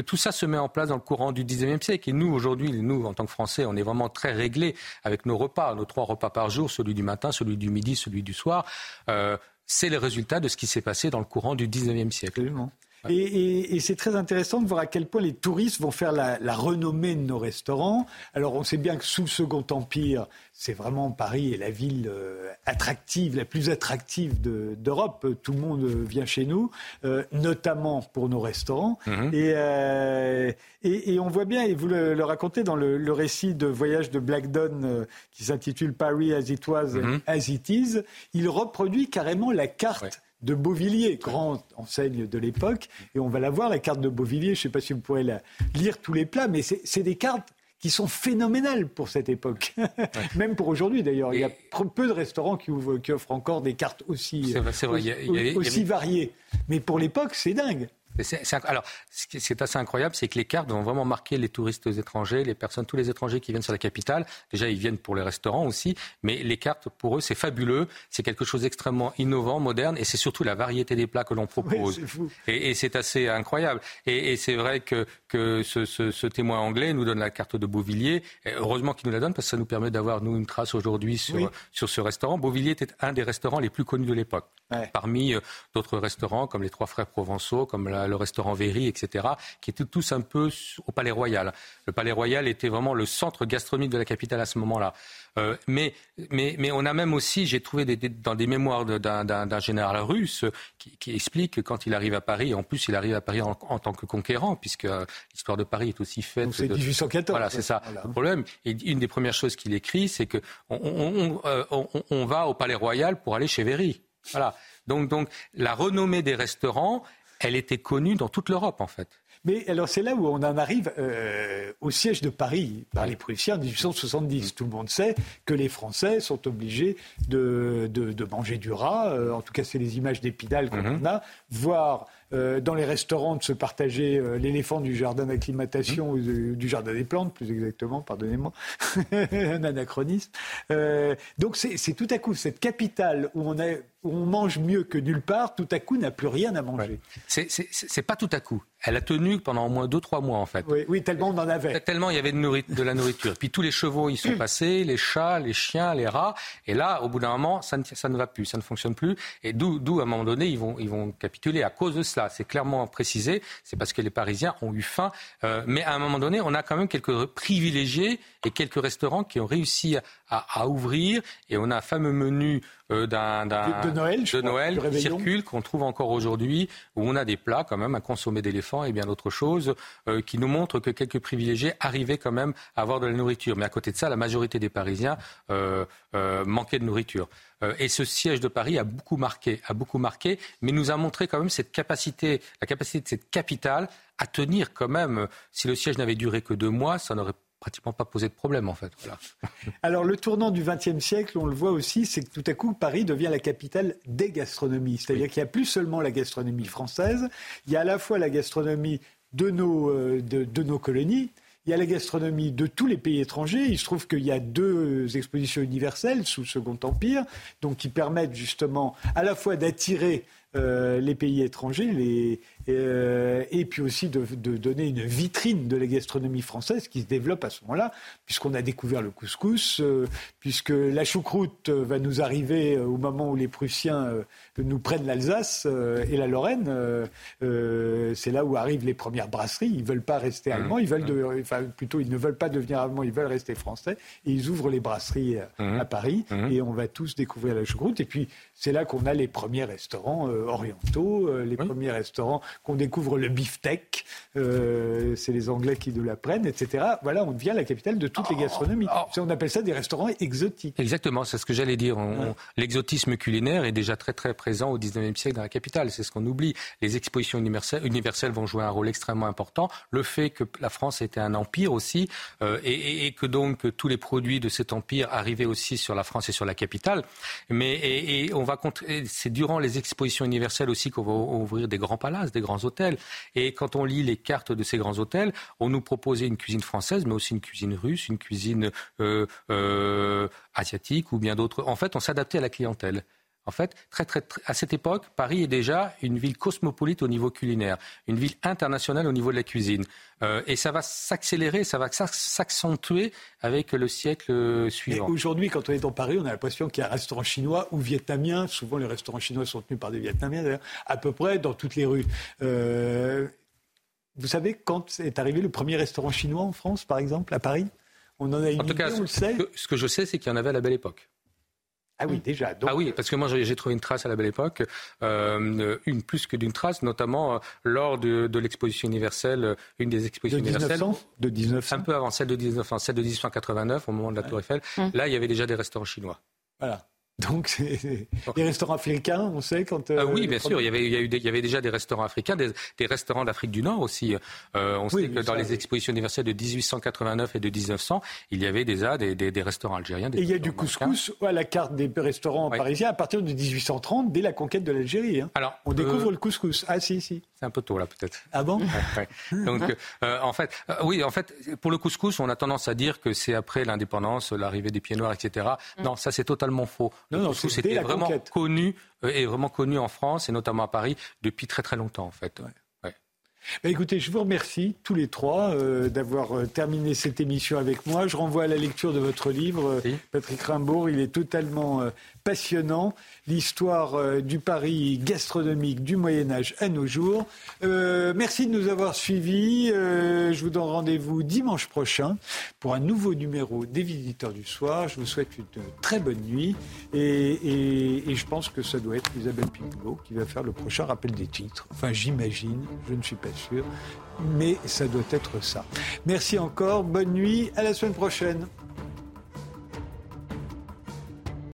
tout ça se met en place dans le courant du XIXe siècle. Et nous, aujourd'hui, nous, en tant que Français, on est vraiment très réglés avec nos repas, nos trois repas par jour, celui du matin, celui du midi, celui du soir. Euh, c'est le résultat de ce qui s'est passé dans le courant du XIXe siècle. Absolument. Et, c'est très intéressant de voir à quel point les touristes vont faire la, renommée de nos restaurants. Alors on sait bien que sous le Second Empire, c'est vraiment Paris est la ville euh, attractive, la plus attractive d'Europe. Tout le monde vient chez nous, euh, notamment pour nos restaurants. Mhm. Euh, et, et, on voit bien, et vous le, racontez dans le, récit de voyage de Blackdon qui s'intitule Paris as it was, mhm. as it is, il reproduit carrément la carte de Beauvilliers, grande enseigne de l'époque. Et on va la voir, la carte de Beauvilliers. Je ne sais pas si vous pourrez la, lire tous les plats, mais c'est des cartes qui sont phénoménales pour cette époque. Même pour aujourd'hui, d'ailleurs. Il y a peu de restaurants qui, offrent encore des cartes aussi, aussi variées. Mais pour l'époque, c'est dingue alors, ce qui est assez incroyable, c'est que les cartes vont vraiment marquer les touristes étrangers, les personnes, tous les étrangers qui viennent sur la capitale. Déjà, ils viennent pour les restaurants aussi, mais les cartes, pour eux, c'est fabuleux. C'est quelque chose d'extrêmement innovant, moderne, et c'est surtout la variété des plats que l'on propose. et, c'est assez incroyable. Et, c'est vrai que, que ce, témoin anglais nous donne la carte de Beauvilliers. heureusement qu'il nous la donne, parce que ça nous permet d'avoir, nous, une trace aujourd'hui sur, sur ce restaurant. Beauvilliers était un des restaurants les plus connus de l'époque. Parmi euh, d'autres restaurants, comme les Trois Frères Provençaux, comme la le restaurant Véry, etc., qui étaient tous un peu au Palais Royal. Le Palais Royal était vraiment le centre gastronomique de la capitale à ce moment-là. Euh, mais, mais, mais on a même aussi, j'ai trouvé dans des mémoires d'un général russe qui, explique que quand il arrive à Paris, en plus il arrive à Paris en, tant que conquérant, puisque euh, l'histoire de Paris est aussi faite. C'est 1814. Voilà, c'est ça le problème. Et une des premières choses qu'il écrit, c'est que on, euh, on, on, va au Palais Royal pour aller chez Véry. Voilà. Donc, donc la renommée des restaurants, elle était connue dans toute l'Europe, en fait. Mais alors c'est là où on en arrive euh, au siège de Paris par les Prussiens en 1870. Tout le monde sait que les Français sont obligés de, de, manger du rat. Euh, en tout cas, c'est les images d'Épidal qu'on mhm. a. Voir euh, dans les restaurants de se partager l'éléphant du jardin d'acclimatation, mmh. ou du jardin des plantes, plus exactement, pardonnez-moi, un anachronisme. Donc c'est tout à coup cette capitale où on, est, où on mange mieux que nulle part, tout à coup n'a plus rien à manger. C'est pas tout à coup. Elle a tenu pendant au moins 2-3 mois en fait. Oui, tellement on en avait. Tellement il y avait de, de la nourriture. Puis tous les chevaux y sont passés, les chats, les chiens, les rats. Et là, au bout d'un moment, ça ne, ça ne va plus, ça ne fonctionne plus. Et d'où, à un moment donné, ils vont, ils vont capituler à cause de cela. C'est clairement précisé. C'est parce que les Parisiens ont eu faim. Euh, mais à un moment donné, on a quand même quelques privilégiés et quelques restaurants qui ont réussi à, ouvrir. Et on a un fameux menu euh, d'un, de, Noël, de Noël qui circule, qu'on trouve encore aujourd'hui, où on a des plats quand même à consommer d'éléphants et bien d'autres choses, euh, qui nous montrent que quelques privilégiés arrivaient quand même à avoir de la nourriture. Mais à côté de ça, la majorité des Parisiens euh, manquaient de nourriture. et ce siège de Paris a beaucoup marqué, a beaucoup marqué, mais nous a montré quand même cette capacité, la capacité de cette capitale à tenir quand même. Si le siège n'avait duré que deux mois, ça n'aurait pratiquement pas posé de problème en fait. Alors le tournant du XXe siècle, on le voit aussi, c'est que tout à coup Paris devient la capitale des gastronomies. C'est-à-dire qu'il n'y a plus seulement la gastronomie française, il y a à la fois la gastronomie de nos, euh, de, nos colonies, il y a la gastronomie de tous les pays étrangers. Il se trouve qu'il y a deux expositions universelles sous le Second Empire, donc qui permettent justement à la fois d'attirer euh, les pays étrangers, les, euh, et puis aussi de, donner une vitrine de la gastronomie française qui se développe à ce moment-là, puisqu'on a découvert le couscous, euh, puisque la choucroute va nous arriver au moment où les Prussiens nous prennent l'Alsace et la Lorraine. c'est là où arrivent les premières brasseries. Ils veulent pas rester mmh. allemands, ils veulent, mmh. enfin plutôt ils ne veulent pas devenir allemands, ils veulent rester français. Et ils ouvrent les brasseries mmh. à Paris et on va tous découvrir la choucroute. Et puis c'est là qu'on a les premiers restaurants orientaux, les premiers restaurants qu'on découvre le beefsteak, euh, c'est les Anglais qui nous l'apprennent, etc. Voilà, on devient la capitale de toutes les oh. gastronomies. Oh. On appelle ça des restaurants exotiques. Exactement, c'est ce que j'allais dire. L'exotisme culinaire est déjà très très présent au 19e siècle dans la capitale, c'est ce qu'on oublie. Les expositions universelles, universelles, vont jouer un rôle extrêmement important. Le fait que la France était un empire aussi, euh, et, que donc tous les produits de cet empire arrivaient aussi sur la France et sur la capitale. Mais et, on va c'est durant les expositions universelles aussi qu'on va ouvrir des grands palaces, des grands hôtels. Et quand on lit les cartes de ces grands hôtels, on nous proposait une cuisine française, mais aussi une cuisine russe, une cuisine euh, euh, asiatique ou bien d'autres. En fait, on s'adaptait à la clientèle. En fait, très, très, à cette époque, Paris est déjà une ville cosmopolite au niveau culinaire, une ville internationale au niveau de la cuisine. Euh, et ça va s'accélérer, ça va s'accentuer avec le siècle suivant. Aujourd'hui, quand on est dans Paris, on a l'impression qu'il y a un restaurant chinois ou vietnamien. Souvent, les restaurants chinois sont tenus par des Vietnamiens, d'ailleurs, à peu près dans toutes les rues. Euh, vous savez quand est arrivé le premier restaurant chinois en France, par exemple, à Paris? On en a une en tout cas, on le sait? Ce que je sais, c'est qu'il y en avait à la belle époque. Ah oui, déjà. Ah oui, parce que moi j'ai trouvé une trace à la belle époque, euh, une plus que d'une trace, notamment euh, lors de, de l'exposition universelle, euh, une des expositions de universelles. de 1900 Un peu avant celle de, 19, celle de 1889, au moment de la Tour Eiffel. Hum. Là, il y avait déjà des restaurants chinois. Voilà. Donc, les restaurants africains, on sait quand. Euh, oui, bien sûr. Il y, avait, il, y a eu il y avait déjà des restaurants africains, des, des restaurants d'Afrique du Nord aussi. Euh, on sait que dans les expositions universelles de 1889 et de 1900, il y avait déjà des, des, des restaurants algériens. et il y a du couscous à la carte des restaurants parisiens à partir de 1830, dès la conquête de l'Algérie. Hein. Alors, on découvre euh, le couscous. Ah, si, si. C'est un peu tôt là, peut-être. Ah bon Donc, euh, en fait, oui, en fait, pour le couscous, on a tendance à dire que c'est après l'indépendance, l'arrivée des pieds noirs, etc. Mm. Non, ça c'est totalement faux. Non, non, c'était vraiment connu euh, et vraiment connu en France et notamment à Paris depuis très très longtemps en fait. Bah, écoutez, je vous remercie tous les trois euh, d'avoir euh, terminé cette émission avec moi. Je renvoie à la lecture de votre livre, Patrick Rimbaud. Il est totalement passionnant, l'histoire euh, du Paris gastronomique du Moyen Âge à nos jours. Euh, merci de nous avoir suivis. Euh, je vous donne rendez-vous dimanche prochain pour un nouveau numéro des Visiteurs du Soir. Je vous souhaite une très bonne nuit et, je pense que ça doit être Isabelle Piboulot qui va faire le prochain rappel des titres. Enfin, j'imagine, je ne suis pas sûr, mais ça doit être ça. Merci encore, bonne nuit, à la semaine prochaine.